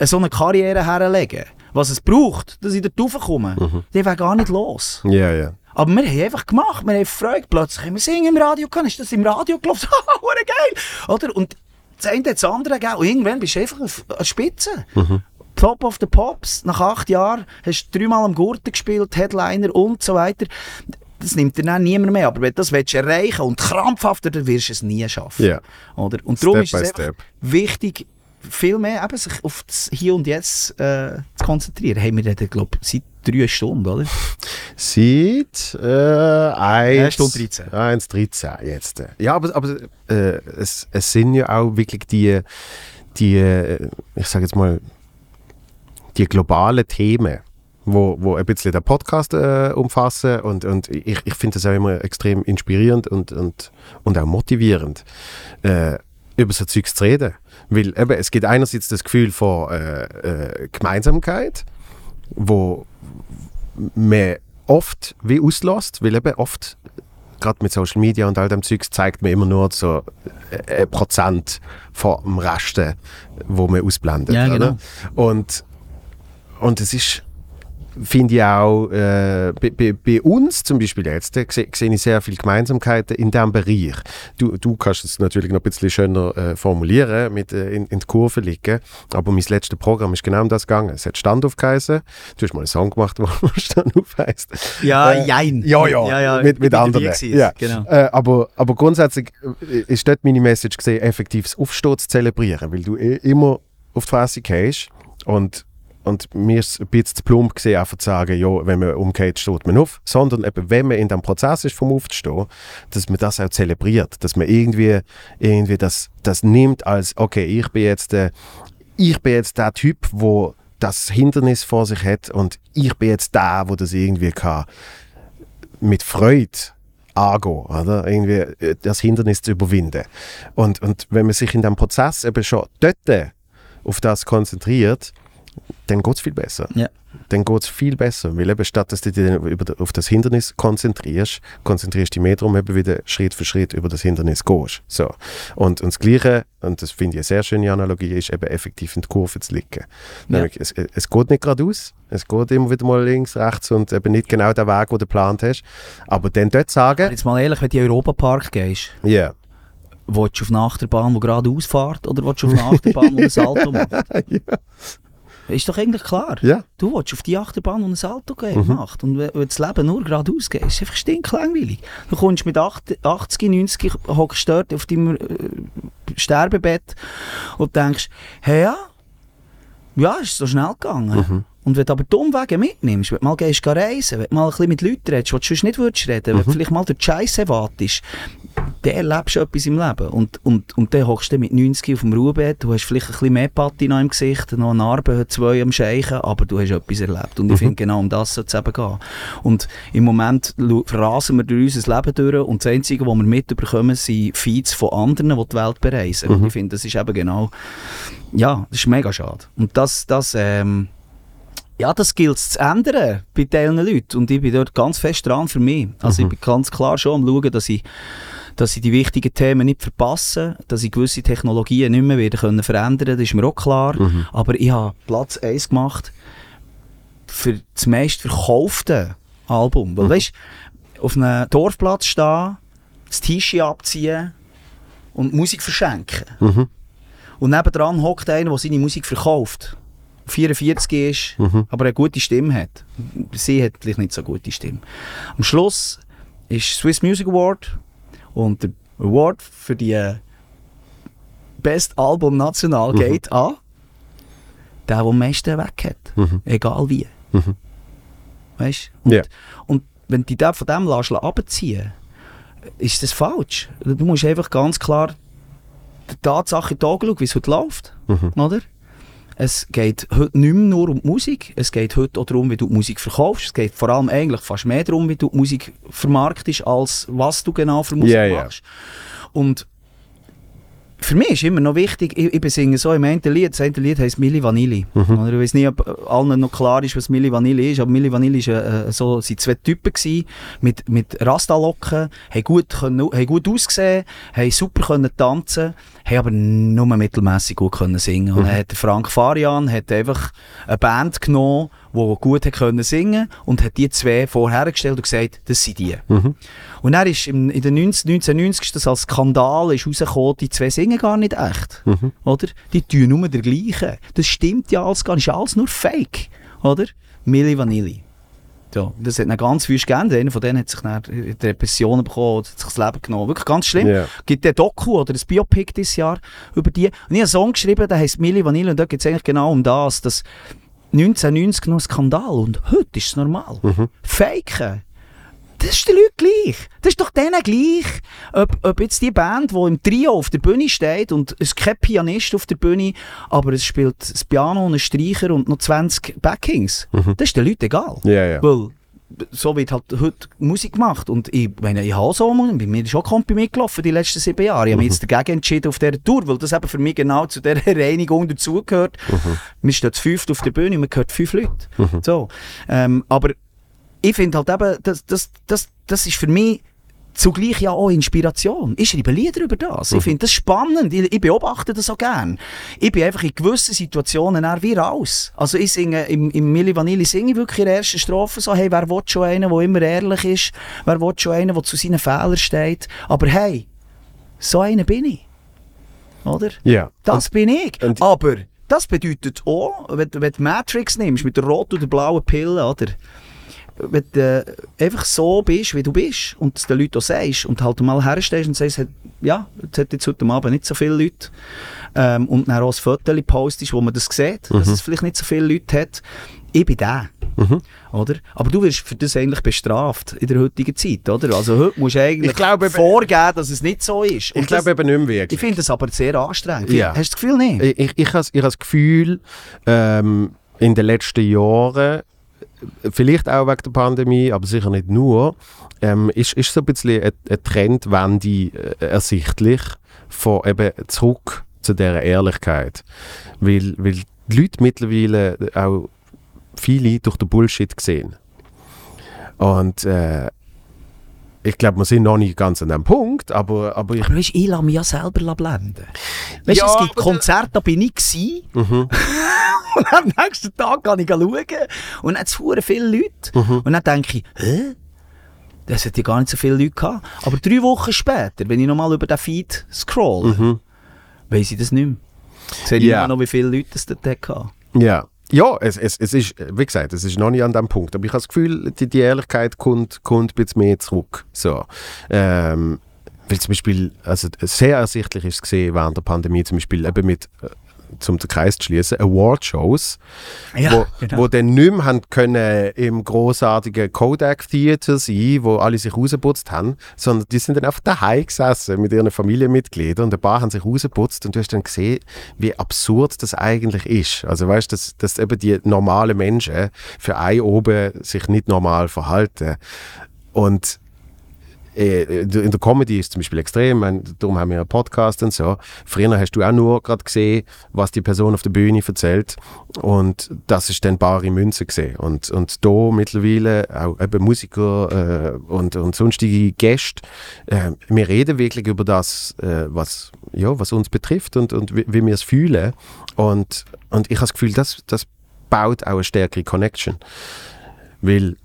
S1: so eine Karriere herlege, was es braucht, dass ich da raufkomme, mhm. dann wäre gar nicht los.
S2: Ja, yeah, ja. Yeah.
S1: Aber wir haben einfach gemacht, wir haben Freude. Plötzlich wir singen im Radio können. Ist das im Radio gelaufen? *laughs* Haha, geil! Oder? Und das eine das andere gegeben. Und irgendwann bist du einfach an Spitze. Mhm. Top of the Pops. Nach acht Jahren hast du dreimal am Gurten gespielt, Headliner und so weiter. Das nimmt dir dann niemand mehr. Aber wenn du das willst erreichen und krampfhafter, dann wirst du es nie schaffen. Yeah. Oder? Und darum ist es wichtig, viel mehr eben sich auf das Hier und Jetzt äh, zu konzentrieren. Haben wir reden, glaube seit drei Stunden, oder?
S2: Seit äh, 1
S1: Stunde 13.
S2: 1,13 jetzt. Ja, aber, aber äh, es, es sind ja auch wirklich die, die ich sage jetzt mal, die globalen Themen, wo, wo ein bisschen den Podcast äh, umfassen und, und ich, ich finde das auch immer extrem inspirierend und, und, und auch motivierend, äh, über so Zeugs zu reden. Weil eben, es gibt einerseits das Gefühl von äh, äh, Gemeinsamkeit, wo man oft wie auslässt, weil eben oft gerade mit Social Media und all dem Zeugs zeigt man immer nur so äh, ein Prozent vom Rest, wo man ausblendet.
S1: Ja, genau.
S2: Und, und es ist finde ich auch, äh, bei, bei, bei, uns zum Beispiel jetzt, äh, sehe seh ich sehr viele Gemeinsamkeiten in diesem Bereich. Du, du kannst es natürlich noch ein bisschen schöner äh, formulieren, mit äh, in, in die Kurve liegen, aber mein letztes Programm ist genau um das gegangen. Es hat Standauf geheißen, du hast mal einen Song gemacht, *laughs* wo Standauf heisst.
S1: Ja, äh, jein.
S2: Ja, ja, ja, ja mit, mit anderen. Ja. Genau. Äh, aber, aber grundsätzlich ist dort meine Message gesehen, effektiv das Aufstehen zu zelebrieren, weil du immer auf die Fresse gehst und und mir ist ein bisschen zu plump gesehen, einfach zu sagen, ja, wenn man umgeht, steht man auf. Sondern eben, wenn man in dem Prozess ist, vom Aufstehen, dass man das auch zelebriert. Dass man irgendwie, irgendwie das, das nimmt als, okay, ich bin jetzt, äh, ich bin jetzt der Typ, wo das Hindernis vor sich hat und ich bin jetzt der, wo das irgendwie kann mit Freude angehen, oder? Irgendwie äh, das Hindernis zu überwinden. Und, und wenn man sich in dem Prozess eben schon dort auf das konzentriert, dann geht es viel besser.
S1: Ja.
S2: Dann geht es viel besser, weil eben statt dass du dich auf das Hindernis konzentrierst, konzentrierst du dich mehr darum, eben wieder Schritt für Schritt über das Hindernis gehst. So. Und, und das Gleiche, und das finde ich eine sehr schöne Analogie, ist eben effektiv in die Kurve zu liegen. Ja. es, es geht nicht geradeaus, es geht immer wieder mal links, rechts und eben nicht genau der Weg, den du geplant hast. Aber dann dort sagen...
S1: Jetzt mal ehrlich, wenn du in den Europapark gehst...
S2: Ja. Yeah.
S1: Willst du auf eine Achterbahn, die gerade ausfährt, oder willst du auf eine Achterbahn, die ein Salto *laughs* macht? ja. Ist doch eigentlich klar.
S2: Ja.
S1: Du willst auf die Achterbahn, und ein Salto geht, mhm. macht. Und wenn das Leben nur geradeaus geht, ist es einfach stinklangweilig. Du kommst mit 80, 90, hockst dort auf deinem äh, Sterbebett und denkst, hey ja, ja, ist so schnell gegangen. Mhm. Und wenn du aber die Umwege mitnimmst, wenn du mal gehst reisen, wenn du mal ein bisschen mit Leuten redest, die du sonst nicht würdest reden, mhm. wenn du vielleicht mal den Scheiß erwartest, dann erlebst du etwas im Leben. Und, und, und dann hockst du mit 90 auf dem Ruhebett, du hast vielleicht ein bisschen mehr Patina im Gesicht, noch eine Narbe, zwei am Scheichen, aber du hast etwas erlebt. Und ich mhm. finde, genau um das soll es eben gehen. Und im Moment rasen wir durch unser Leben durch und das Einzige, was wir mitbekommen, sind Feeds von anderen, die die Welt bereisen. Mhm. Und ich finde, das ist eben genau, ja, das ist mega schade. Und das, das, ähm, ja, das gilt es zu ändern bei diesen Leuten. Und ich bin dort ganz fest dran für mich. Also mhm. ich bin ganz klar schon am schauen, dass ich dass ich die wichtigen Themen nicht verpasse, dass ich gewisse Technologien nicht mehr wieder können verändern können, das ist mir auch klar. Mhm. Aber ich habe Platz 1 gemacht für das meist verkaufte Album. Weil, mhm. weißt auf einem Dorfplatz stehen, das T-Shirt abziehen und Musik verschenken. Mhm. Und nebendran hockt einer, der seine Musik verkauft. 44 ist, mhm. aber eine gute Stimme hat. Sie hat vielleicht nicht so gute Stimme. Am Schluss ist Swiss Music Award und der Award für die äh, Best Album national mhm. geht an der, der am meisten weg hat. Mhm. Egal wie. Mhm. Weißt du? Und, yeah. und wenn du dich von dem lässt, abziehen ist das falsch. Du musst einfach ganz klar die Tatsache in die Augen schauen, wie es heute läuft. Mhm. Oder? Es geht heute nicht mehr nur um die Musik, es geht heute auch darum, wie du die Musik verkaufst. Es geht vor allem eigentlich fast mehr darum, wie du die Musik vermarktest, als was du genau für Musik yeah, machst. Yeah. Und für mich ist immer noch wichtig, ich, ich singe so im einen Lied, das eine Lied heisst Milli Vanilli. Mhm. Oder ich weiß nicht, ob allen noch klar ist, was Milli Vanilli ist, aber Milli Vanilli war äh, so, sind zwei Typen gewesen, mit, mit Rastalocken, haben gut, können, haben gut ausgesehen, haben super können tanzen, haben aber nur mittelmäßig gut können singen. Und mhm. dann hat Frank Farian hat einfach eine Band genommen, die gut hat können singen und hat die zwei vorhergestellt und gesagt, das sind die. Mhm. Und dann ist im, in den 19, 1990 ist das als Skandal ist rausgekommen, die zwei singen gar nicht echt. Mhm. Oder? Die tun nur der gleiche. Das stimmt ja alles gar nicht. ist alles nur Fake. Oder? Milli Vanilli. Ja, das hat dann ganz viel geändert. Einer von denen hat sich dann Depressionen bekommen oder hat sich das Leben genommen. Wirklich ganz schlimm. Es yeah. gibt ein Doku oder ein Biopic dieses Jahr über die. Und ich habe einen Song geschrieben, der heißt Milli Vanilli und da geht es eigentlich genau um das, dass 1990 noch ein Skandal und heute ist es normal. Mhm. Faken das ist den Leuten gleich. Das ist doch denen gleich, ob, ob jetzt die Band, die im Trio auf der Bühne steht und es kein Pianist auf der Bühne, aber es spielt das Piano und ein Streicher und noch 20 Backings. Mhm. Das ist den Leuten egal.
S2: Ja, ja.
S1: Weil so wird halt heute Musik gemacht. Und ich meine, ich habe so, bei mir ist auch Kompi mitgelaufen die letzten sieben Jahre. Ich habe mich mhm. jetzt dagegen entschieden auf dieser Tour, weil das eben für mich genau zu dieser *laughs* Reinigung dazugehört. Mhm. Wir stehen zu fünft auf der Bühne und man hört fünf Leute. Mhm. So. Ähm, aber ich finde halt eben, das, das, das, das ist für mich zugleich ja auch Inspiration. Ich schreibe Lieder über das.
S2: Mhm.
S1: Ich finde das spannend. Ich, ich beobachte das auch gern. Ich bin einfach in gewissen Situationen eher wie raus. Also ich singe, im, im Milli Vanilli singe ich wirklich in der ersten Strophe so, hey, wer will schon einen, der immer ehrlich ist? Wer will schon einen, der zu seinen Fehlern steht? Aber hey, so einer bin ich. Oder?
S2: Ja.
S1: Das bin ich.
S2: und-
S1: Aber das bedeutet auch, wenn, du- wenn du Matrix nimmst, mit der roten oder blauen Pille, oder? Wenn du einfach so bist, wie du bist, und es den Leuten auch sagst, und halt mal herstehst und sagst, ja, jetzt hat jetzt heute Abend nicht so viele Leute, ähm, und dann auch ein Foto postest, wo man das sieht, dass es vielleicht nicht so viele Leute hat, ich bin der. Oder? Aber du wirst für das eigentlich bestraft in der heutigen Zeit, oder? Also heute musst du eigentlich
S2: Ich glaube eben-
S1: vorgeben, dass es nicht so ist. Und
S2: Ich glaube eben nicht mehr
S1: ich
S2: wirklich.
S1: finde das aber sehr anstrengend.
S2: Ja.
S1: Hast du das Gefühl nicht?
S2: Ich, ich, ich habe ich habe das Gefühl, ähm, in den letzten Jahren, vielleicht auch wegen der Pandemie, aber sicher nicht nur, ähm, ist, ist so ein bisschen eine, eine Trendwende äh, ersichtlich von eben zurück zu dieser Ehrlichkeit. Weil, weil die Leute mittlerweile auch viele durch den Bullshit sehen. Und äh, ich glaube, wir sind noch nicht ganz an dem Punkt, aber, aber ich...
S1: Aber weißt, ich lasse mich ja selber blenden. Weißt
S2: Ja,
S1: es gibt Konzerte, da bin ich gewesen.
S2: Mhm. *laughs* *laughs*
S1: und am nächsten Tag kann ich schauen. Und dann hat es viele Leute.
S2: Mhm.
S1: Und dann denke ich, hä? Das ja gar nicht so viele Leute gehabt. Aber drei Wochen später, wenn ich nochmal über den Feed scroll,
S2: Mhm.
S1: weiss ich das nicht mehr. Sehe ich immer noch, wie viele Leute es dort hatten.
S2: Ja. Ja, es, es, es ist, wie gesagt, es ist noch nicht an dem Punkt. Aber ich habe das Gefühl, die, die Ehrlichkeit kommt, kommt ein bisschen mehr zurück. So. Ähm, weil zum Beispiel, also sehr ersichtlich ist es gesehen während der Pandemie, zum Beispiel eben mit, äh, zum Kreis zu schließen, Award-Shows,
S1: Ja,
S2: wo,
S1: genau.
S2: wo dann nicht mehr haben können im großartigen Kodak Theater sein, wo alle sich rausgeputzt haben, sondern die sind dann einfach daheim gesessen mit ihren Familienmitgliedern und ein paar haben sich rausgeputzt und du hast dann gesehen, wie absurd das eigentlich ist. Also weißt du, dass, dass eben die normalen Menschen für ein oben sich nicht normal verhalten und in der Comedy ist es zum Beispiel extrem, meine, darum haben wir einen Podcast und so. Früher hast du auch nur gerade gesehen, was die Person auf der Bühne erzählt und das ist dann bare Münze gesehen. Und, und da mittlerweile auch eben Musiker äh, und, und sonstige Gäste, äh, wir reden wirklich über das, äh, was, ja, was uns betrifft und, und wie, wie wir es fühlen. Und, und ich habe das Gefühl, das, das baut auch eine stärkere Connection. Weil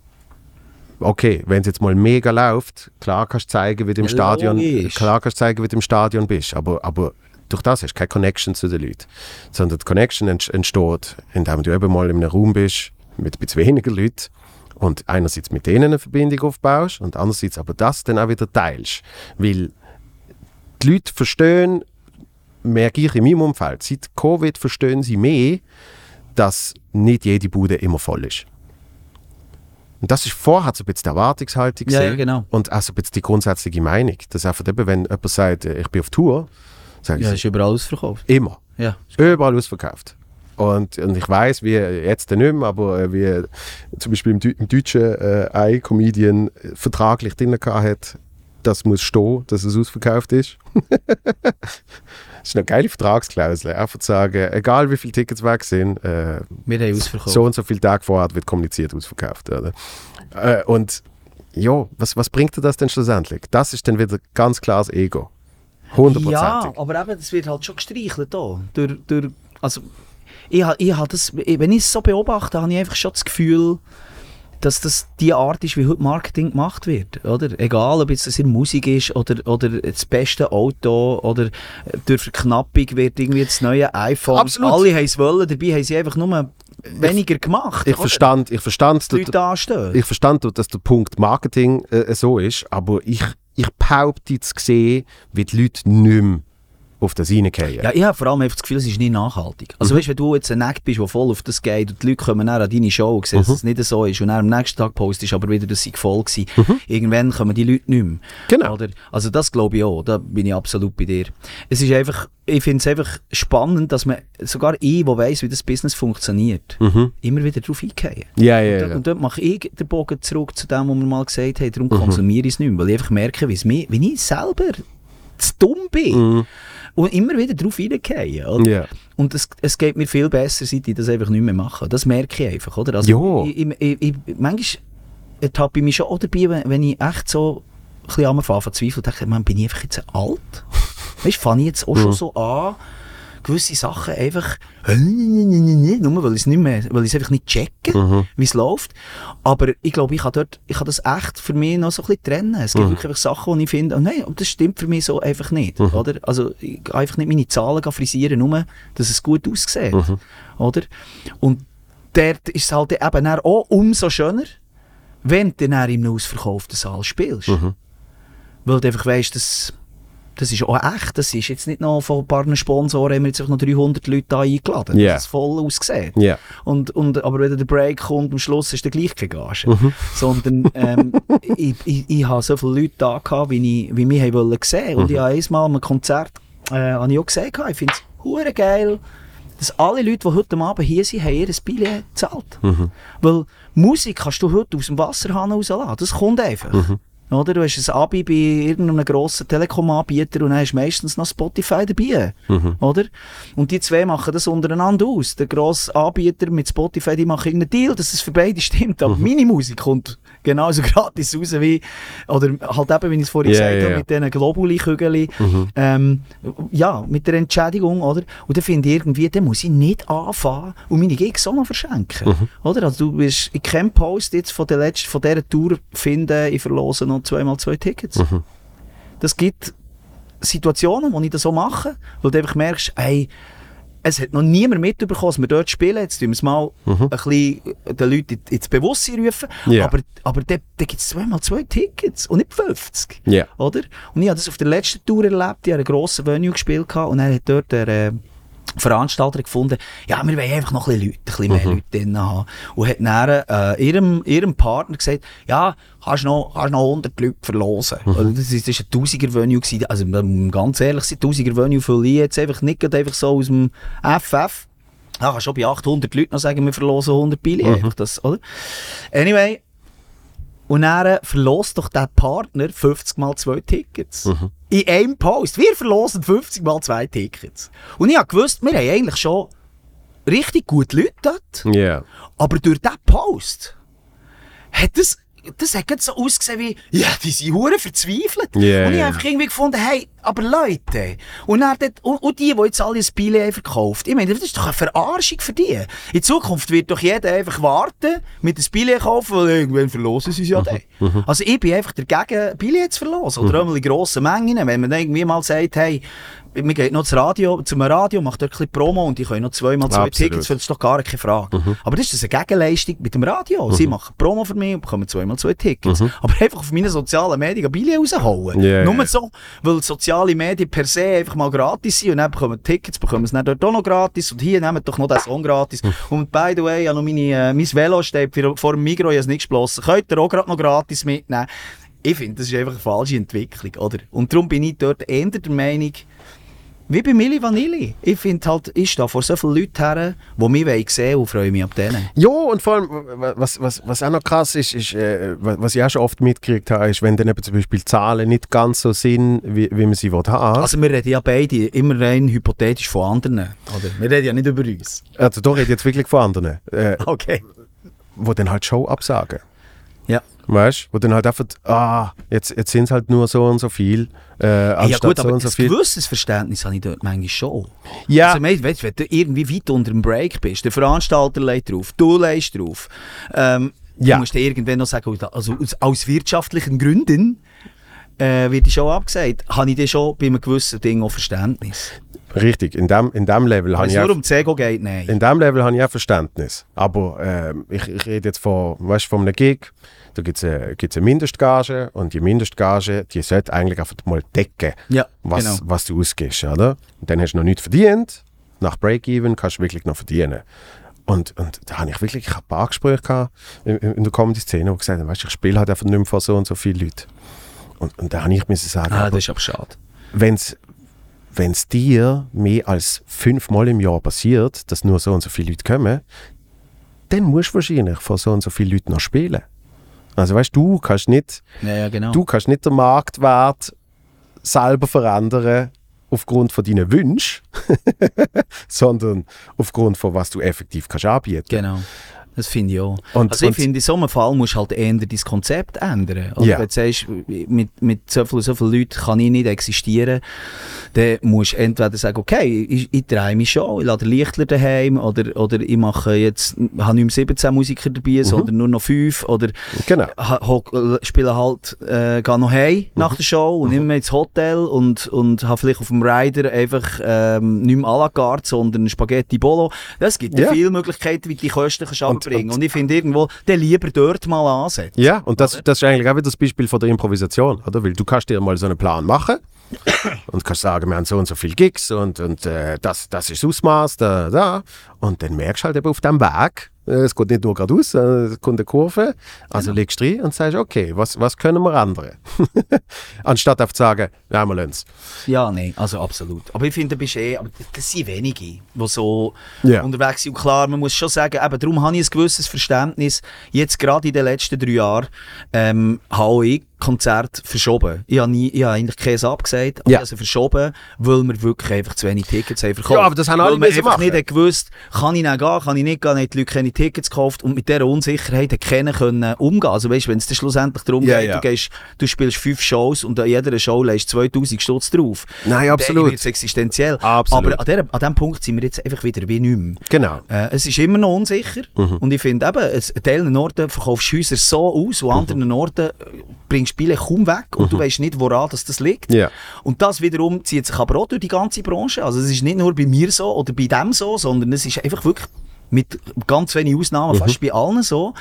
S2: okay, wenn es jetzt mal mega läuft, klar kannst du zeigen, wie du im
S1: Ja,
S2: Stadion,
S1: logisch.
S2: klar kannst zeigen, wie du im Stadion bist, aber, aber durch das hast du keine Connection zu den Leuten, sondern die Connection ent- entsteht, indem du eben mal in einem Raum bist mit ein bisschen weniger Leuten und einerseits mit denen eine Verbindung aufbaust und andererseits aber das dann auch wieder teilst, weil die Leute verstehen, merke ich in meinem Umfeld, seit Covid verstehen sie mehr, dass nicht jede Bude immer voll ist. Und das ist vorher so ein bisschen die Erwartungshaltung
S1: Ja, ja, genau.
S2: und auch so ein bisschen die grundsätzliche Meinung. Dass einfach eben, wenn jemand sagt, äh, ich bin auf Tour, sage ich
S1: Ja, ist überall ausverkauft.
S2: immer.
S1: Ja.
S2: Überall ausverkauft. Und, und ich weiß, wie jetzt nicht mehr, aber äh, wie zum Beispiel im, im Deutschen äh, ein Comedian äh, vertraglich drin hat, das muss stehen, dass es ausverkauft ist. *laughs* das ist eine geile Vertragsklausel. Einfach zu sagen, egal wie viele Tickets weg sind, äh,
S1: Wir haben ausverkauft.
S2: so und so viele Tage vorher wird kommuniziert ausverkauft. Oder? Äh, und ja, was, was bringt dir das denn schlussendlich? Das ist dann wieder ganz klar das Ego.
S1: Ja,
S2: Hundertprozentig.
S1: aber eben, das wird halt schon gestreichelt da. Durch, durch, also, ich, ich das, wenn ich es so beobachte, habe ich einfach schon das Gefühl, dass das die Art ist, wie heute Marketing gemacht wird. Oder? Egal, ob jetzt das in Musik ist oder, oder das beste Auto oder durch Verknappung wird irgendwie das neue iPhone.
S2: Absolut.
S1: Alle haben es wollen, dabei haben sie einfach nur weniger gemacht.
S2: Ich
S1: oder?
S2: verstand, ich verstand,
S1: anstehen.
S2: ich verstand, dass der Punkt Marketing äh, so ist, aber ich, ich behaupte zu sehen, wie die Leute nicht mehr auf das reingehen.
S1: Ja, habe vor allem einfach das Gefühl, es ist nicht nachhaltig. Also weißt, wenn du jetzt ein Act bist, der voll auf das geht und die Leute kommen dann an deine Show und sehen, dass es nicht so ist und dann am nächsten Tag postest aber wieder, das sei voll gewesen. Irgendwann kommen die Leute nicht mehr.
S2: Genau.
S1: Oder? Also das glaube ich auch, da bin ich absolut bei dir. Es ist einfach, ich finde es einfach spannend, dass man, sogar ich, der weiss, wie das Business funktioniert, immer wieder darauf eingehen.
S2: Ja, ja,
S1: Und,
S2: ja.
S1: und dort mache ich den Bogen zurück zu dem, was wir mal gesagt haben, darum konsumiere ich es nicht mehr, weil ich einfach merke, wie, ich selber zu dumm bin. Und immer wieder drauf reingehe. oder? Und es, es geht mir viel besser, seit ich das einfach nicht mehr mache. Das merke ich einfach, oder? Also
S2: Ja.
S1: ich, ich, ich, manchmal ertappe ich mich schon auch dabei, wenn, wenn ich echt so bisschen am Anfang verzweifelt und dachte, man, bin ich einfach jetzt alt? *laughs* Weißt du, fange ich jetzt auch schon so an, gewisse Sachen einfach, nur weil ich es nicht mehr, weil ich es einfach nicht checke, wie es läuft. Aber ich glaube, ich kann dort, ich kann das echt für mich noch so ein bisschen trennen. Es gibt wirklich einfach Sachen, die ich finde, oh nein, das stimmt für mich so einfach nicht, oder? Also, ich kann einfach nicht meine Zahlen frisieren, nur, dass es gut aussieht, oder? Und dort ist es halt eben auch umso schöner, wenn du dann in einem ausverkauften Saal spielst. Weil du einfach weisst, dass das ist auch echt. Das ist jetzt nicht noch von ein paar Sponsoren, haben wir jetzt noch 300 Leute da eingeladen,
S2: Ja.
S1: dass es voll aussieht.
S2: Ja.
S1: Und, und, aber wenn der Break kommt, am Schluss ist der gleich keine Gage. Sondern ähm, *laughs* ich, ich, ich habe so viele Leute da gehabt, wie, ich, wie mich haben wollen sehen. Und ich habe einmal an einem Konzert äh, habe ich auch gesehen, ich finde es geil, dass alle Leute, die heute Abend hier sind, haben ihr Billett gezahlt. Weil Musik kannst du heute aus dem Wasserhahn rauslassen. Das kommt einfach. Oder? Du hast ein Abi bei irgendeinem grossen Telekom-Anbieter und dann hast du meistens noch Spotify dabei. Oder? Und die zwei machen das untereinander aus. Der grosse Anbieter mit Spotify, die machen irgendeinen Deal, dass es für beide stimmt. Aber meine Musik kommt genauso *laughs* gratis raus wie, oder halt eben, wie ich es vorhin
S2: Ja,
S1: gesagt
S2: ja,
S1: habe, mit diesen Globuli-Kügeln. Ähm, ja, mit der Entschädigung, oder? Und dann finde ich irgendwie, dann muss ich nicht anfangen und meine Gigs auch noch verschenken. Oder? Also du bist, ich kenne Post jetzt von der letzten, von dieser Tour finden, ich verlose noch zweimal zwei Tickets. Das gibt Situationen, wo ich das so mache, weil du einfach merkst, ey, es hat noch niemand mitbekommen, dass wir dort spielen. Jetzt tun wir es mal ein bisschen den Leuten in- ins Bewusstsein rufen.
S2: Ja.
S1: Aber, aber da, da gibt es zweimal zwei Tickets und nicht 50.
S2: Ja.
S1: Oder? Und ich habe das auf der letzten Tour erlebt. Ich habe einen grossen Venue gespielt und dann hat dort der äh, Veranstalter gefunden, ja, wir wollen einfach noch ein bisschen Leute, ein bisschen mehr Leute drin haben. Und hat dann äh, ihrem, ihrem Partner gesagt, ja, kannst noch, kannst noch 100 Leute verlosen. Also Das ist ein Tausiger Venue gewesen. Also, ganz ehrlich, sein Tausiger Venue fülle ich jetzt einfach nicht einfach so aus dem FF. Ja, kannst schon bei 800 Leuten noch sagen, wir verlosen 100 Billionen. einfach Das, oder? Anyway, und dann äh, verlost doch der Partner 50 mal zwei Tickets. In einem Post. Wir verlosen 50 mal zwei Tickets. Und ich gewusst, wir haben eigentlich schon richtig gute Leute dort.
S2: Ja.
S1: Aber durch diesen Post hat das, das hat so ausgesehen wie, ja, die sind hure verzweifelt.
S2: Ja,
S1: und ich habe einfach irgendwie gefunden, hey, aber Leute, und, dann und, und die, die jetzt alle ein haben verkauft, ich meine, das ist doch eine Verarschung für die. In Zukunft wird doch jeder einfach warten, mit einem Biele kaufen, weil irgendwann verlosen sie es ja dann. Also ich bin einfach dagegen, Biele zu verlosen, oder einmal in grossen Mengen, wenn man dann irgendwie mal sagt, hey, wir gehen noch zum Radio, zum Radio, macht dort ein bisschen Promo und ich kann noch zweimal zwei
S2: Absolut.
S1: Tickets, das ist doch gar keine Frage. Aber das ist eine Gegenleistung mit dem Radio. Sie machen Promo für mich und bekommen zweimal zwei Tickets. Aber einfach auf meine sozialen Medien Billy raushauen.
S2: Ja,
S1: Nur so, weil soziale Medien per se einfach mal gratis sind und dann bekommen Tickets, bekommen sie dann dort auch noch gratis und hier nehmen doch noch den Song gratis. Und by the way, ich habe noch meine, äh, mein Velo steht vor vor dem Migros, ich habe es nicht gesplossen. Könnt ihr auch gerade noch gratis mitnehmen. Ich finde, das ist einfach eine falsche Entwicklung, oder? Und darum bin ich dort eher der Meinung, wie bei Milli Vanilli. Ich finde halt, ich stehe vor so vielen Leuten her, die mich wollen sehen und freue mich ab denen.
S2: Ja, und vor allem, was, was, was auch noch krass ist, ist äh, was ich auch schon oft mitgekriegt habe, ist, wenn dann eben zum Beispiel Zahlen nicht ganz so sind, wie, wie man sie haben.
S1: Also wir reden ja beide immer rein hypothetisch von anderen. Oder? Wir reden ja nicht über uns.
S2: Also da rede jetzt wirklich von anderen, äh, *laughs*
S1: Okay.
S2: wo dann halt Show absagen.
S1: Ja.
S2: Weißt du? Wo dann halt einfach, ah, jetzt, jetzt sind es halt nur so und so viel, äh,
S1: ja gut, aber
S2: so
S1: ein gewisses Verständnis habe ich dort manchmal schon.
S2: Ja,
S1: Also, weißt, wenn du irgendwie weit unter dem Break bist, der Veranstalter legt drauf, du legst drauf, ähm,
S2: Ja.
S1: du musst dir irgendwann noch sagen, also aus, wirtschaftlichen Gründen äh, wird die schon abgesagt, habe ich dir schon bei einem gewissen Ding auch Verständnis.
S2: richtig, in dem, in dem Level habe
S1: Wenn es
S2: ich
S1: nur um das Ego geht, nein.
S2: In diesem Level habe ich auch Verständnis. Aber ähm, ich, ich rede jetzt von, weißt, von einem Gig, da gibt es eine, gibt's eine Mindestgage und die Mindestgage, die sollte eigentlich einfach mal decken,
S1: Ja,
S2: was,
S1: genau.
S2: was du ausgibst. Oder? Und dann hast du noch nichts verdient. Nach Break-Even kannst du wirklich noch verdienen. Und, und da habe ich wirklich ich habe ein paar Gespräche gehabt in, in der Comedy-Szene, wo gesagt haben, weißt, ich spiele halt einfach nicht mehr vor so und so vielen Leuten. Und, und da habe ich müssen sagen,
S1: Ah, das ist aber schade.
S2: wenn's wenn's dir mehr als fünfmal im Jahr passiert, dass nur so und so viele Leute kommen, dann musst du wahrscheinlich vor so und so vielen Leuten noch spielen. Also weißt du, kannst nicht,
S1: Ja, ja, genau.
S2: du kannst nicht den Marktwert selber verändern aufgrund von deinen Wünschen, *laughs* sondern aufgrund von was du effektiv kannst anbieten.
S1: Genau. Das finde ich auch.
S2: Und-
S1: also ich finde, in so einem Fall musst du halt eher dein Konzept ändern. Also
S2: Ja.
S1: wenn du sagst, mit, mit so viel, so viel Leuten kann ich nicht existieren, dann musst du entweder sagen, okay, ich, ich drehe mich schon, ich lade Lichtler daheim oder, oder ich mache jetzt, habe nicht mehr 17 Musiker dabei, sondern nur noch 5 oder
S2: Genau.
S1: spiele halt, äh, gehe noch heim nach der Show und nicht mehr ins Hotel und, und habe vielleicht auf dem Rider einfach ähm, nicht mehr à la carte, sondern Spaghetti Bolo. Es gibt ja.
S2: Ja.
S1: viele Möglichkeiten, wie die Kosten kannst
S2: Und-
S1: abbringen
S2: und-
S1: und, ich finde irgendwo, dann lieber dort mal ansetzen.
S2: Ja, und das, das ist eigentlich auch wieder das Beispiel von der Improvisation, oder? Weil du kannst dir mal so einen Plan machen und kannst sagen, wir haben so und so viele Gigs und, und äh, das, das ist das Ausmaß, da, da. Und dann merkst du halt eben auf dem Weg, äh, es geht nicht nur geradeaus, äh, es kommt eine Kurve, also legst du rein und sagst, okay, was, was können wir ändern? *laughs* Anstatt einfach zu sagen, ja, wir lassen es.
S1: Ja, nein, also absolut. Aber ich finde, du bist eh, aber das sind wenige, die so
S2: Ja.
S1: unterwegs sind. Und klar, man muss schon sagen, eben, darum habe ich ein gewisses Verständnis. Jetzt gerade in den letzten drei Jahren ähm, habe ich Konzerte verschoben. Ich habe, nie, ich habe eigentlich keins abgesagt, aber
S2: Ja.
S1: sie verschoben, weil wir wirklich einfach zu wenig Tickets haben verkauft.
S2: Ja, aber das haben alle
S1: Weil einfach
S2: machen.
S1: nicht gewusst, kann ich nicht gehen, kann ich nicht gehen, haben die Leute keine Tickets gekauft und mit dieser Unsicherheit keiner können umgehen. Also weißt, wenn es dann schlussendlich darum
S2: Ja,
S1: geht,
S2: ja.
S1: Du, gehst, du spielst fünf Shows und an jeder Show legst 2000 Stutz drauf.
S2: Nein, absolut.
S1: Dann wird es existenziell.
S2: Absolut.
S1: Aber an, der, an dem Punkt sind wir jetzt einfach wieder wie nicht mehr.
S2: Genau.
S1: Äh, es ist immer noch unsicher.
S2: Mhm.
S1: Und ich finde eben, an Teilen Orten verkaufst du Häuser so aus, an
S2: Mhm.
S1: anderen Orten äh, bringst du Spiele kaum weg und du weißt nicht, woran das, das liegt.
S2: Ja.
S1: Und das wiederum zieht sich aber auch durch die ganze Branche. Also es ist nicht nur bei mir so oder bei dem so, sondern es ist einfach wirklich mit ganz wenigen Ausnahmen, fast bei allen so.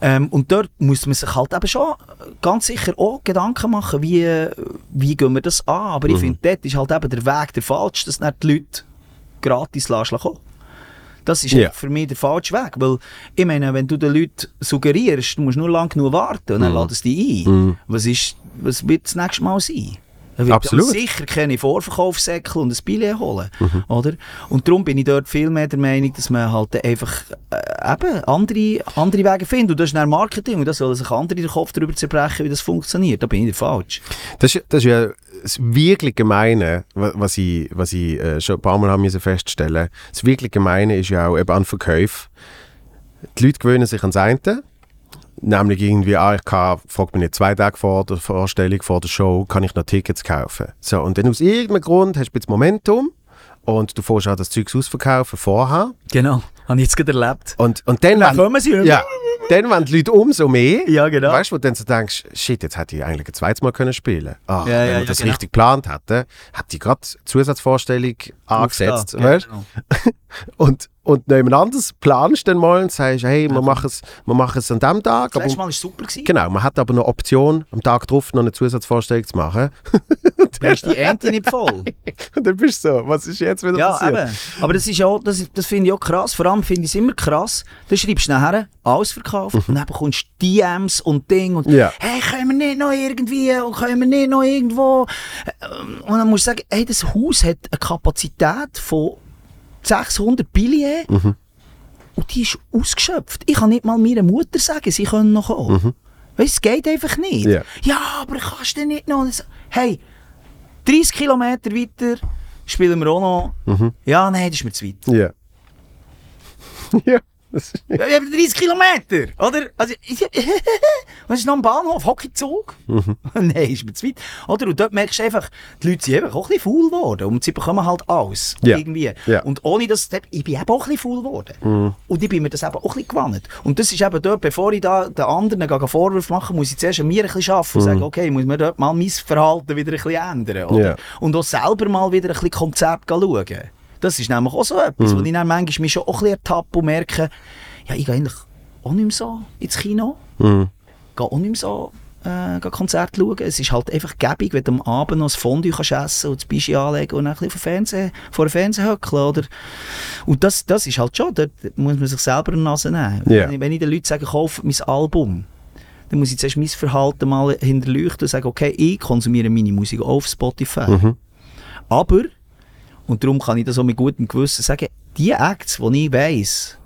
S1: Ähm, und dort muss man sich halt eben schon ganz sicher auch Gedanken machen, wie, wie gehen wir das an. Aber ich finde, dort ist halt eben der Weg der falsche, dass nicht die Leute gratis lassen kommen. Das ist einfach für mich der falsche Weg. Weil, ich meine, wenn du den Leuten suggerierst, du musst nur lang genug warten und dann laden sie dich ein. Was, ist, was wird das nächste Mal sein? Er wird
S2: Absolut.
S1: sicher keine Vorverkaufssäckel und ein Billett holen. Oder? Und darum bin ich dort viel mehr der Meinung, dass man halt einfach äh, eben andere, andere Wege findet. Und das ist dann Marketing und da sollen sich andere den Kopf darüber zerbrechen, wie das funktioniert. Da bin ich falsch.
S2: Das, das ist ja das wirklich Gemeine, wa- was ich, was ich äh, schon ein paar Mal haben feststellen Das wirklich Gemeine ist ja auch eben an Verkäufen. Die Leute gewöhnen sich ans eine. Nämlich irgendwie, ah, ich kann, fragt mich nicht, zwei Tage vor der Vorstellung, vor der Show, kann ich noch Tickets kaufen? So, und dann aus irgendeinem Grund hast du jetzt Momentum und du fährst auch das Zeug ausverkaufen vorher.
S1: Genau. Habe ich jetzt gerade erlebt.
S2: Und, und dann,
S1: Dann kommen sie
S2: ja, dann wollen die Leute umso mehr.
S1: Ja, genau.
S2: Weißt du, wo du dann so denkst, shit, jetzt hätte ich eigentlich ein zweites Mal können spielen Ah,
S1: Ja,
S2: wenn
S1: ja,
S2: wir das
S1: genau.
S2: richtig geplant hätten, hätte ich gerade Zusatzvorstellung angesetzt. Weißt?
S1: Genau. *laughs*
S2: Und, und jemand anderes planst dann mal und sagst, hey, wir machen es, wir machen es an diesem Tag.
S1: Das letzte Mal war es super. Gewesen.
S2: genau, man hat aber noch Option, am Tag drauf noch eine Zusatzvorstellung zu machen.
S1: Dann ist die Ernte nicht voll. *laughs*
S2: und dann bist du so, was ist jetzt wieder
S1: Ja,
S2: passiert?
S1: eben. Aber das, ist ja auch, das, das finde ich auch krass. Vor allem finde ich es immer krass. Du schreibst nachher alles verkauft und dann bekommst du DMs und Ding und
S2: Ja.
S1: hey, können wir nicht noch irgendwie und können wir nicht noch irgendwo. Ähm, Und dann musst du sagen, hey, das Haus hat eine Kapazität von 600 Billionen und die ist ausgeschöpft. Ich kann nicht mal meiner Mutter sagen, sie können noch kommen. Weißt, es geht einfach nicht.
S2: Ja.
S1: ja, aber kannst du nicht noch. Hey, 30 Kilometer weiter spielen wir auch noch. Ja, nein, das ist mir zu weit.
S2: Ja. *laughs* ja.
S1: Ja, wir haben 30 Kilometer, oder? Also, was *laughs* ist noch am Bahnhof? Hockeyzug? *laughs* nein, ist mir zu weit. Oder? Und dort merkst du einfach, die Leute sind eben auch ein bisschen faul geworden und sie bekommen halt alles.
S2: Ja.
S1: Irgendwie.
S2: Ja.
S1: Und ohne das, ich bin eben auch ein bisschen faul geworden. Und ich bin mir das eben auch ein bisschen gewohnt. Und das ist eben dort, bevor ich da den anderen einen Vorwurf mache, muss ich zuerst an mir ein bisschen arbeiten und sagen, okay, muss mir dort mal mein Verhalten wieder ein bisschen ändern. Oder?
S2: Ja.
S1: Und auch selber mal wieder ein bisschen Konzert schauen. Das ist nämlich auch so etwas, wo ich dann manchmal mich schon auch ein bisschen ertappe und merke, ja, ich gehe eigentlich auch nicht mehr so ins Kino.
S2: Mhm.
S1: Gehe auch nicht mehr so äh, gehe Konzerte schauen. Es ist halt einfach gäbig, wenn du am Abend noch ein Fondue kannst essen und das Bischi anlegen und dann ein bisschen vor, Fernsehen, vor dem Fernseher hückeln, oder? Und das, das ist halt schon, dort muss man sich selber an die Nase nehmen.
S2: Ja.
S1: Wenn, ich, den Leuten sage, kauf mein Album, dann muss ich zuerst mein Verhalten mal hinterleuchten und sagen, okay, ich konsumiere meine Musik auf Spotify. Aber, und darum kann ich das auch mit gutem Gewissen sagen, die Acts, die ich weiss,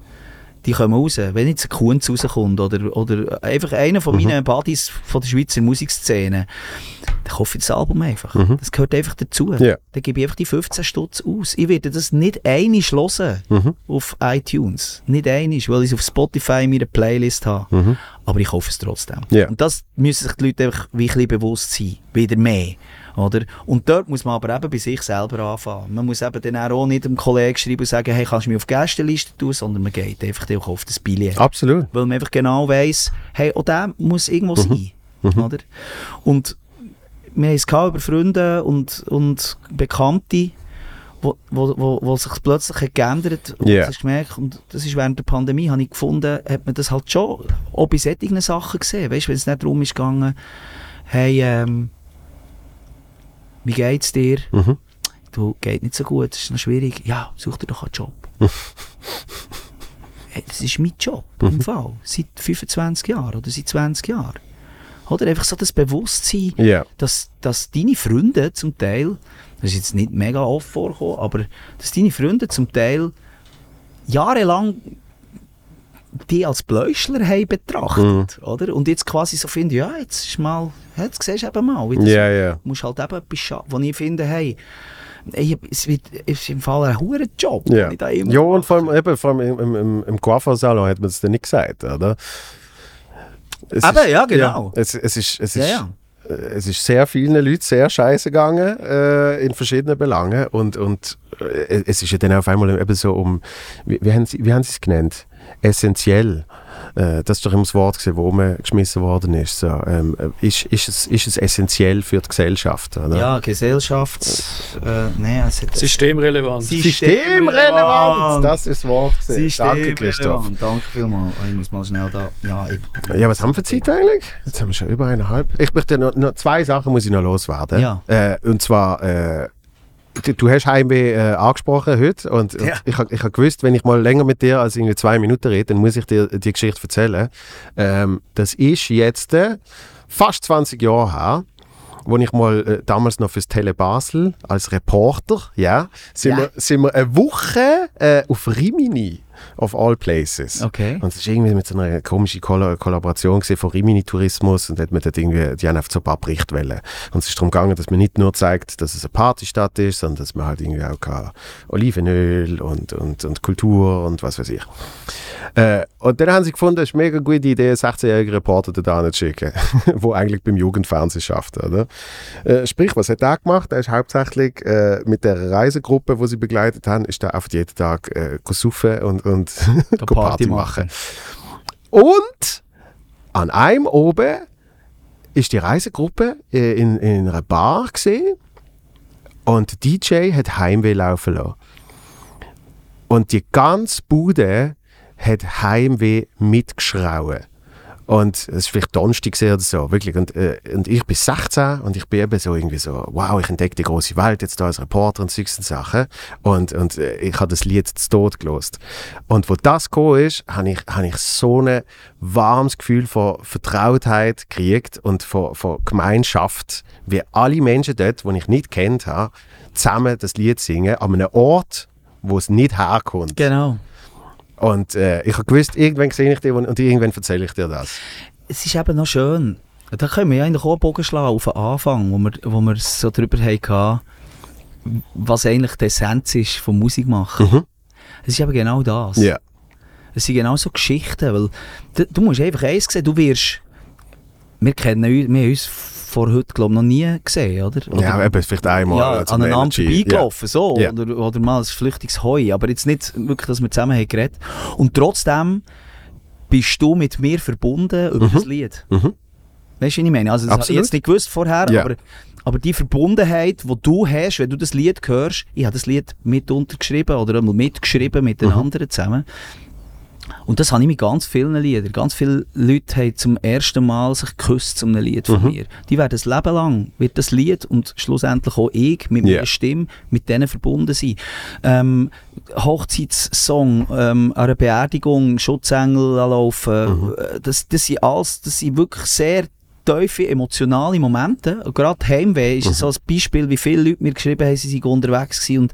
S1: die kommen raus. Wenn jetzt ein Kunz rauskommt oder, oder einfach einer von meinen Buddies von der Schweizer Musikszene, dann kaufe ich das Album einfach.
S2: Mhm.
S1: Das gehört einfach dazu.
S2: Ja.
S1: Dann gebe ich einfach die 15 Stutz aus. Ich werde das nicht einig hören
S2: Mhm.
S1: auf iTunes. Nicht einig, weil ich es auf Spotify in meiner Playlist habe.
S2: Mhm.
S1: Aber ich kaufe es trotzdem.
S2: Ja.
S1: Und das müssen sich die Leute einfach wie ein bisschen bewusst sein. Wieder mehr. Oder? Und dort muss man aber eben bei sich selber anfangen. Man muss eben dann auch nicht dem Kollegen schreiben und sagen, hey, kannst du mich auf die Gästeliste tun, sondern man geht einfach auch auf das Billett.
S2: Absolut.
S1: Weil man einfach genau weiss, hey, auch der muss irgendwo sein. Oder? Und wir haben es über Freunde und, und Bekannte, wo, wo, wo, wo sich plötzlich hat geändert und
S2: Ja.
S1: das gemerkt, und das ist während der Pandemie, habe ich gefunden, hat man das halt schon auch bei solchen Sachen gesehen. Weißt du, wenn es nicht darum ist gegangen, hey, ähm, wie geht's dir?
S2: Mhm.
S1: Du, geht nicht so gut, es ist noch schwierig. Ja, such dir doch einen Job. *laughs* hey, das ist mein Job, im Fall. Seit 25 Jahren oder seit 20 Jahren. Oder einfach so das Bewusstsein,
S2: Ja.
S1: dass, dass deine Freunde zum Teil, das ist jetzt nicht mega oft vorgekommen, aber dass deine Freunde zum Teil jahrelang die als Bläuschler haben betrachtet, oder? Und jetzt quasi so finden, ja, jetzt ist mal, ja, jetzt siehst du eben mal, wie das
S2: Ja, ja.
S1: musst halt eben etwas schaffen, wo ich finde, hey, ey, es wird, ist im Fall ein hoher Job.
S2: Ja.
S1: ich immer
S2: ja, und vor allem, eben, vor allem im, im, im, Coiffeursalon hat man es dann nicht gesagt, oder? Es
S1: Eben, ja, genau.
S2: es, es, ist, es,
S1: Ja,
S2: ist,
S1: ja.
S2: äh, es ist sehr vielen Leuten sehr scheiße gegangen äh, in verschiedenen Belangen und, und äh, es ist ja dann auf einmal eben so um, wie, wie haben sie es genannt? Essentiell. Äh, das ist doch immer das Wort, gewesen, wo umgeschmissen worden ist. So, ähm, äh, ist, ist, es, ist es essentiell für die Gesellschaft? Oder?
S1: Ja, Gesellschafts... Äh, nein, es hat...
S3: Systemrelevant.
S2: Systemrelevant! Das ist das Wort. Danke, Christoph.
S1: Danke vielmals. Ich muss mal schnell da... Ja, ich,
S2: Ja, was haben wir für Zeit eigentlich? Jetzt haben wir schon über eineinhalb. Ich möchte noch, noch zwei Sachen muss ich noch loswerden.
S1: Ja.
S2: Äh, und zwar, äh, du, du hast Heimweh äh, angesprochen heute und, und
S1: Ja.
S2: ich habe ich hab gewusst, wenn ich mal länger mit dir als irgendwie zwei Minuten rede, dann muss ich dir die Geschichte erzählen. Ähm, das ist jetzt äh, fast 20 Jahre her, wo ich mal äh, damals noch fürs Tele Basel als Reporter, ja, sind,
S1: Ja.
S2: Wir, sind wir eine Woche äh, auf Rimini, of all places.
S1: Okay.
S2: Und es ist irgendwie mit so einer komischen Kolla Kollaboration von Rimini Tourismus und hat man dort irgendwie, die haben einfach so ein paar Berichte wollen. Und es ist darum gegangen, dass man nicht nur zeigt, dass es eine Partystadt ist, sondern dass man halt irgendwie auch kann Olivenöl und, und, und Kultur und was weiß ich. Äh, und dann haben sie gefunden, es ist eine mega gute Idee, einen 16-jährigen Reporter da zu schicken, der *laughs* eigentlich beim Jugendfernsehen schafft. Oder? Äh, sprich, was hat er gemacht? Er ist hauptsächlich äh, mit der Reisegruppe, die sie begleitet haben, ist er einfach jeden Tag äh, saufen und, und *laughs*
S1: Party
S2: Party
S1: machen.
S2: Und an einem oben ist die Reisegruppe äh, in, in einer Bar gesehen und der DJ hat Heimweh laufen lassen. Und die ganze Bude hat Heimweh mitgeschrauen. Und es war vielleicht Donnerstag oder so, wirklich. Und, äh, und ich bin 16 und ich bin eben so irgendwie so, wow, ich entdecke die große Welt jetzt da als Reporter und solche Sachen. Und, und äh, ich habe das Lied zu Tod gelost. Und wo das gekommen ist, habe ich, habe ich so ein warmes Gefühl von Vertrautheit gekriegt und von, von Gemeinschaft, wie alle Menschen dort, die ich nicht kennt habe, zusammen das Lied singen, an einem Ort, wo es nicht herkommt.
S1: Genau.
S2: Und äh, ich habe gewusst, irgendwann sehe ich dich und irgendwann erzähle ich dir das.
S1: Es ist eben noch schön. Da können wir ja eigentlich auch einen Bogen schlagen auf den Anfang, wo wir, wo wir so drüber hatten, was eigentlich die Essenz ist vom Musikmachen.
S2: Mhm.
S1: Es ist eben genau das.
S2: Ja.
S1: Es sind genau so Geschichten, weil du, du musst einfach eins sehen, du wirst, wir kennen uns, wir haben uns vor heute, glaube noch nie gesehen, oder? oder
S2: Ja, eben, vielleicht einmal.
S1: ja,
S2: zum
S1: aneinander
S2: Energy.
S1: vorbeigelaufen, so.
S2: Ja.
S1: Oder, oder mal ein flüchtiges Heu. Aber jetzt nicht wirklich, dass wir zusammen haben geredet. Und trotzdem bist du mit mir verbunden über
S2: Mhm.
S1: das Lied.
S2: Mhm.
S1: Weißt du, was ich meine? Also, das habe ich jetzt nicht gewusst vorher,
S2: Ja.
S1: aber, aber die Verbundenheit, die du hast, wenn du das Lied hörst, ich habe das Lied mit untergeschrieben oder mitgeschrieben mit den
S2: Mhm.
S1: anderen zusammen. Und das habe ich mit ganz vielen Liedern. Ganz viele Leute haben zum ersten Mal sich geküsst zu einem Lied von
S2: Mhm.
S1: mir. Die werden das Leben lang, wird das Lied und schlussendlich auch ich mit
S2: Ja.
S1: meiner Stimme mit denen verbunden sein. Ähm, Hochzeitssong, ähm, an einer Beerdigung, Schutzengel laufen,
S2: Mhm.
S1: äh, das, das sind alles, das sind wirklich sehr tiefe emotionale Momente. Und gerade Heimweh ist so ein Beispiel, wie viele Leute mir geschrieben haben, sie sind unterwegs und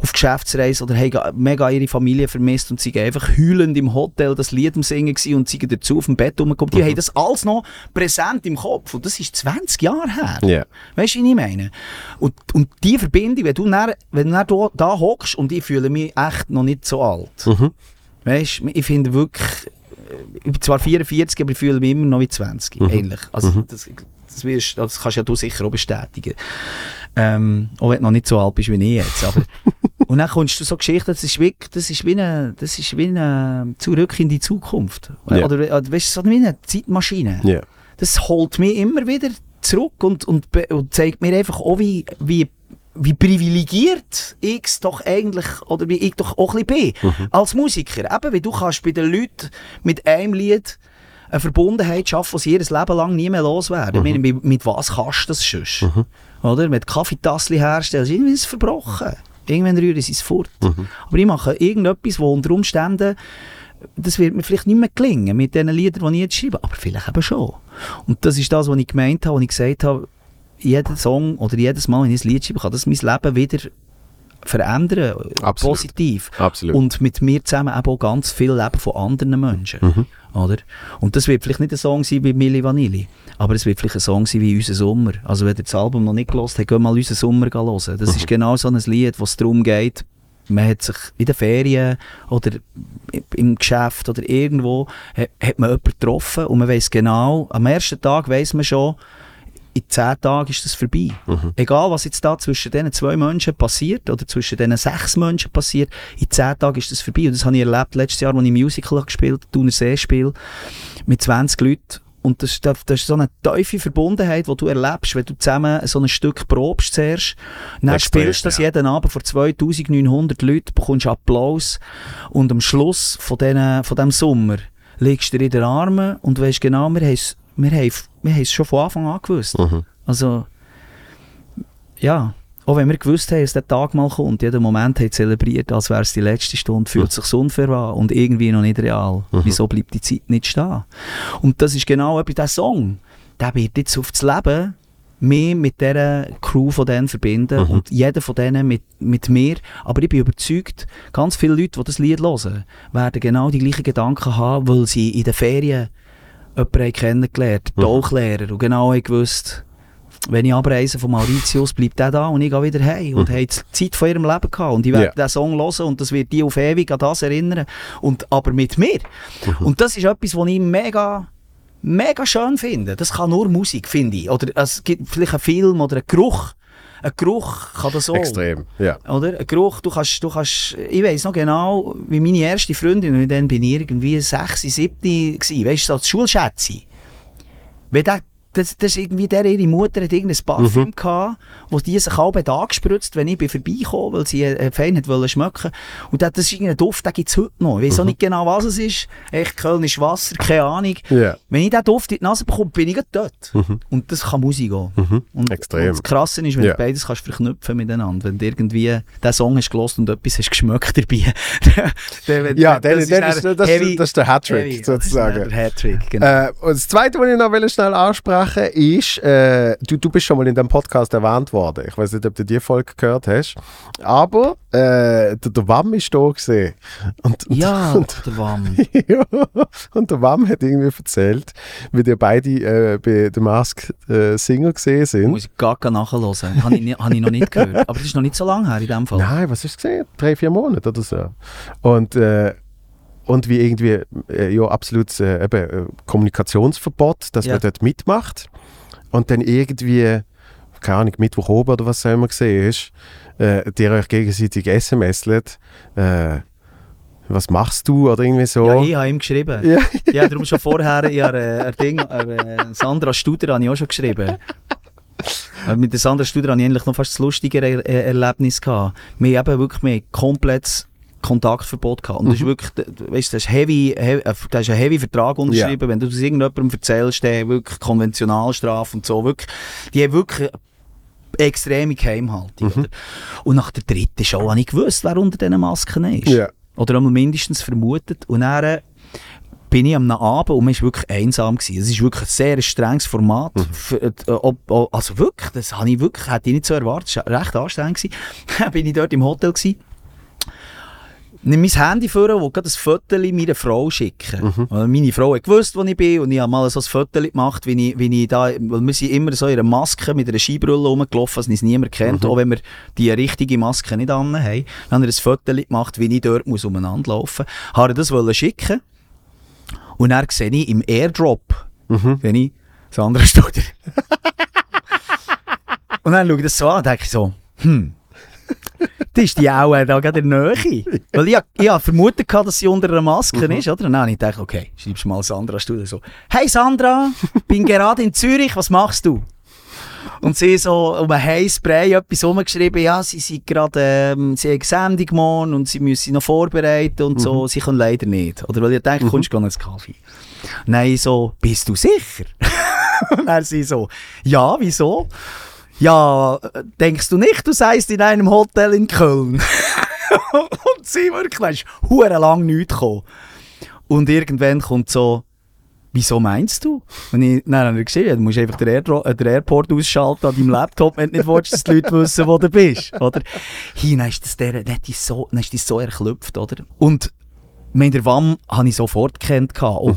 S1: auf Geschäftsreise oder haben mega ihre Familie vermisst und sie einfach heulend im Hotel das Lied am Singen und sind dazu auf dem Bett rumgekommen. Die haben das alles noch präsent im Kopf und das ist 20 Jahre her.
S2: Ja.
S1: Weißt du, was ich meine? Und, und die Verbindung, wenn du dann, wenn du dann da, hockst und ich fühle mich echt noch nicht so alt.
S2: Mhm.
S1: Weißt du, ich finde wirklich, zwar 44, aber ich fühle mich immer noch wie 20, ähnlich. Also das, das, wirst, das kannst ja du sicher auch bestätigen. Ähm, auch wenn du noch nicht so alt bist wie ich jetzt. Aber *laughs* und dann kommst du so Geschichten, das ist wie, das ist wie eine, das ist wie eine Zurück in die Zukunft.
S2: Ja.
S1: Oder, oder weißt du, so wie eine Zeitmaschine
S2: Ja.
S1: das holt mich immer wieder zurück und, und, und zeigt mir einfach auch, wie, wie, wie privilegiert ich es doch eigentlich, oder wie ich doch auch ein bisschen bin, als Musiker. Eben, wie du kannst bei den Leuten mit einem Lied eine Verbundenheit schaffen, die sie ihr Leben lang nie mehr loswerden. Meine, mit, mit was kannst du das sonst? Oder? Mit Kaffeetassli herstellen, irgendwie ist es verbrochen. Irgendwann rühren sie es fort. Aber ich mache irgendetwas, wo unter Umständen das wird mir vielleicht nicht mehr gelingen mit den Liedern, die ich jetzt schreibe, aber vielleicht eben schon. Und das ist das, was ich gemeint habe, als ich gesagt habe, jeder Song oder jedes Mal, wenn ich ein Lied schreibe, kann das mein Leben wieder verändern,
S2: Absolut.
S1: positiv.
S2: Absolut.
S1: Und mit mir zusammen eben auch ganz viel Leben von anderen Menschen.
S2: Mhm.
S1: Oder? Und das wird vielleicht nicht ein Song sein wie Milli Vanilli, aber es wird vielleicht ein Song sein wie «Unser Sommer». Also wenn ihr das Album noch nicht gehört habt, geht mal «Unser Sommer» hören. Das
S2: Mhm.
S1: ist genau so ein Lied, wo es darum geht, man hat sich in den Ferien oder im Geschäft oder irgendwo, hat, hat man jemanden getroffen und man weiß genau, am ersten Tag weiß man schon, in zehn Tagen ist das vorbei. Egal, was jetzt da zwischen diesen zwei Menschen passiert oder zwischen diesen sechs Menschen passiert, in zehn Tagen ist das vorbei. Und das habe ich erlebt letztes Jahr, als ich Musical gespielt habe, Thuner See-Spiel, mit 20 Leuten. Und das, das, das ist so eine tiefe Verbundenheit, die du erlebst, wenn du zusammen so ein Stück probst zuerst. Dann
S2: Extrem,
S1: spielst du das
S2: ja.
S1: jeden Abend vor 2900 Leuten, bekommst Applaus und am Schluss von, diesen, von diesem Sommer legst du dir in den Armen und weißt genau, wir haben es wir haben, wir haben es schon von Anfang an gewusst.
S2: Mhm.
S1: Also, ja, auch wenn wir gewusst haben, dass der Tag mal kommt, jeden Moment haben zelebriert, als wäre es die letzte Stunde, fühlt sich unfair an und irgendwie noch nicht real. Wieso bleibt die Zeit nicht stehen? Und das ist genau etwas, der Song, der wird jetzt auf das Leben mich mit dieser Crew von denen verbinden und jeder von denen mit, mit mir. Aber ich bin überzeugt, ganz viele Leute, die das Lied hören, werden genau die gleichen Gedanken haben, weil sie in den Ferien jemanden kennengelernt,
S2: Mhm.
S1: Tauchlehrer, und genau haben gewusst, wenn ich abreise von Mauritius, bleibt der da und ich gehe wieder heim. Und haben die Zeit von ihrem Leben gehabt. Und ich werde
S2: Ja.
S1: diesen Song hören und das wird die auf ewig an das erinnern. Und, aber mit mir. Und das ist etwas, was ich mega, mega schön finde. Das kann nur Musik, finde ich. Oder es gibt vielleicht einen Film oder einen Geruch. Ein Geruch kann das auch.
S2: Extrem, ja.
S1: Oder? Ein Geruch, du kannst, du kannst, ich weiss noch genau, wie meine erste Freundin, und dann bin ich irgendwie 6, 7 gewesen, weißt du, so als Schulschätze. Wenn der, das, das ist irgendwie der, ihre Mutter hat irgendein Parfüm
S2: Mhm.
S1: gehabt, wo die sich halb angespritzt, wenn ich bin vorbeigekommen, weil sie äh, fein hat wollen schmecken. Und das, das ist irgendein Duft, den gibt's heute noch. Ich weiss auch nicht genau, was es ist. Echt Kölnisch Wasser, keine Ahnung.
S2: Mhm. Ja.
S1: Wenn ich diesen Duft in die Nase bekomme, bin ich dort. Und das kann Musik auch. Und,
S2: Mhm. Extrem.
S1: Und das Krasse ist, wenn
S2: Ja.
S1: du beides kannst verknüpfen miteinander. Wenn du irgendwie den Song hast gelost und etwas hast geschmeckt dabei. *laughs* dann-
S2: Ja, dann- dann
S1: dann
S2: ist- das-
S1: heavy-
S2: das ist der Hattrick,
S1: heavy.
S2: sozusagen.
S1: Das Der Hattrick, genau.
S2: Äh, und das Zweite, was ich noch schnell ansprechen ist, äh, du, du bist schon mal in dem Podcast erwähnt worden. Ich weiß nicht, ob du die Folge gehört hast. Aber äh, der, der Wam ist da gesehen. Und, und,
S1: ja, *laughs*
S2: und,
S1: der Wam. *laughs*
S2: ja, und der Wam hat irgendwie erzählt, wie die beide äh, bei The Mask äh, Singer gesehen sind.
S1: Muss ich gar nicht nachhören. Habe ich, habe ich noch nicht gehört. Aber das ist noch nicht so lange her in dem Fall.
S2: Nein, was hast du gesehen? Drei, vier Monate oder so. Und, äh, und wie irgendwie, äh, ja, absolutes äh, eben, äh, Kommunikationsverbot, dass
S1: Ja.
S2: man dort mitmacht. Und dann irgendwie, keine Ahnung, Mittwoch oben oder was auch immer gesehen ist, äh, die euch gegenseitig SMSlet, äh, was machst du oder irgendwie so.
S1: Ja, ich habe ihm geschrieben.
S2: Ja.
S1: Ja, darum schon vorher, ich habe, äh, ein Ding, äh, Sandra Studer habe ich auch schon geschrieben. Äh, Mit der Sandra Studer hatte ich eigentlich noch fast das lustigere er er Erlebnis. Gehabt. Wir haben wirklich komplett Kontaktverbot gehabt. Und das ist wirklich, weißt, das ist heavy, heavy, äh, das ist ein heavy Vertrag unterschrieben. Wenn du das irgendjemandem erzählst, der wirklich Konventionalstrafe und so, wirklich, die haben wirklich extreme Geheimhaltung. oder? Und nach der dritten Show habe ich gewusst, wer unter diesen Masken ist.
S2: Ja.
S1: Oder einmal mindestens vermutet. Und dann äh, bin ich am Abend und man war wirklich einsam. Gewesen. Es ist wirklich ein sehr strenges Format. Für, äh, also wirklich, das habe ich wirklich, hätte ich nicht so erwartet. Es war recht anstrengend. Gewesen. *laughs* Dann bin ich dort im Hotel. Gewesen. Mein Handy vor und gerade ein Foto meiner Frau schicken. Weil Meine Frau hat gewusst, wo ich bin und ich habe mal so ein Foto gemacht, wie ich, wie ich da, weil wir sind immer so in einer Maske mit einer Skibrille rumgelaufen, was uns niemand kennt, auch wenn wir die richtige Maske nicht an haben. Dann habe ich ein Foto gemacht, wie ich dort muss umeinander laufen muss. Habe das wollen schicken und dann sehe ich im Airdrop, wenn ich das andere *laughs* Studio. *laughs* und dann schaue ich das so an und denke so, hm, *laughs* das ist die auch äh, da gerade in der Nähe. Weil ich, ich habe vermutet, dass sie unter einer Maske ist, oder? Und dann habe ich gedacht, okay, schreibst mal Sandra Studio so. Hey Sandra, bin gerade in Zürich, was machst du? Und sie so um ein Heißspray etwas rumgeschrieben, ja, sie sind gerade, ähm, sie haben Sendung morgen und sie müssen noch vorbereiten und so, sie können leider nicht. Oder weil ich denke, kommst du gar nicht ins Kaffee. Nein, so, bist du sicher? *laughs* und dann sie so, ja, wieso? Ja, denkst du nicht, du seist in einem Hotel in Köln? *laughs* und sie wirklich, hure lang nichts gekommen. Und irgendwann kommt so, wieso meinst du? Und ich, nein, habe ich gesehen, du musst einfach den, Air äh, den Airport ausschalten an deinem Laptop, wenn du nicht willst, dass die Leute wissen, wo du bist, oder? Hi, dann ist das der, dann die so, dann ist so erklüpft, oder? Und mit der WAM habe ich sofort gekannt. Oh.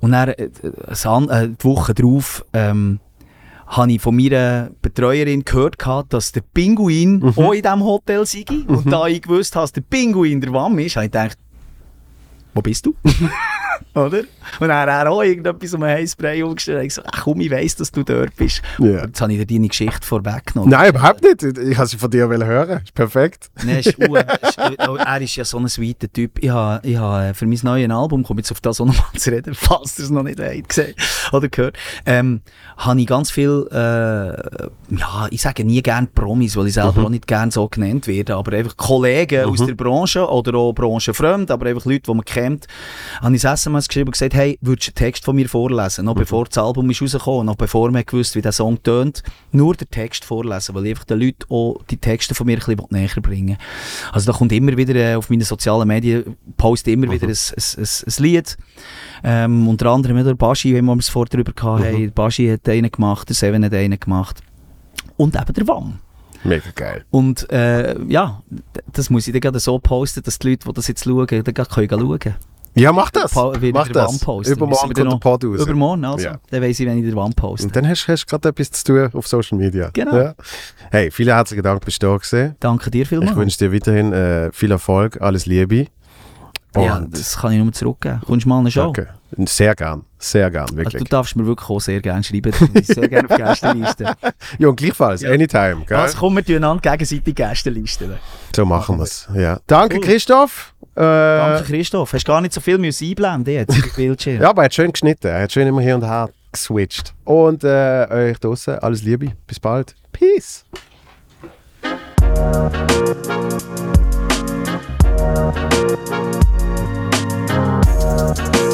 S1: Und dann, äh, äh, äh, die Woche drauf, ähm, habe ich von meiner Betreuerin gehört, gehabt, dass der Pinguin
S2: Mhm.
S1: auch in diesem Hotel sei. Und da ich gewusst habe, dass der Pinguin der Wam ist, habe ich gedacht, wo bist du? *laughs* Oder? Und dann hat er auch irgendetwas um ein Heißspray umgestellt. Und so, ach komm, ich weiss, dass du dort bist.
S2: Ja.
S1: Jetzt habe ich dir deine Geschichte vorweggenommen.
S2: Nein, überhaupt nicht. Ich wollte sie von dir hören. Ist perfekt.
S1: Nein, ist, uh, ist, uh, er ist ja so ein sweeter Typ. Ich habe ich ha, äh, für mein neues Album, komme jetzt auf das auch nochmal zu reden, falls ihr es noch nicht habt gesehen oder gehört, ähm, habe ich ganz viel, äh, ja, ich sage nie gerne Promis, weil ich selber auch nicht gerne so genannt werde, aber einfach Kollegen aus der Branche oder auch branchenfremd, aber einfach Leute, die man kennt, habe ich ein SMS geschrieben und gesagt, hey, würdest du einen Text von mir vorlesen, noch bevor das Album ist rausgekommen, noch bevor man gewusst, wie der Song tönt, nur den Text vorlesen, weil ich einfach den Leuten auch die Texte von mir ein bisschen näher bringen Also da kommt immer wieder äh, auf meinen sozialen Medien, poste immer wieder ein, ein, ein, ein Lied. Ähm, unter anderem der Baschi, wenn wir es vorher drüber hatten, hey, der Baschi hat einen gemacht, der Seven hat einen gemacht. Und eben der Wam.
S2: Mega geil.
S1: Und äh, ja, das muss ich dann gerade so posten, dass die Leute, die das jetzt schauen, dann gerade können schauen
S2: Ja, mach das. Mach das. Übermorgen kommt der Pod raus.
S1: Übermorgen, also.
S2: Ja.
S1: Dann weiss ich, wenn ich den Wam poste.
S2: Und dann hast du gerade etwas zu tun auf Social Media.
S1: Genau.
S2: Ja. Hey, vielen herzlichen Dank, bist du da gewesen.
S1: Danke dir
S2: Ich
S1: vielmals.
S2: wünsche dir weiterhin äh, viel Erfolg, alles Liebe.
S1: Ja,
S2: Und
S1: das kann ich nur zurückgeben. Kommst du mal eine Show?
S2: danke. Sehr gern, sehr gern,
S1: Also,
S2: wirklich.
S1: du darfst mir wirklich auch sehr gerne schreiben. Ich bin sehr gerne auf *laughs* Gästeliste.
S2: ja, und gleichfalls,
S1: Ja.
S2: anytime. Gell?
S1: Was kommen wir einander gegenseitig Gästelisten?
S2: So machen wir es. Ja. Danke,
S1: Cool.
S2: Christoph. Äh,
S1: Danke Christoph. Hast gar nicht so viel müssen einblenden jetzt im Bildschirm. *laughs*
S2: Ja, aber er hat schön geschnitten. Er hat schön immer hier und her geswitcht. Und äh, euch draußen alles Liebe. Bis bald. Peace.
S3: Thank